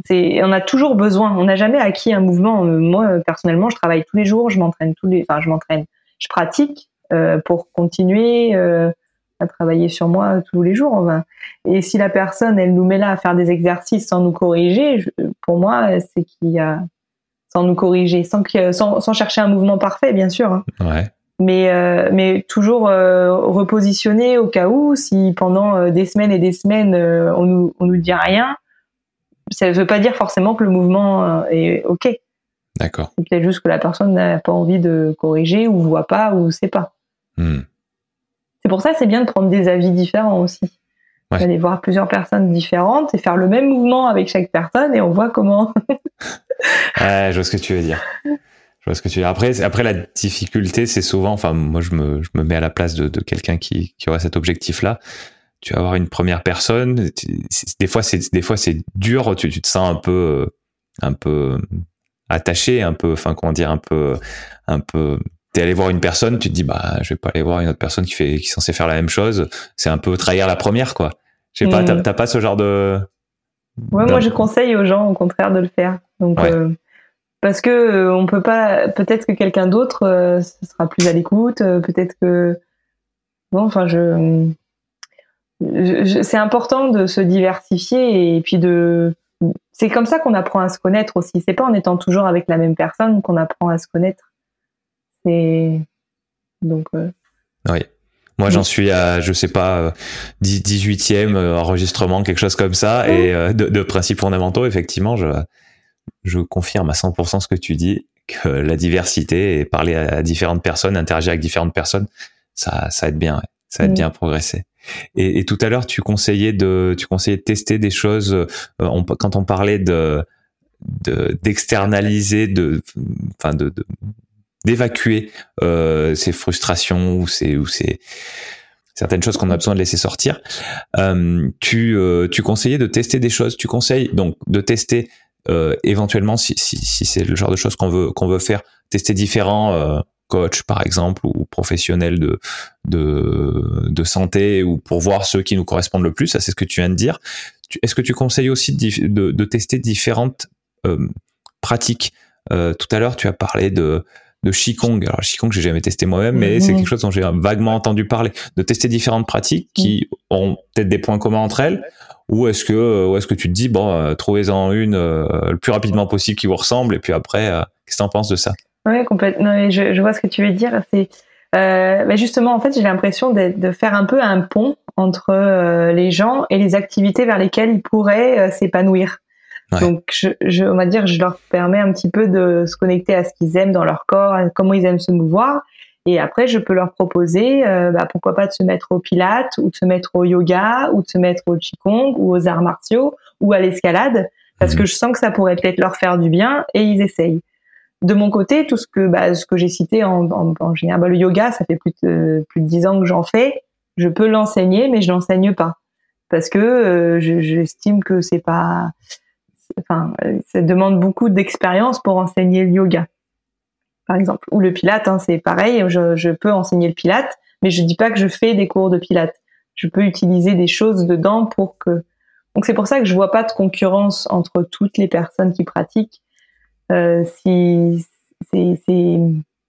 On a toujours besoin. On n'a jamais acquis un mouvement. Moi, personnellement, je travaille tous les jours, je m'entraîne tous les, enfin, je m'entraîne, je pratique euh, pour continuer euh, à travailler sur moi tous les jours. Et si la personne, elle nous met là à faire des exercices sans nous corriger, pour moi, c'est qu'il y a sans nous corriger, sans, sans, sans, chercher un mouvement parfait, bien sûr. Hein. Ouais. Mais, euh, mais toujours repositionner au cas où, si pendant des semaines et des semaines, on nous, on nous dit rien, ça ne veut pas dire forcément que le mouvement est OK. D'accord. C'est peut-être juste que la personne n'a pas envie de corriger ou voit pas ou sait pas. Hmm. C'est pour ça c'est bien de prendre des avis différents aussi. Ouais. D'aller voir plusieurs personnes différentes et faire le même mouvement avec chaque personne et on voit comment. [LAUGHS] ouais, je vois ce que tu veux dire. Je vois ce que tu. Après, après la difficulté, c'est souvent, enfin, moi, je me, je me mets à la place de, de quelqu'un qui, qui aura cet objectif-là. Tu vas avoir une première personne. Des fois, c'est, des fois, c'est dur. Tu, tu te sens un peu, un peu attaché, un peu, enfin, comment dire, un peu, un peu t'es allé voir une personne, tu te dis bah je vais pas aller voir une autre personne qui fait qui est censée faire la même chose. C'est un peu trahir la première quoi. Je sais pas, mm. t'as pas ce genre de. Ouais, moi je conseille aux gens au contraire de le faire. Donc euh, parce que euh, on peut pas, peut-être que quelqu'un d'autre euh, sera plus à l'écoute, peut-être que bon, enfin je, c'est important de se diversifier et puis de c'est comme ça qu'on apprend à se connaître aussi. C'est pas en étant toujours avec la même personne qu'on apprend à se connaître. C'est donc. Euh, oui. Moi, j'en suis à, je sais pas, 18e euh, enregistrement, quelque chose comme ça, et euh, de, principes fondamentaux, effectivement, je, je confirme à 100% ce que tu dis, que la diversité et parler à, différentes personnes, interagir avec différentes personnes, ça, ça aide bien, ça aide mm. bien à progresser. Et, et, tout à l'heure, tu conseillais de, tu conseillais de tester des choses. quand on parlait de d'externaliser, de, enfin de, de, d'évacuer euh, ces frustrations ou ces ou ces certaines choses qu'on a besoin de laisser sortir. Euh, tu euh, tu conseillais de tester des choses. Tu conseilles donc de tester euh, éventuellement si si, si c'est le genre de choses qu'on veut qu'on veut faire, tester différents euh, coachs par exemple ou professionnels de de de santé ou pour voir ceux qui nous correspondent le plus. Ça c'est ce que tu viens de dire. Est-ce que tu conseilles aussi de, de, de tester différentes euh, pratiques? Tout à l'heure, tu as parlé de de Qigong. Alors Qigong, j'ai jamais testé moi-même, mais c'est quelque chose dont j'ai vaguement entendu parler. De tester différentes pratiques qui ont peut-être des points communs entre elles, ou est-ce que, euh, ou est-ce que tu te dis bon, euh, trouvez-en une euh, le plus rapidement possible qui vous ressemble, et puis après, qu'est-ce que tu en penses de ça? Oui, complètement. Je, je, vois ce que tu veux dire. C'est bah, justement, en fait, j'ai l'impression de, faire un peu un pont entre les gens et les activités vers lesquelles ils pourraient s'épanouir. Donc, je, je, on va dire, je leur permets un petit peu de se connecter à ce qu'ils aiment dans leur corps, à comment ils aiment se mouvoir. Et après, je peux leur proposer, euh, bah, pourquoi pas de se mettre au pilates, ou de se mettre au yoga, ou de se mettre au qigong, ou aux arts martiaux, ou à l'escalade, parce mhm. que je sens que ça pourrait peut-être leur faire du bien, et ils essayent. De mon côté, tout ce que, bah, ce que j'ai cité en, en, en général, bah, le yoga, ça fait plus de plus de dix ans que j'en fais. Je peux l'enseigner, mais je l'enseigne pas parce que euh, j'estime que c'est pas enfin, ça demande beaucoup d'expérience pour enseigner le yoga, par exemple. Ou le pilate, hein, c'est pareil. Je, je, peux enseigner le pilate, mais je dis pas que je fais des cours de pilate. Je peux utiliser des choses dedans pour que. Donc c'est pour ça que je vois pas de concurrence entre toutes les personnes qui pratiquent. Euh, si c'est,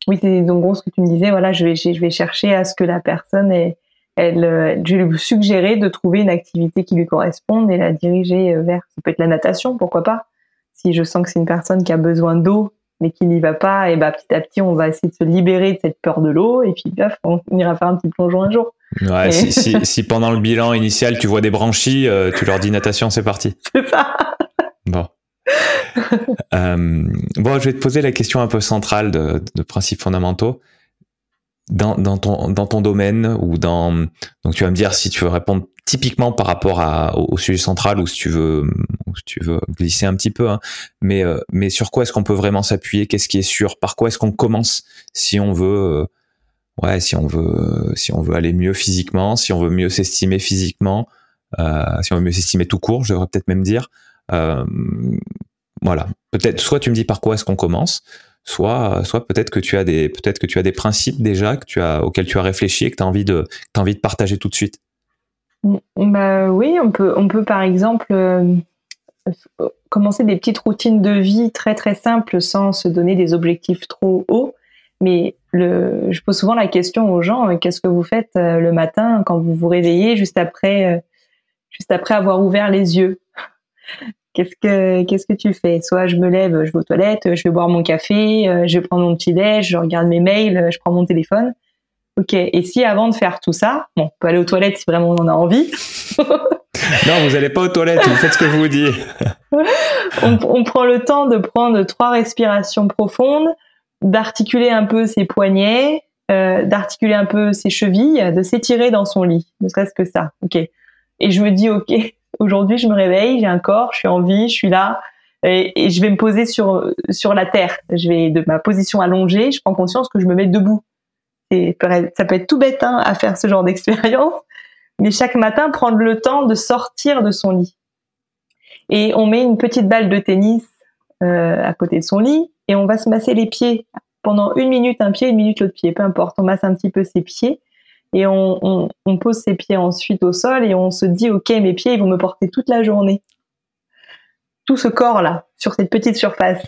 oui, c'est donc gros ce que tu me disais. Voilà, je vais, je vais chercher à ce que la personne ait, elle, je vais lui suggérer de trouver une activité qui lui corresponde et la diriger vers, ça peut être la natation, pourquoi pas. Si je sens que c'est une personne qui a besoin d'eau mais qui n'y va pas, et bah petit à petit on va essayer de se libérer de cette peur de l'eau et puis bref, on ira faire un petit plongeon un jour. Ouais, si, si, [LAUGHS] si, pendant le bilan initial tu vois des branchies, euh, tu leur dis natation, c'est parti. [LAUGHS] C'est ça. Bon. [LAUGHS] euh, bon, je vais te poser la question un peu centrale de, de principes fondamentaux. Dans, dans, ton, dans ton domaine ou dans donc tu vas me dire si tu veux répondre typiquement par rapport à, au, sujet central ou si tu veux tu veux glisser un petit peu hein. mais euh, mais sur quoi est-ce qu'on peut vraiment s'appuyer? Qu'est-ce qui est sûr? Par quoi est-ce qu'on commence? Si on veut euh, ouais, si on veut, si on veut aller mieux physiquement, si on veut mieux s'estimer physiquement, euh, si on veut mieux s'estimer tout court, je devrais peut-être même dire. Euh, voilà, peut-être. Soit tu me dis par quoi est-ce qu'on commence, soit, soit peut-être que tu as des, peut-être que tu as des principes déjà que tu as, auxquels tu as réfléchi et que tu as envie de, envie de partager tout de suite. Bah oui, on peut, on peut par exemple euh, commencer des petites routines de vie très très simples sans se donner des objectifs trop hauts mais le, je pose souvent la question aux gens euh, qu'est-ce que vous faites euh, le matin quand vous vous réveillez juste après, euh, juste après avoir ouvert les yeux? [LAUGHS] Qu'est-ce que qu'est-ce que tu fais? Soit je me lève, je vais aux toilettes, je vais boire mon café, je vais prendre mon petit déj, je regarde mes mails, je prends mon téléphone. Ok. Et si avant de faire tout ça, bon, on peut aller aux toilettes si vraiment on en a envie. [LAUGHS] non, vous n'allez pas aux toilettes, vous faites ce que vous dis. [LAUGHS] on, on, prend le temps de prendre trois respirations profondes, d'articuler un peu ses poignets, euh, d'articuler un peu ses chevilles, de s'étirer dans son lit, ne serait-ce que ça. Ok. Et je me dis ok, aujourd'hui je me réveille, j'ai un corps, je suis en vie, je suis là, et, je vais me poser sur sur la terre. Je vais de ma position allongée, je prends conscience que je me mets debout. Et ça peut être tout bête hein, à faire ce genre d'expérience, mais chaque matin prendre le temps de sortir de son lit. Et on met une petite balle de tennis euh, à côté de son lit et on va se masser les pieds pendant une minute un pied, une minute l'autre pied, peu importe. On masse un petit peu ses pieds et on, pose ses pieds ensuite au sol et on se dit ok mes pieds ils vont me porter toute la journée. Tout ce corps là sur cette petite surface.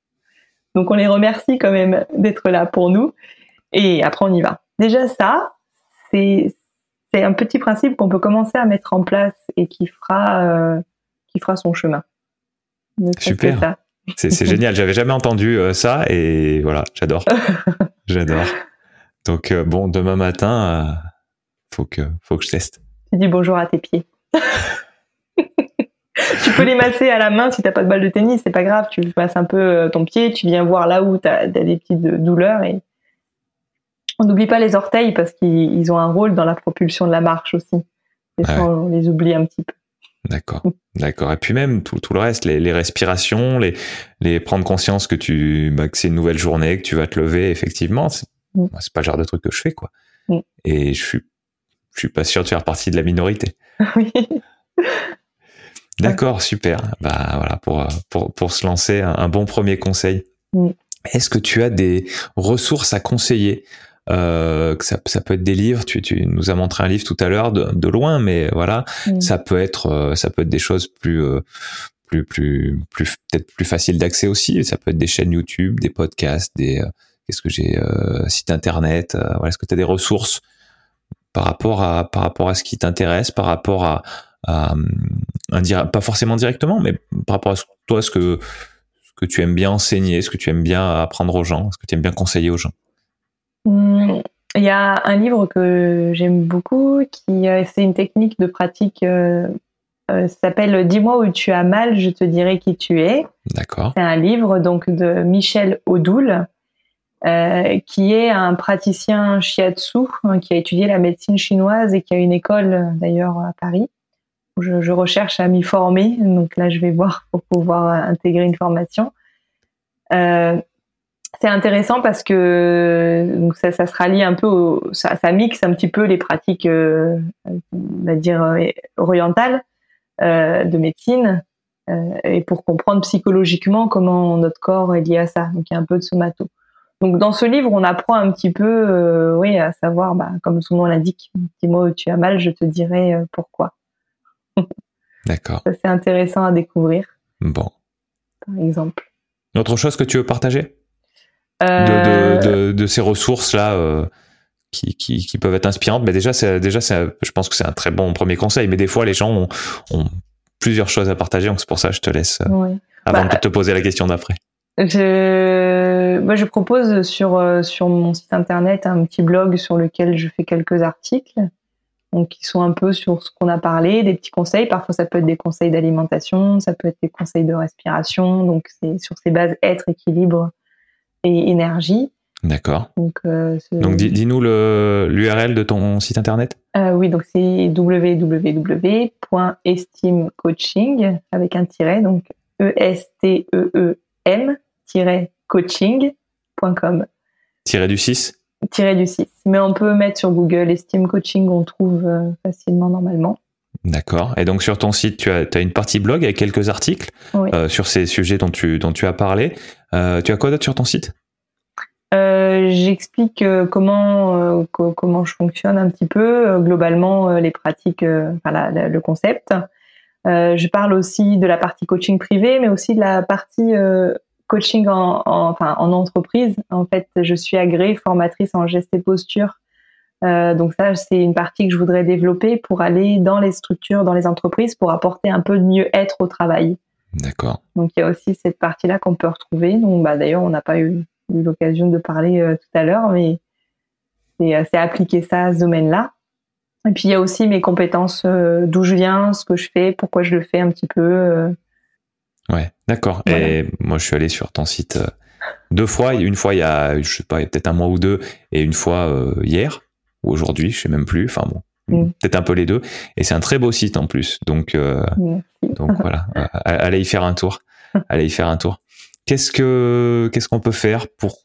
[LAUGHS] Donc on les remercie quand même d'être là pour nous et après on y va. Déjà ça c'est c'est un petit principe qu'on peut commencer à mettre en place et qui fera euh, qui fera son chemin. Super. C'est génial. J'avais jamais entendu euh, ça et voilà, j'adore. [LAUGHS] j'adore. Donc euh, bon, demain matin, faut que faut que je teste. Tu dis bonjour à tes pieds. [LAUGHS] tu peux les masser à la main si t'as pas de balle de tennis, c'est pas grave. Tu masses un peu ton pied, tu viens voir là où tu as, des petites douleurs et on n'oublie pas les orteils parce qu'ils ont un rôle dans la propulsion de la marche aussi. on les oublie un petit peu. D'accord, d'accord. Et puis même tout, tout le reste, les, les, respirations, les, les prendre conscience que tu bah, que c'est une nouvelle journée, que tu vas te lever, effectivement, c'est mm. pas le genre de truc que je fais, quoi. Mm. Et je suis, je suis pas sûr de faire partie de la minorité. [LAUGHS] Oui. D'accord, super. Bah voilà, pour, pour, pour se lancer, un, bon premier conseil. Mm. Est-ce que tu as des ressources à conseiller euh, ça, ça, peut être des livres. Tu, tu, nous as montré un livre tout à l'heure de, de, loin, mais voilà, mm. ça peut être euh, ça peut être des choses plus euh, plus plus plus peut-être plus faciles d'accès aussi. Ça peut être des chaînes YouTube, des podcasts, des qu'est-ce que j'ai site internet. voilà, est-ce que tu as des ressources par rapport à par rapport à ce qui t'intéresse, par rapport à, pas forcément directement, mais par rapport à toi, ce que ce que tu aimes bien enseigner, ce que tu aimes bien apprendre aux gens, ce que tu aimes bien conseiller aux gens? Hmm, il y a un livre que j'aime beaucoup, qui euh, c'est une technique de pratique, euh, euh, s'appelle Dis-moi où tu as mal, je te dirai qui tu es. D'accord. C'est un livre donc de Michel Odoul, qui est un praticien shiatsu, hein, qui a étudié la médecine chinoise et qui a une école d'ailleurs à Paris. Où je, je, recherche à m'y former, donc là je vais voir pour pouvoir intégrer une formation. Euh, c'est intéressant parce que donc ça, ça se rallie un peu, au, ça, ça, mixe un petit peu les pratiques, euh, on va dire euh, orientales euh, de médecine, euh, et pour comprendre psychologiquement comment notre corps est lié à ça. Donc il y a un peu de somato. Donc dans ce livre, on apprend un petit peu, oui, à savoir, bah, comme son nom l'indique, dis-moi où tu as mal, je te dirai pourquoi. [LAUGHS] D'accord. C'est intéressant à découvrir. Bon. Par exemple. Autre chose que tu veux partager? De, de, de, de, ces ressources là euh, qui, qui, peuvent être inspirantes. Mais déjà, c'est, déjà, c'est, je pense que c'est un très bon premier conseil. Mais des fois, les gens ont, ont plusieurs choses à partager, donc c'est pour ça que je te laisse avant bah, de te poser la question d'après. Je, moi, je propose sur, sur mon site internet un petit blog sur lequel je fais quelques articles donc qui sont un peu sur ce qu'on a parlé, des petits conseils. Parfois, ça peut être des conseils d'alimentation, ça peut être des conseils de respiration. Donc, c'est sur ces bases être, équilibre et énergie. D'accord. Donc, euh, donc dis-nous l'URL de ton site internet. Euh, oui, donc c'est www.esteemcoaching avec un tiret, donc E-S-T-E-E-M-coaching.com. Tiret du 6 Tiré du 6. Mais on peut mettre sur Google Estime Coaching, on trouve euh, facilement normalement. D'accord. Et donc sur ton site, tu as, une partie blog avec quelques articles euh, sur ces sujets dont tu, dont tu as parlé. Euh, tu as quoi d'autre sur ton site? J'explique comment, comment je fonctionne un petit peu, globalement les pratiques, enfin, le concept. je parle aussi de la partie coaching privé, mais aussi de la partie coaching en, enfin, en entreprise. En fait, je suis agréée formatrice en geste et posture. Euh, donc ça, c'est une partie que je voudrais développer pour aller dans les structures, dans les entreprises, pour apporter un peu de mieux-être au travail. D'accord. Donc il y a aussi cette partie-là qu'on peut retrouver. Donc bah, d'ailleurs, on n'a pas eu, l'occasion de parler euh, tout à l'heure, mais euh, c'est appliquer ça à ce domaine-là. Et puis il y a aussi mes compétences, d'où je viens, ce que je fais, pourquoi je le fais un petit peu. Ouais, d'accord. Et moi, je suis allé sur ton site euh, deux fois. Une fois, il y a, je sais pas, peut-être un mois ou deux, et une fois euh, hier ou aujourd'hui, je sais même plus. Enfin bon, mm. peut-être un peu les deux. Et c'est un très beau site en plus. Donc, euh, donc [LAUGHS] voilà, allez y faire un tour. Allez y faire un tour. Qu'est-ce que, qu'est-ce qu'on peut faire pour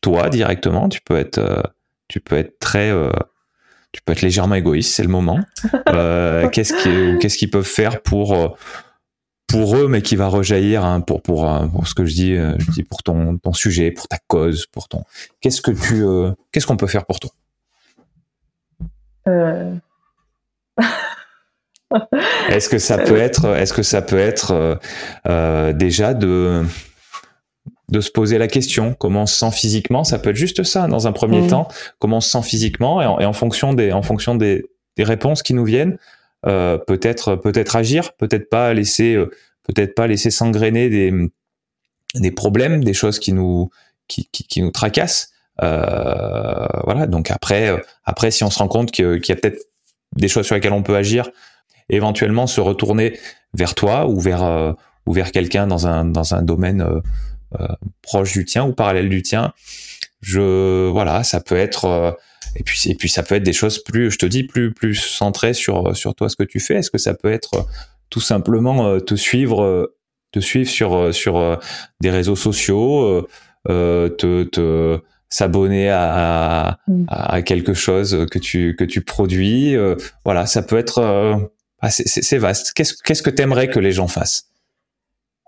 toi directement? Tu peux être, tu peux être très tu peux être légèrement égoïste, c'est le moment. [LAUGHS] qu'est-ce qu'ils qu'est-ce qu'ils peuvent faire pour pour eux, mais qui va rejaillir hein, pour, pour, euh, pour ce que je dis, euh, je dis pour ton, ton sujet, pour ta cause, pour ton. Qu'est-ce que tu, euh, qu'est-ce qu'on peut faire pour toi? Est-ce que ça peut être, est-ce que ça peut être déjà de de se poser la question comment on se sent physiquement? Ça peut être juste ça dans un premier mmh. temps. Comment on se sent physiquement et en, et en fonction des en fonction des, des réponses qui nous viennent, euh, peut-être peut-être agir, peut-être pas laisser euh, peut-être pas laisser s'engrainer des des problèmes, des choses qui nous qui, qui, nous tracassent. Euh, voilà. Donc après après si on se rend compte qu'il y a peut-être des choses sur lesquelles on peut agir, éventuellement se retourner vers toi ou vers ou vers quelqu'un dans un dans un domaine proche du tien ou parallèle du tien. Je voilà, ça peut être et puis, et puis ça peut être des choses plus, je te dis, plus, plus centrées sur, sur toi, ce que tu fais. Est-ce que ça peut être euh, tout simplement euh, te suivre, euh, te suivre sur, sur des réseaux sociaux, te, te s'abonner à, mm. à, quelque chose que tu, que tu produis. voilà, ça peut être, ah, c'est vaste. Qu'est-ce qu'est-ce que t'aimerais que les gens fassent?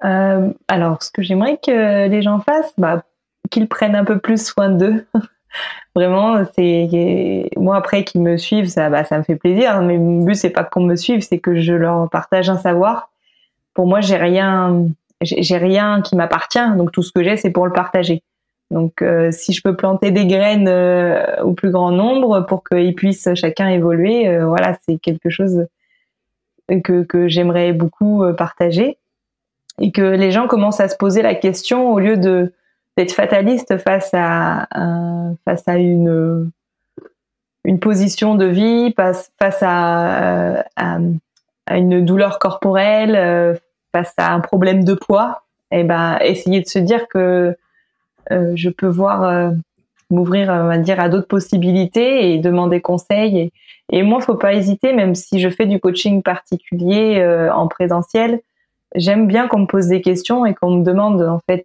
Alors, ce que j'aimerais que les gens fassent, bah, qu'ils prennent un peu plus soin d'eux. [LAUGHS] Vraiment, c'est moi après qu'ils me suivent, ça, bah, ça me fait plaisir. Mais mon but c'est pas qu'on me suive, c'est que je leur partage un savoir. Pour moi, j'ai rien, j'ai rien qui m'appartient. Donc tout ce que j'ai, c'est pour le partager. Donc euh, si je peux planter des graines euh, au plus grand nombre pour qu'ils puissent chacun évoluer, euh, voilà, c'est quelque chose que, que j'aimerais beaucoup partager. Et que les gens commencent à se poser la question au lieu de d'être fataliste face à, face à une une position de vie, face, face à, à, une douleur corporelle, euh, face à un problème de poids, et eh ben essayer de se dire que euh, je peux voir euh, m'ouvrir, dire, à d'autres possibilités et demander conseil. Et, et moi, faut pas hésiter, même si je fais du coaching particulier en présentiel, j'aime bien qu'on me pose des questions et qu'on me demande en fait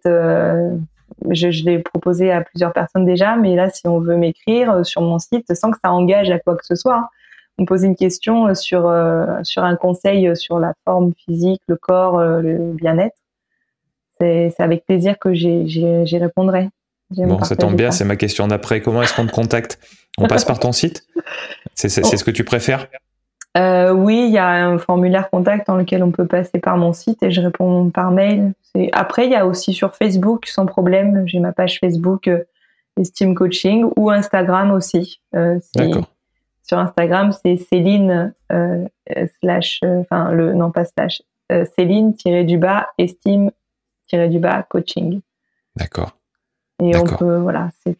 je, l'ai proposé à plusieurs personnes déjà, mais là, si on veut m'écrire euh, sur mon site, sans que ça engage à quoi que ce soit, hein, on me pose une question euh, sur, euh, sur un conseil sur la forme physique, le corps, le bien-être. C'est avec plaisir que j'y répondrai. Bon, ça tombe bien, c'est ma question d'après. Comment est-ce qu'on te contacte? On passe par ton site? C'est ce que tu préfères? Euh, oui, il y a un formulaire contact dans lequel on peut passer par mon site et je réponds par mail. Après, il y a aussi sur Facebook, sans problème. J'ai ma page Facebook euh, Estime Coaching ou Instagram aussi. D'accord. Sur Instagram, c'est Céline slash, enfin le non pas slash, Céline du Estime du bas Coaching. D'accord. Et on peut, voilà, c'est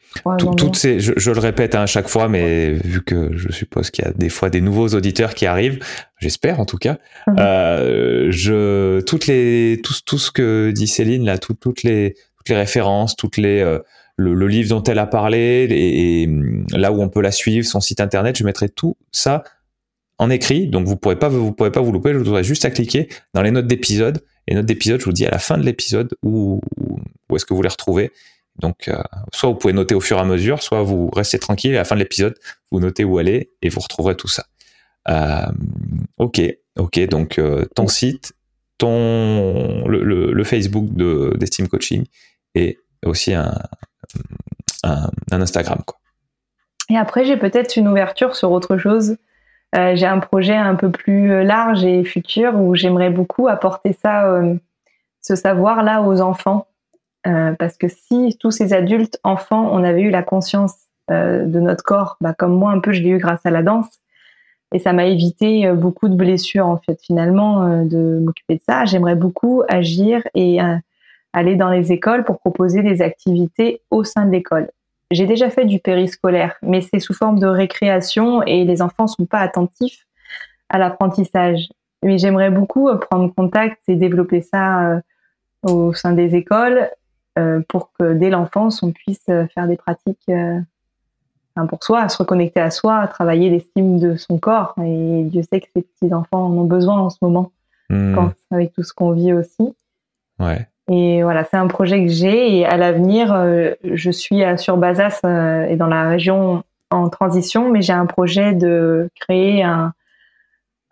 toutes ces, je, le répète hein, à chaque fois, mais vu que je suppose qu'il y a des fois des nouveaux auditeurs qui arrivent, j'espère en tout cas, mhm. euh, je, toutes les, tout, tout ce que dit Céline là, toutes les, toutes les références, toutes les, euh, le, livre dont elle a parlé, et, là où on peut la suivre, son site internet, je mettrai tout ça en écrit, donc vous pourrez pas, vous pourrez pas vous louper. Je vous voudrais juste à cliquer dans les notes d'épisode. Les notes d'épisode, je vous dis à la fin de l'épisode où, où est-ce que vous les retrouvez. Donc, euh, soit vous pouvez noter au fur et à mesure, soit vous restez tranquille et à la fin de l'épisode, vous notez où aller et vous retrouverez tout ça. Euh, ok, ok. Donc, euh, ton site, ton le, Facebook de d'Esteam Coaching et aussi un, un, Instagram. Quoi. Et après, j'ai peut-être une ouverture sur autre chose. J'ai un projet un peu plus large et futur où j'aimerais beaucoup apporter ça, ce savoir-là aux enfants. Euh, parce que si tous ces adultes, enfants, on avait eu la conscience euh, de notre corps, bah, comme moi un peu je l'ai eu grâce à la danse, et ça m'a évité euh, beaucoup de blessures en fait finalement de m'occuper de ça. J'aimerais beaucoup agir et aller dans les écoles pour proposer des activités au sein de l'école. J'ai déjà fait du périscolaire, mais c'est sous forme de récréation et les enfants sont pas attentifs à l'apprentissage. Mais j'aimerais beaucoup prendre contact et développer ça au sein des écoles euh, pour que dès l'enfance, on puisse euh, faire des pratiques euh, pour soi, se reconnecter à soi, à travailler l'estime de son corps. Et Dieu sait que ces petits enfants en ont besoin en ce moment, hmm. avec tout ce qu'on vit aussi. Ouais. Et voilà, c'est un projet que j'ai. Et à l'avenir, je suis sur Bazas et dans la région en transition, mais j'ai un projet de créer un,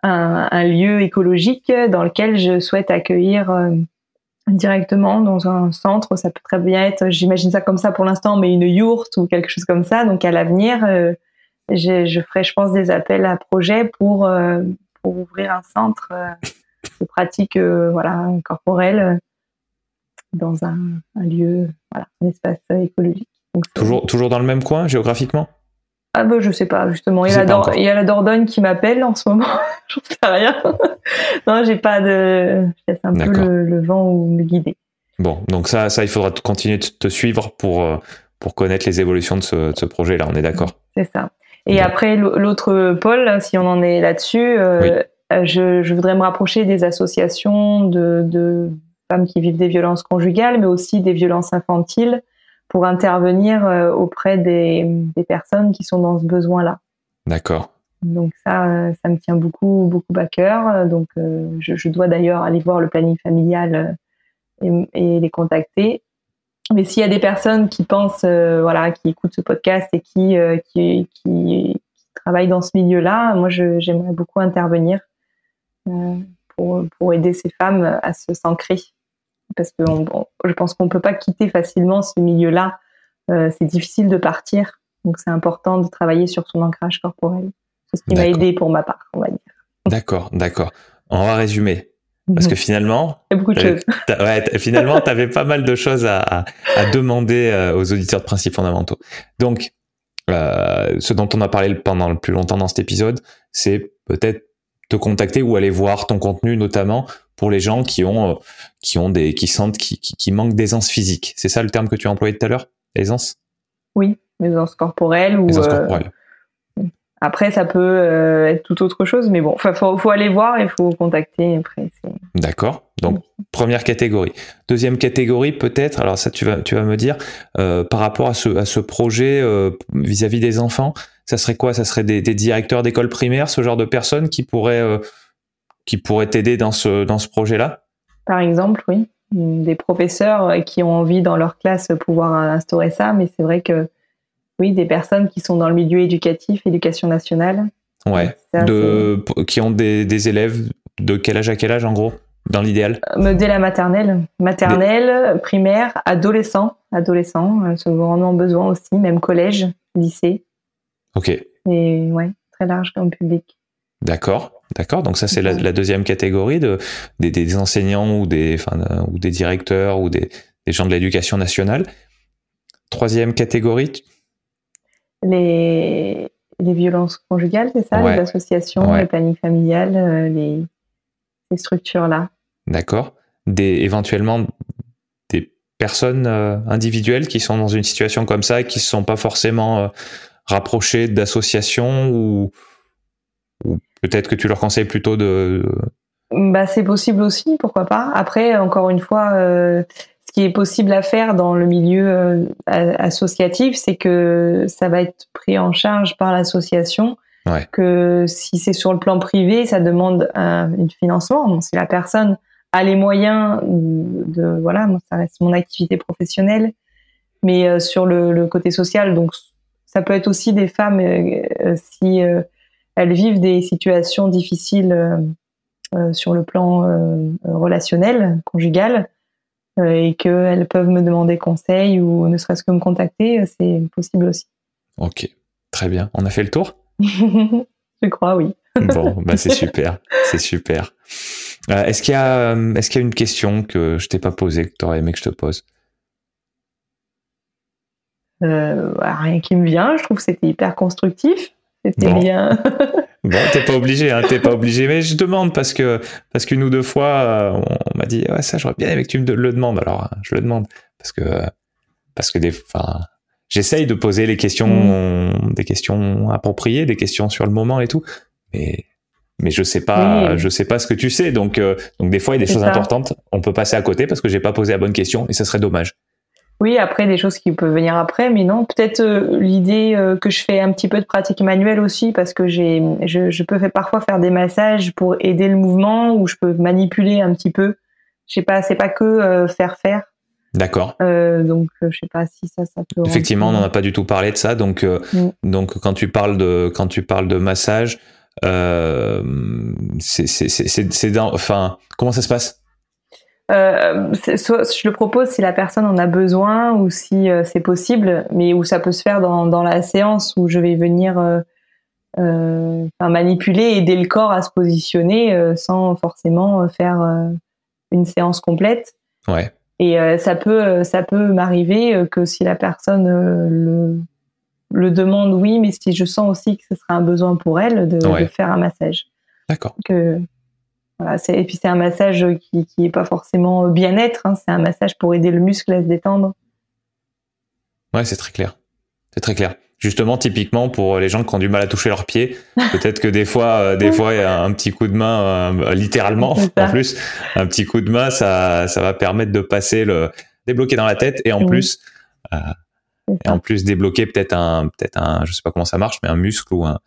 un, lieu écologique dans lequel je souhaite accueillir directement dans un centre. Ça peut très bien être, j'imagine ça comme ça pour l'instant, mais une yourte ou quelque chose comme ça. Donc à l'avenir, euh, je ferai, je pense, des appels à projets pour, euh, pour ouvrir un centre euh, de pratique voilà, corporelle dans un, un, lieu, voilà, un espace écologique. toujours, toujours dans le même coin géographiquement? Ah bah je sais pas justement. Il y, a la, il y a la Dordogne qui m'appelle en ce moment. [LAUGHS] J'en sais rien. [LAUGHS] non, j'ai pas de. Je laisse un peu le, vent ou me guider. Bon, donc ça, ça, il faudra continuer de te suivre pour euh, pour connaître les évolutions de ce, ce projet-là. On est d'accord? C'est ça. Et après l'autre pôle, si on en est là-dessus, euh, euh, je, je, voudrais me rapprocher des associations de, de femmes qui vivent des violences conjugales, mais aussi des violences infantiles pour intervenir euh, auprès des, personnes qui sont dans ce besoin-là. D'accord. Donc ça, euh, ça me tient beaucoup, beaucoup à cœur. Donc euh, je, dois d'ailleurs aller voir le planning familial et, les contacter. Mais s'il y a des personnes qui pensent, voilà, qui écoutent ce podcast et qui, qui, qui, travaillent dans ce milieu-là, moi j'aimerais beaucoup intervenir pour, pour aider ces femmes à se s'ancrer parce que je pense qu'on ne peut pas quitter facilement ce milieu-là. Euh, c'est difficile de partir, donc c'est important de travailler sur son ancrage corporel. C'est ce qui m'a aidé pour ma part, on va dire. D'accord, d'accord. On va résumer. Parce que finalement, il y a beaucoup de choses. [LAUGHS] Ouais, finalement, tu avais pas mal de choses à, demander euh, aux auditeurs de principes fondamentaux. Donc, euh, ce dont on a parlé pendant le plus longtemps dans cet épisode, c'est peut-être te contacter ou aller voir ton contenu, notamment pour les gens qui ont, euh, qui ont des, qui sentent, qui, qui, manquent d'aisance physique. C'est ça le terme que tu as employé tout à l'heure? Aisance? Oui, aisance corporelle ou. Aisance euh, corporelle. Après, ça peut euh, être tout autre chose, mais bon, il faut, faut, aller voir, il faut contacter après. D'accord. Donc, première catégorie. Deuxième catégorie, peut-être, alors ça, tu vas, tu vas me dire, par rapport à ce, à ce projet vis-à-vis des enfants, ça serait quoi? Ça serait des, des directeurs d'école primaire, ce genre de personnes qui pourraient qui pourraient t'aider dans ce, dans ce projet-là? Par exemple, oui. Des professeurs euh, qui ont envie dans leur classe pouvoir instaurer ça, mais c'est vrai que oui, des personnes qui sont dans le milieu éducatif, éducation nationale. Ouais. de, qui ont des, des, élèves de quel âge à quel âge en gros, dans l'idéal? Euh, Dès la maternelle. Maternelle, primaire, adolescent. Adolescent, euh, ce grandement besoin aussi, même collège, lycée. Ok. Et ouais, très large comme public. D'accord. D'accord, donc ça c'est la, deuxième catégorie de des, enseignants ou des enfin, ou des directeurs ou des, gens de l'éducation nationale. troisième catégorie les, les violences conjugales, c'est ça Les associations, les plannings familiales, les, ces structures-là. D'accord. Des, éventuellement des personnes individuelles qui sont dans une situation comme ça et qui ne sont pas forcément rapprochées d'associations ou, ou peut-être que tu leur conseilles plutôt de, bah, c'est possible aussi, pourquoi pas. Après, encore une fois, euh, ce qui est possible à faire dans le milieu euh, associatif, c'est que ça va être pris en charge par l'association. Que si c'est sur le plan privé, ça demande un, financement. si la personne a les moyens de, voilà, ça reste mon activité professionnelle, mais euh, sur le, le, côté social, donc ça peut être aussi des femmes si elles vivent des situations difficiles euh, sur le plan euh, relationnel, conjugal, euh, et qu'elles peuvent me demander conseil ou ne serait-ce que me contacter, c'est possible aussi. Ok, très bien. On a fait le tour? [LAUGHS] Je crois, oui. bon, bah c'est [LAUGHS] super, c'est super. est-ce qu'il y a, est-ce qu'il y a une question que je t'ai pas posée que tu aurais aimé que je te pose? Bah, Rien qui me vient. Je trouve que c'était hyper constructif. C'était bien. [LAUGHS] Bon, t'es pas obligé, hein, t'es pas obligé, mais je demande parce que parce qu'une ou deux fois, euh, on, m'a dit ouais ça j'aurais bien aimé que tu me le demandes. Alors hein, je le demande parce que parce que des, enfin, j'essaye de poser les questions, mm. des questions appropriées, des questions sur le moment et tout, mais mais je sais pas, je sais pas ce que tu sais, donc euh, donc des fois il y a des choses importantes, on peut passer à côté parce que j'ai pas posé la bonne question et ça serait dommage. Oui, après des choses qui peuvent venir après, mais non, peut-être euh, l'idée euh, que je fais un petit peu de pratique manuelle aussi, parce que j'ai, je, je, peux faire, parfois faire des massages pour aider le mouvement, ou je peux manipuler un petit peu. Je sais pas, c'est pas que euh, faire faire. D'accord. donc je sais pas si ça, ça peut. Effectivement, on n'en a pas du tout parlé de ça, donc mm. donc quand tu parles de quand tu parles de massage, c'est c'est c'est dans, enfin comment ça se passe? Euh, soit je le propose si la personne en a besoin ou si euh, c'est possible, mais où ça peut se faire dans, dans la séance où je vais venir euh, manipuler, aider le corps à se positionner sans forcément faire une séance complète. Ouais. Et ça peut ça peut m'arriver que si la personne le le demande, oui, mais si je sens aussi que ce sera un besoin pour elle de, de faire un massage. D'accord. Que voilà, et puis c'est un massage qui n'est pas forcément bien-être, hein, c'est un massage pour aider le muscle à se détendre. Ouais, c'est très clair. C'est très clair. Justement, typiquement pour les gens qui ont du mal à toucher leurs pieds, [LAUGHS] peut-être que des fois, euh, des fois, il y a un petit coup de main, euh, littéralement en plus, un petit coup de main, ça, ça va permettre de passer le débloquer dans la tête et en plus, euh, et en plus débloquer peut-être un, peut-être un, je sais pas comment ça marche, mais un muscle ou un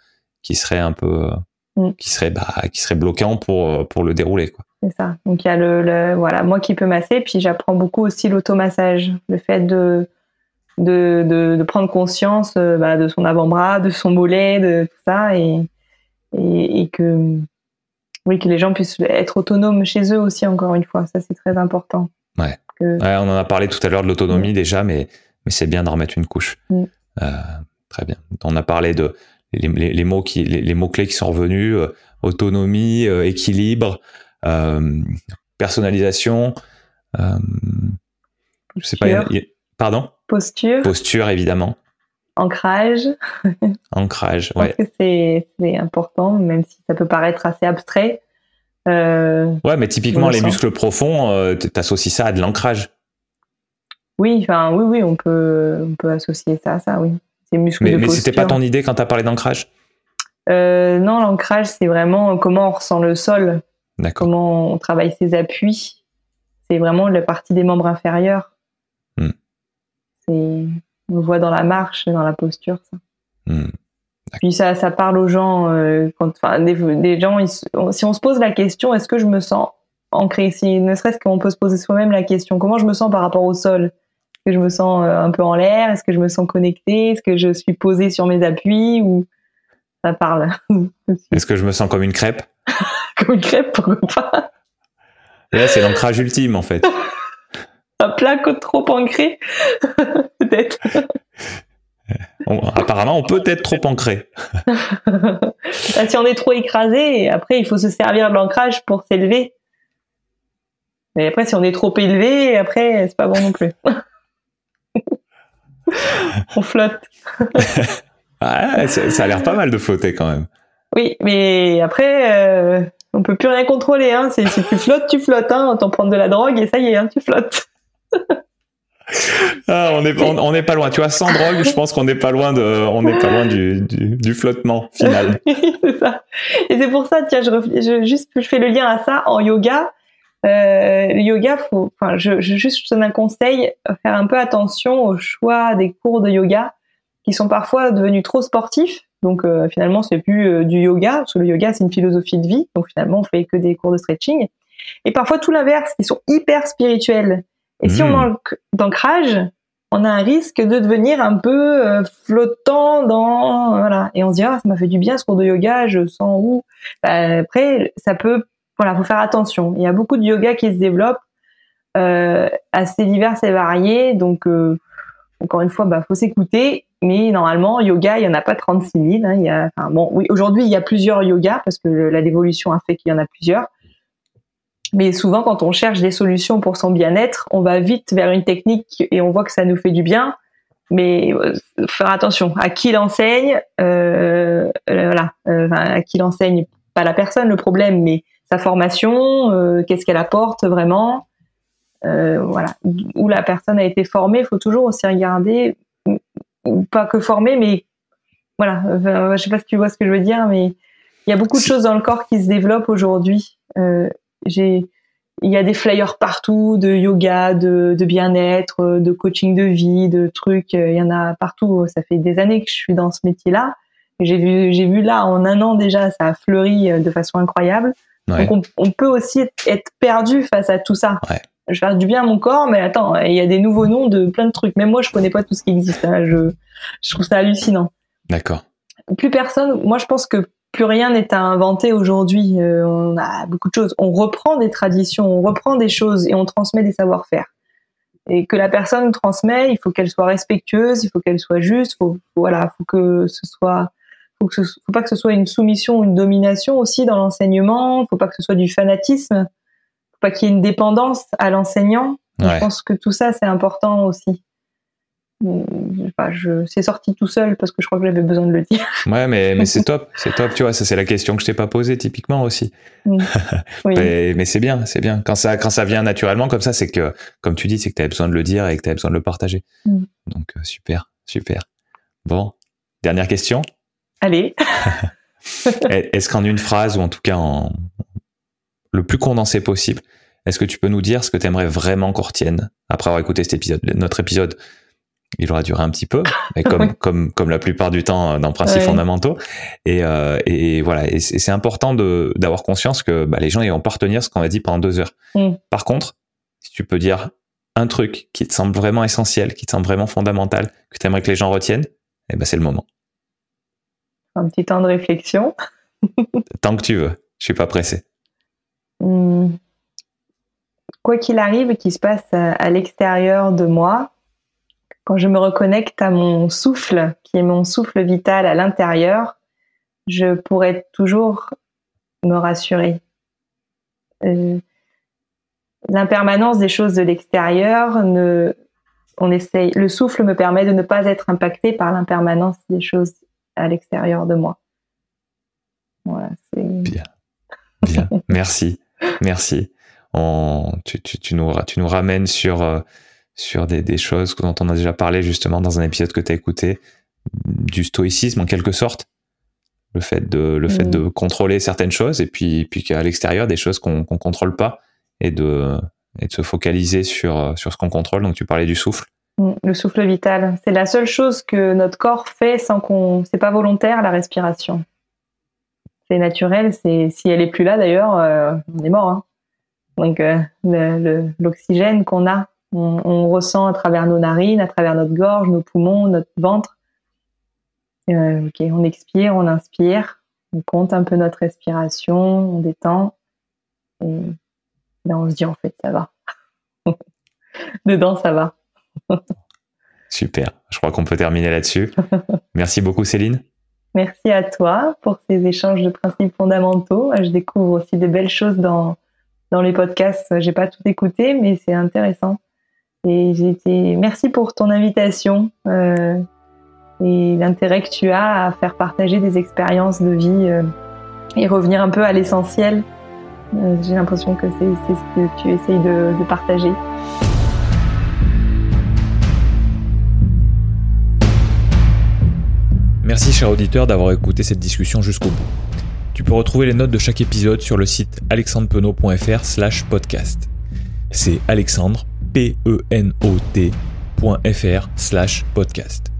qui serait un peu Mm. qui serait bah, qui serait bloquant pour pour le dérouler quoi. C'est ça. Donc il y a le, voilà moi qui peux masser, puis j'apprends beaucoup aussi l'automassage, le fait de de, de, prendre conscience euh, bah, de son avant-bras, de son mollet, de tout ça, et, et, que oui que les gens puissent être autonomes chez eux aussi encore une fois, ça c'est très important. Ouais. on en a parlé tout à l'heure de l'autonomie mm. déjà, mais mais c'est bien d'en remettre une couche. Mm. Euh, très bien. On a parlé de les, mots qui les, mots clés qui sont revenus euh, autonomie euh, équilibre euh, personnalisation je sais pas pardon? Posture. Posture évidemment. Ancrage. [LAUGHS] Ancrage ouais. c'est important même si ça peut paraître assez abstrait ouais mais typiquement les muscles profonds t'associes ça à de l'ancrage. Oui enfin oui oui on peut on peut associer ça à ça oui mais, mais c'était pas ton idée quand tu as parlé d'ancrage? Euh, Non, l'ancrage, c'est vraiment comment on ressent le sol, comment on travaille ses appuis. C'est vraiment la partie des membres inférieurs. Hmm. On le voit dans la marche, dans la posture. Ça. Hmm. Puis ça, ça parle aux gens. Euh, quand, des, gens, si on se pose la question, est-ce que je me sens ancré? Si ne serait-ce qu'on peut se poser soi-même la question, comment je me sens par rapport au sol? Que je me sens euh, un peu en l'air? Est-ce que je me sens connectée? Est-ce que je suis posée sur mes appuis ou ça parle? [LAUGHS] Est-ce que je me sens comme une crêpe? [LAUGHS] Comme une crêpe, pourquoi pas? Là, c'est l'ancrage ultime en fait. [LAUGHS] un plat trop ancré, peut-être. apparemment, on peut être trop ancré. Bah, si on est trop écrasé, après, il faut se servir de l'ancrage pour s'élever. Mais après, si on est trop élevé, après, c'est pas bon non plus. [LAUGHS] on flotte. [LAUGHS] ah, ça, a l'air pas mal de flotter quand même. Oui, mais après, euh, on peut plus rien contrôler. Hein. Si, tu flottes, tu flottes. Hein. T'en prends de la drogue et ça y est, hein, tu flottes. [LAUGHS] Ah, on n'est on, est pas loin. Tu vois, sans drogue, je pense qu'on n'est pas loin de, on n'est pas loin du, du, flottement final. c'est ça. Et c'est pour ça, tiens, je, je, juste, je fais le lien à ça en yoga. Euh, le yoga, faut, enfin, je, je juste donne un conseil, faire un peu attention au choix des cours de yoga qui sont parfois devenus trop sportifs. Donc euh, finalement, c'est plus euh, du yoga, parce que le yoga c'est une philosophie de vie. Donc finalement, on fait que des cours de stretching. Et parfois tout l'inverse, qui sont hyper spirituels. Et si on hmm. manque d'ancrage, on a un risque de devenir un peu euh, flottant dans voilà. Et on se dit ah ça m'a fait du bien ce cours de yoga, je sens où? Bah, après, ça peut voilà, faut faire attention. Il y a beaucoup de yoga qui se développent euh, assez divers et variés. Donc, euh, encore une fois, bah, faut s'écouter. Mais normalement, yoga, il y en a pas 36 000. Hein. il y a, bon, oui, aujourd'hui, il y a plusieurs yogas parce que la dévolution a fait qu'il y en a plusieurs. Mais souvent, quand on cherche des solutions pour son bien-être, on va vite vers une technique et on voit que ça nous fait du bien. Mais euh, faire attention à qui l'enseigne, euh, voilà, à qui l'enseigne, pas la personne le problème, mais sa formation, euh, qu'est-ce qu'elle apporte vraiment, euh, voilà, où la personne a été formée. Il faut toujours aussi regarder, pas que formée, mais voilà, enfin, je sais pas si tu vois ce que je veux dire, mais il y a beaucoup de choses dans le corps qui se développent aujourd'hui. Euh, j'ai il y a des flyers partout de yoga, de, de bien-être, de coaching de vie, de trucs. Il y en a partout. Ça fait des années que je suis dans ce métier-là. J'ai vu, j'ai vu là en un an déjà, ça a fleuri de façon incroyable. Donc on, peut aussi être perdu face à tout ça. Je faire du bien à mon corps, mais attends, il y a des nouveaux noms de plein de trucs. Même moi, je connais pas tout ce qui existe. Hein. Je, je trouve ça hallucinant. D'accord. Plus personne. Moi, je pense que plus rien n'est à inventer aujourd'hui. Euh, on a beaucoup de choses. On reprend des traditions, on reprend des choses et on transmet des savoir-faire. Et que la personne transmet, il faut qu'elle soit respectueuse, il faut qu'elle soit juste. Faut, voilà, faut que ce soit faut que faut pas que ce soit une soumission, une domination aussi dans l'enseignement. Faut pas que ce soit du fanatisme. Faut pas qu'il y ait une dépendance à l'enseignant. Je pense que tout ça c'est important aussi. Enfin, je c'est sorti tout seul parce que je crois que j'avais besoin de le dire. [LAUGHS] Ouais, mais, mais c'est top, c'est top, tu vois, ça c'est la question que je t'ai pas posée typiquement aussi. [LAUGHS] Oui. mais, mais c'est bien, c'est bien. Quand ça, quand ça vient naturellement comme ça, c'est que, comme tu dis, c'est que tu avais besoin de le dire et que tu avais besoin de le partager. Mm. Donc, euh, super, super. Bon, dernière question. Allez. [LAUGHS] est-ce qu'en une phrase, ou en tout cas en le plus condensé possible, est-ce que tu peux nous dire ce que tu aimerais vraiment qu'on retienne après avoir écouté cet épisode? Notre épisode, il aura duré un petit peu, mais comme, [LAUGHS] comme, comme la plupart du temps euh, dans Principes fondamentaux. Et, euh, et voilà, et c'est important d'avoir conscience que bah, les gens ils vont pas retenir ce qu'on a dit pendant deux heures. Mm. Par contre, si tu peux dire un truc qui te semble vraiment essentiel, qui te semble vraiment fondamental, que tu aimerais que les gens retiennent, eh ben c'est le moment un petit temps de réflexion. [LAUGHS] Tant que tu veux, je suis pas pressé. Hmm. Quoi qu'il arrive, qui se passe à l'extérieur de moi, quand je me reconnecte à mon souffle, qui est mon souffle vital à l'intérieur, je pourrais toujours me rassurer. Euh, l'impermanence des choses de l'extérieur, ne, on essaye, le souffle me permet de ne pas être impacté par l'impermanence des choses à l'extérieur de moi. Voilà, Bien. Bien. [LAUGHS] Merci. Merci. On, tu, tu, tu, nous, tu nous ramènes sur, euh, sur des, des, choses dont on a déjà parlé justement dans un épisode que tu as écouté, du stoïcisme en quelque sorte. Le fait de, le fait de contrôler certaines choses et puis, puis qu'à l'extérieur, des choses qu'on ne contrôle pas et de, et de se focaliser sur, sur ce qu'on contrôle. Donc tu parlais du souffle. Le souffle vital, c'est la seule chose que notre corps fait sans qu'on. C'est pas volontaire la respiration. C'est naturel. C'est si elle est plus là d'ailleurs, euh, on est mort. Hein. Donc euh, l'oxygène qu'on a, on, ressent à travers nos narines, à travers notre gorge, nos poumons, notre ventre. Euh, ok, on expire, on inspire, on compte un peu notre respiration, on détend. Et là, on se dit en fait, ça va. [LAUGHS] Dedans, ça va. [LAUGHS] Super. Je crois qu'on peut terminer là-dessus. [LAUGHS] Merci beaucoup, Céline. Merci à toi pour ces échanges de principes fondamentaux. Je découvre aussi des belles choses dans, dans les podcasts. J'ai pas tout écouté, mais c'est intéressant. Et j'ai été. Merci pour ton invitation euh, et l'intérêt que tu as à faire partager des expériences de vie euh, et revenir un peu à l'essentiel. Euh, j'ai l'impression que c'est ce que tu essayes de, de partager. Merci cher auditeur d'avoir écouté cette discussion jusqu'au bout. Tu peux retrouver les notes de chaque épisode sur le site alexandrepenot.fr slash podcast. C'est alexandre, P-E-N-O-T.fr slash podcast.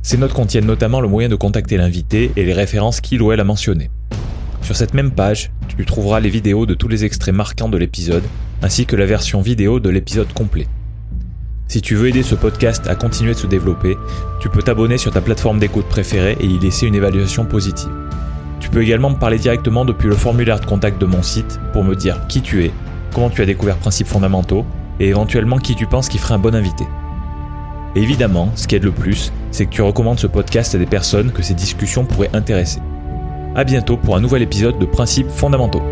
Ces notes contiennent notamment le moyen de contacter l'invité et les références qu'il ou elle a mentionnées. Sur cette même page, tu trouveras les vidéos de tous les extraits marquants de l'épisode, ainsi que la version vidéo de l'épisode complet. Si tu veux aider ce podcast à continuer de se développer, tu peux t'abonner sur ta plateforme d'écoute préférée et y laisser une évaluation positive. Tu peux également me parler directement depuis le formulaire de contact de mon site pour me dire qui tu es, comment tu as découvert Principes fondamentaux et éventuellement qui tu penses qui ferait un bon invité. Évidemment, ce qui aide le plus, c'est que tu recommandes ce podcast à des personnes que ces discussions pourraient intéresser. A bientôt pour un nouvel épisode de Principes fondamentaux.